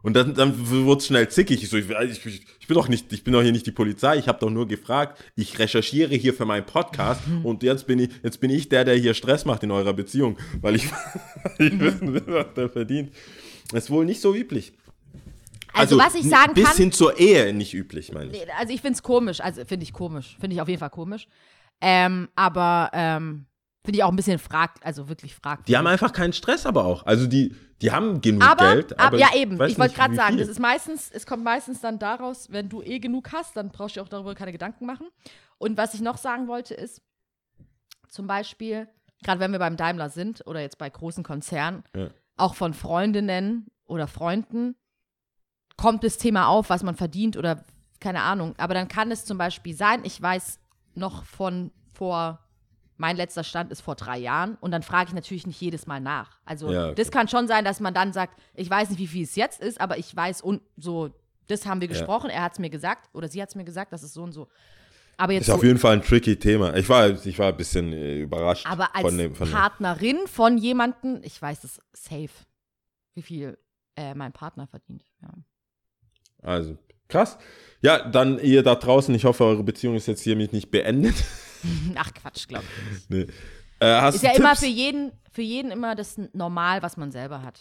Und dann, dann wurde es schnell zickig. Ich so, ich, ich, ich bin doch nicht, ich bin doch hier nicht die Polizei. Ich habe doch nur gefragt. Ich recherchiere hier für meinen Podcast und jetzt bin ich, jetzt bin ich der, der hier Stress macht in eurer Beziehung, weil ich, weil ich wissen will, was der verdient. Das ist wohl nicht so üblich. Also, was ich sagen bis kann. hin zur Ehe nicht üblich, meine ich. Also ich finde es komisch, also finde ich komisch, finde ich auf jeden Fall komisch. Ähm, aber ähm, finde ich auch ein bisschen frag, also wirklich fragwürdig. Die haben einfach keinen Stress, aber auch. Also die, die haben genug aber, Geld. aber, ja eben, weiß ich wollte gerade sagen, das ist meistens, es kommt meistens dann daraus, wenn du eh genug hast, dann brauchst du auch darüber keine Gedanken machen. Und was ich noch sagen wollte ist, zum Beispiel, gerade wenn wir beim Daimler sind oder jetzt bei großen Konzernen, Ja. auch von Freundinnen oder Freunden kommt das Thema auf, was man verdient oder keine Ahnung. Aber dann kann es zum Beispiel sein, ich weiß noch von vor, mein letzter Stand ist vor drei Jahren und dann frage ich natürlich nicht jedes Mal nach. Also Ja, okay. das kann schon sein, dass man dann sagt, ich weiß nicht, wie viel es jetzt ist, aber ich weiß und so, das haben wir gesprochen, er hat es mir gesagt oder sie hat es mir gesagt, das ist so und so. Aber jetzt Ist auf so, jeden Fall ein tricky Thema. Ich war, ich war ein bisschen äh, überrascht aber als von dem. Von. Partnerin von jemandem, ich weiß es safe, wie viel äh, mein Partner verdient. Ja. Also, krass. Ja, dann ihr da draußen, ich hoffe, eure Beziehung ist jetzt hiermit nicht beendet. Ach Quatsch, glaube ich. nee. äh, Ist ja immer Tipps? für jeden, für jeden immer das Normal, was man selber hat.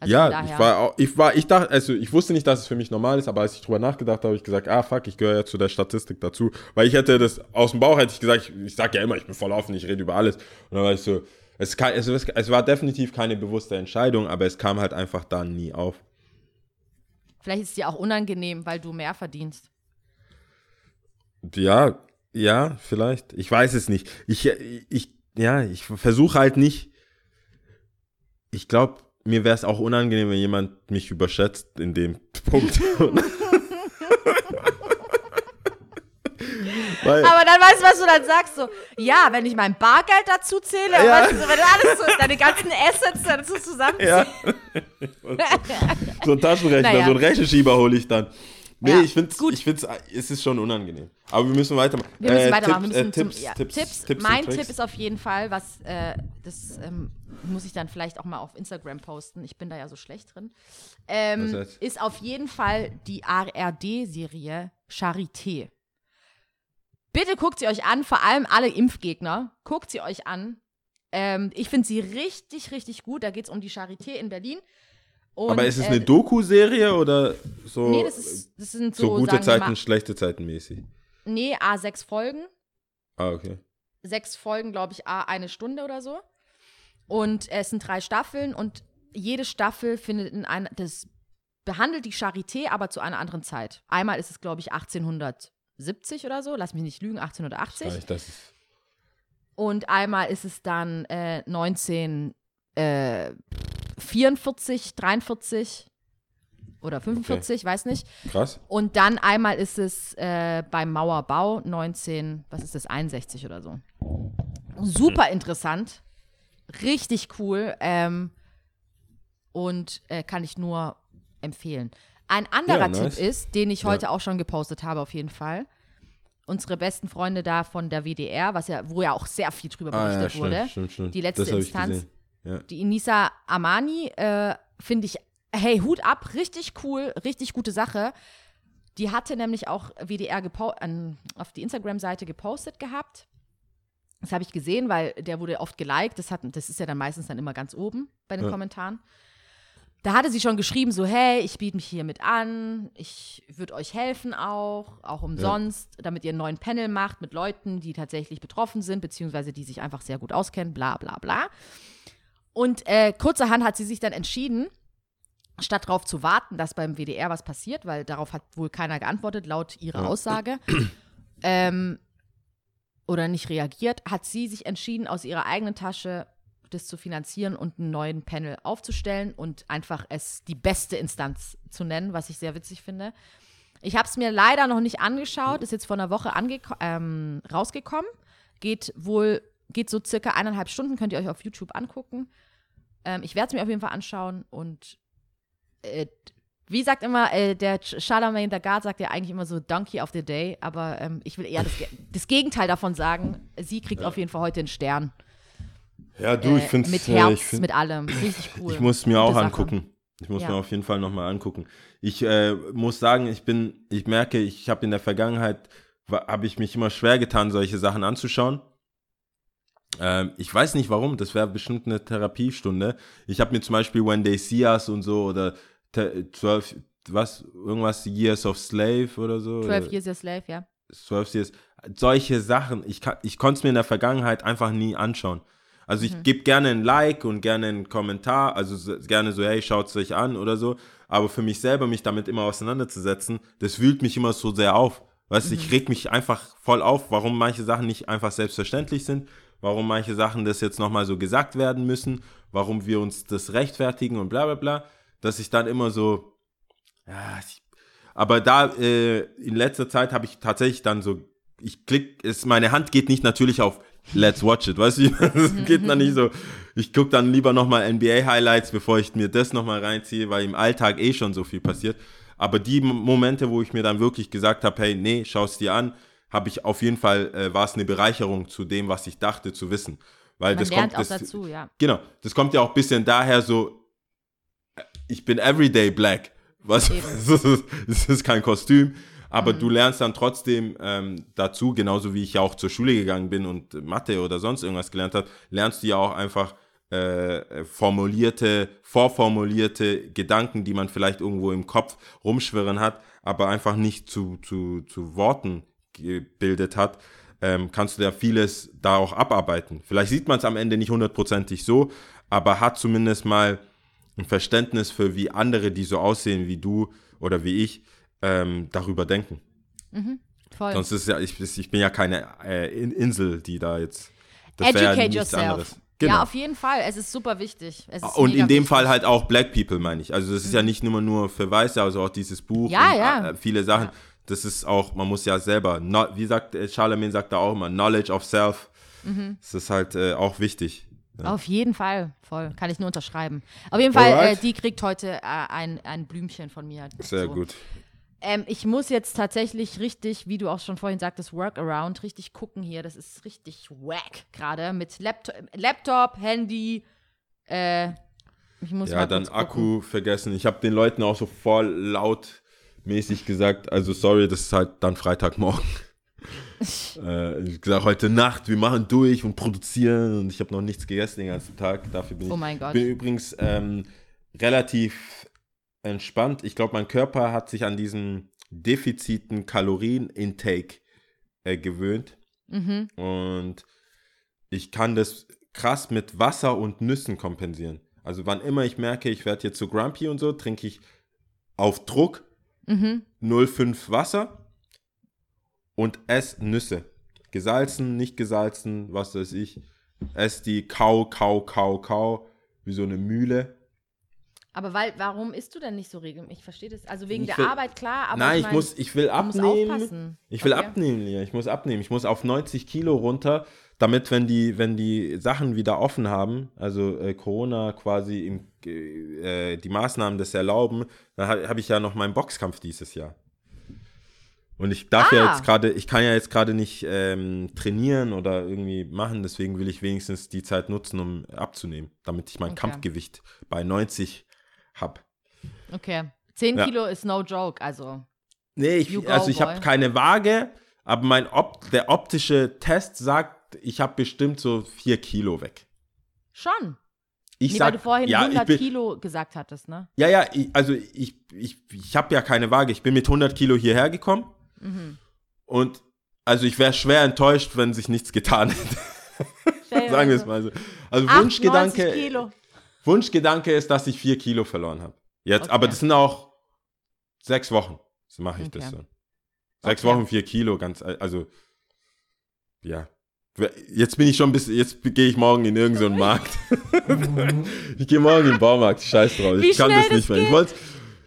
Also ja, ich war, auch, ich war, ich dachte, also ich wusste nicht, dass es für mich normal ist, aber als ich drüber nachgedacht habe, habe ich gesagt, ah fuck, ich gehöre ja zu der Statistik dazu, weil ich hätte das aus dem Bauch hätte ich gesagt, ich, ich sage ja immer, ich bin voll offen, ich rede über alles und dann war ich so, es, kann, es, es war definitiv keine bewusste Entscheidung, aber es kam halt einfach dann nie auf. vielleicht ist es dir auch unangenehm, weil du mehr verdienst. Ja, ja, vielleicht. Ich weiß es nicht. Ich, ich, ja, ich versuche halt nicht. Ich glaube, mir wäre es auch unangenehm, wenn jemand mich überschätzt in dem Punkt. Weil, Aber dann weißt du, was du dann sagst, so, ja, wenn ich mein Bargeld dazu zähle, Ja. weißt du, wenn du alles so, deine ganzen Assets dazu zusammenziehst. ja. so ein Taschenrechner, Naja. so ein Rechenschieber hole ich dann. Nee, Ja, ich finde ich find's, es ist schon unangenehm. Aber wir müssen weitermachen. Wir müssen Äh, weitermachen. Tipps, wir müssen äh, Tipps, zum, ja, Tipps, Tipps, Tipps, Mein. Tipp ist auf jeden Fall, was, äh, das ähm, muss ich dann vielleicht auch mal auf Instagram posten. Ich bin da ja so schlecht drin. Ähm, heißt? ist auf jeden Fall die ARD-Serie Charité. Bitte guckt sie euch an, vor allem alle Impfgegner. Guckt sie euch an. Ähm, ich finde sie richtig, richtig gut. Da geht es um die Charité in Berlin. Und, Aber ist es äh, eine Doku-Serie oder so, Nee, das, ist, das sind so so, gute Zeiten, mal, schlechte Zeiten mäßig? nee, A6 Folgen. Ah, okay. sechs Folgen, glaube ich, a eine Stunde oder so. Und es sind drei Staffeln und jede Staffel findet in einer, das behandelt die Charité, aber zu einer anderen Zeit. Einmal ist es, glaube ich, 1870 oder so, lass mich nicht lügen, 1880. Reicht das? ist- Und einmal ist es dann äh, 1944, 43 oder 45, weiß nicht. Krass. Und dann einmal ist es äh, beim Mauerbau 19, was ist das, 61 oder so. Super interessant. Richtig cool. Ähm, und äh, kann ich nur empfehlen. Ein anderer Ja, nice. Tipp ist, den ich Ja. heute auch schon gepostet habe, auf jeden Fall. Unsere besten Freunde da von der WDR, was ja, wo ja auch sehr viel drüber Ah, berichtet ja, stimmt, wurde. stimmt, stimmt. Die letzte Instanz. Ja. Die Inisa Amani äh, finde ich, hey, Hut ab, richtig cool, richtig gute Sache. Die hatte nämlich auch WDR an, auf die Instagram-Seite gepostet gehabt. Das habe ich gesehen, weil der wurde oft geliked. Das, hat, das ist ja dann meistens dann immer ganz oben bei den Ja. Kommentaren. Da hatte sie schon geschrieben, so, hey, ich biete mich hiermit an, ich würde euch helfen auch, auch umsonst, damit ihr einen neuen Panel macht mit Leuten, die tatsächlich betroffen sind, beziehungsweise die sich einfach sehr gut auskennen, bla bla bla. Und äh, kurzerhand hat sie sich dann entschieden, statt darauf zu warten, dass beim WDR was passiert, weil darauf hat wohl keiner geantwortet, laut ihrer Ja. Aussage, ähm, oder nicht reagiert, hat sie sich entschieden, aus ihrer eigenen Tasche das zu finanzieren und einen neuen Panel aufzustellen und einfach es die beste Instanz zu nennen, was ich sehr witzig finde. Ich habe es mir leider noch nicht angeschaut, ist jetzt vor einer Woche ähm, rausgekommen. Geht wohl, geht so circa eineinhalb Stunden, könnt ihr euch auf YouTube angucken. Ähm, ich werde es mir auf jeden Fall anschauen und äh, wie sagt immer, äh, der Ch- Charlemagne the God sagt ja eigentlich immer so Donkey of the Day, aber ähm, ich will eher das, Ge- das Gegenteil davon sagen. Sie kriegt auf jeden Fall heute einen Stern. Ja, du, ich Äh, finde Mit äh, Herz, ich find, mit allem. Richtig cool. Ich muss mir Gute auch Sache. angucken. Ich muss Ja. mir auf jeden Fall nochmal angucken. Ich äh, muss sagen, ich bin, ich merke, ich habe in der Vergangenheit, habe ich mich immer schwer getan, solche Sachen anzuschauen. Ähm, ich weiß nicht warum, das wäre bestimmt eine Therapiestunde. Ich habe mir zum Beispiel When They See Us und so oder te- 12, was, irgendwas Years of Slave oder so. 12 oder- Years a Slave, ja. 12 Years, solche Sachen, ich, kann- ich konnte es mir in der Vergangenheit einfach nie anschauen. Also ich gebe gerne ein Like und gerne einen Kommentar, also so, gerne so, hey, schaut es euch an oder so, aber für mich selber, mich damit immer auseinanderzusetzen, das wühlt mich immer so sehr auf. Weißt du, ich reg mich einfach voll auf, warum manche Sachen nicht einfach selbstverständlich sind, warum manche Sachen das jetzt nochmal so gesagt werden müssen, warum wir uns das rechtfertigen und bla bla bla, dass ich dann immer so, ja, ich, aber da äh, in letzter Zeit habe ich tatsächlich dann so, ich klick, ist, meine Hand geht nicht natürlich auf Let's watch it, weißt du? Es geht dann nicht so. Ich gucke dann lieber nochmal NBA-Highlights, bevor ich mir das nochmal reinziehe, weil im Alltag eh schon so viel passiert. Aber die Momente, wo ich mir dann wirklich gesagt habe, hey, nee, schau es dir an, habe ich auf jeden Fall, äh, war es eine Bereicherung zu dem, was ich dachte zu wissen. Weil Man das kommt, das, dazu, ja. Genau, das kommt ja auch ein bisschen daher so, äh, ich bin everyday black. Was, ist, es ist kein Kostüm, aber du lernst dann trotzdem ähm, dazu, genauso wie ich ja auch zur Schule gegangen bin und Mathe oder sonst irgendwas gelernt habe, lernst du ja auch einfach äh, formulierte, vorformulierte Gedanken, die man vielleicht irgendwo im Kopf rumschwirren hat, aber einfach nicht zu, zu, zu Worten gebildet hat, ähm, kannst du ja vieles da auch abarbeiten. Vielleicht sieht man es am Ende nicht hundertprozentig so, aber hat zumindest mal ein Verständnis für, wie andere, die so aussehen wie du oder wie ich, ähm, darüber denken. Voll. Sonst ist ja, ich, ich bin ja keine äh, In- Insel, die da jetzt. Das ja Educate nichts yourself. anderes. Genau. Ja, auf jeden Fall. Es ist super wichtig. Ist und in dem wichtig. Fall halt auch Black People, meine ich. Also das ist ja nicht nur nur für Weiße, also auch dieses Buch Ja, ja. äh, viele Sachen. Das ist auch, man muss ja selber, wie sagt äh, Charlemagne sagt da auch immer, Knowledge of Self. Mhm. Das ist halt äh, auch wichtig. Auf jeden Fall, voll. Kann ich nur unterschreiben. Auf jeden Fall, äh, die kriegt heute äh, ein, ein Blümchen von mir. Sehr So. gut. Ähm, ich muss jetzt tatsächlich richtig, wie du auch schon vorhin sagtest, Workaround, richtig gucken hier. Das ist richtig wack gerade mit Laptop, Laptop Handy. Äh, ich muss Ja, mal dann. Akku vergessen. Ich habe den Leuten auch so voll lautmäßig gesagt, also sorry, das ist halt dann Freitagmorgen. äh, ich gesagt, heute Nacht, wir machen durch und produzieren und ich habe noch nichts gegessen den ganzen Tag. Dafür bin ich Oh mein Gott. bin übrigens ähm, relativ entspannt. Ich glaube, mein Körper hat sich an diesen defiziten Kalorien-Intake äh, gewöhnt. Mhm. Und ich kann das krass mit Wasser und Nüssen kompensieren. Also wann immer ich merke, ich werde jetzt zu grumpy und so, trinke ich auf Druck Mhm. 0,5 Wasser und esse Nüsse. Gesalzen, nicht gesalzen, was weiß ich. Ess die kau, kau, kau, kau, wie so eine Mühle. Aber weil, warum isst du denn nicht so regelmäßig? Ich verstehe das. Also wegen Ich der will- Arbeit, klar, aber Nein, ich, ich, mein, muss, ich will abnehmen. Ich will Okay. abnehmen, Lia. Ich muss abnehmen. Ich muss auf 90 Kilo runter, damit, wenn die, wenn die Sachen wieder offen haben, also äh, Corona quasi im, äh, die Maßnahmen das erlauben, dann habe hab ich ja noch meinen Boxkampf dieses Jahr. Und ich darf ja Ah. jetzt gerade, ich kann ja jetzt gerade nicht ähm, trainieren oder irgendwie machen, deswegen will ich wenigstens die Zeit nutzen, um abzunehmen, damit ich mein Okay. Kampfgewicht bei 90 habe. Okay. 10 Ja. Kilo ist no joke, also. Nee, ich, also ich habe keine Waage, aber mein Op der optische Test sagt, ich habe bestimmt so 4 Kilo weg. Schon. Ich nee, sag, weil du vorhin ja, 100 ich bin, Kilo gesagt hattest, ne? Ja, ja, ich, also ich, ich, ich habe ja keine Waage. Ich bin mit 100 Kilo hierher gekommen Mhm. und also ich wäre schwer enttäuscht, wenn sich nichts getan hätte. Sagen wir es mal so. Also 98 Wunschgedanke, Kilo. Wunschgedanke ist, dass ich 4 Kilo verloren habe. Jetzt, Okay. aber das sind auch sechs Wochen. So mache ich das Okay. so. Sechs Okay. Wochen, vier Kilo, ganz, also, ja. Jetzt bin ich schon bis, jetzt gehe ich morgen in irgendeinen Markt. ich gehe morgen in den Baumarkt, scheiß drauf. Wie ich kann das nicht das mehr. Ich wollte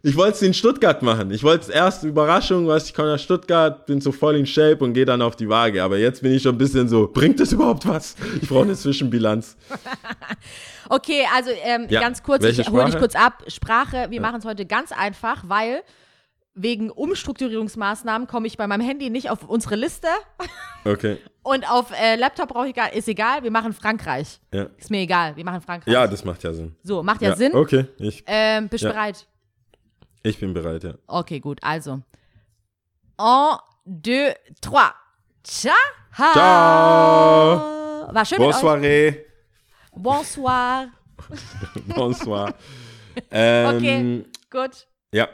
ich wollte es in Stuttgart machen. Ich wollte es erst Überraschung, was ich komme nach Stuttgart, bin so voll in Shape und gehe dann auf die Waage. Aber jetzt bin ich schon ein bisschen so, bringt das überhaupt was? Ich brauche eine Zwischenbilanz. Okay, also ähm, Ja, ganz kurz, welche ich hole dich kurz ab. Sprache, wir machen es heute ganz einfach, weil wegen Umstrukturierungsmaßnahmen komme ich bei meinem Handy nicht auf unsere Liste Okay, und auf äh, Laptop brauche ich gar, ist egal, wir machen Frankreich. ja. Ist mir egal, wir machen Frankreich. Ja, das macht ja Sinn. so, macht ja, Sinn. Okay, ich, Ähm, bist du Ja. bereit? ich bin bereit, ja. Okay, gut, also. Un, deux, trois. Ciao. Ciao. War schön. Bonsoiré. Bonsoir. Bonsoir. ähm, Okay, gut. Ja,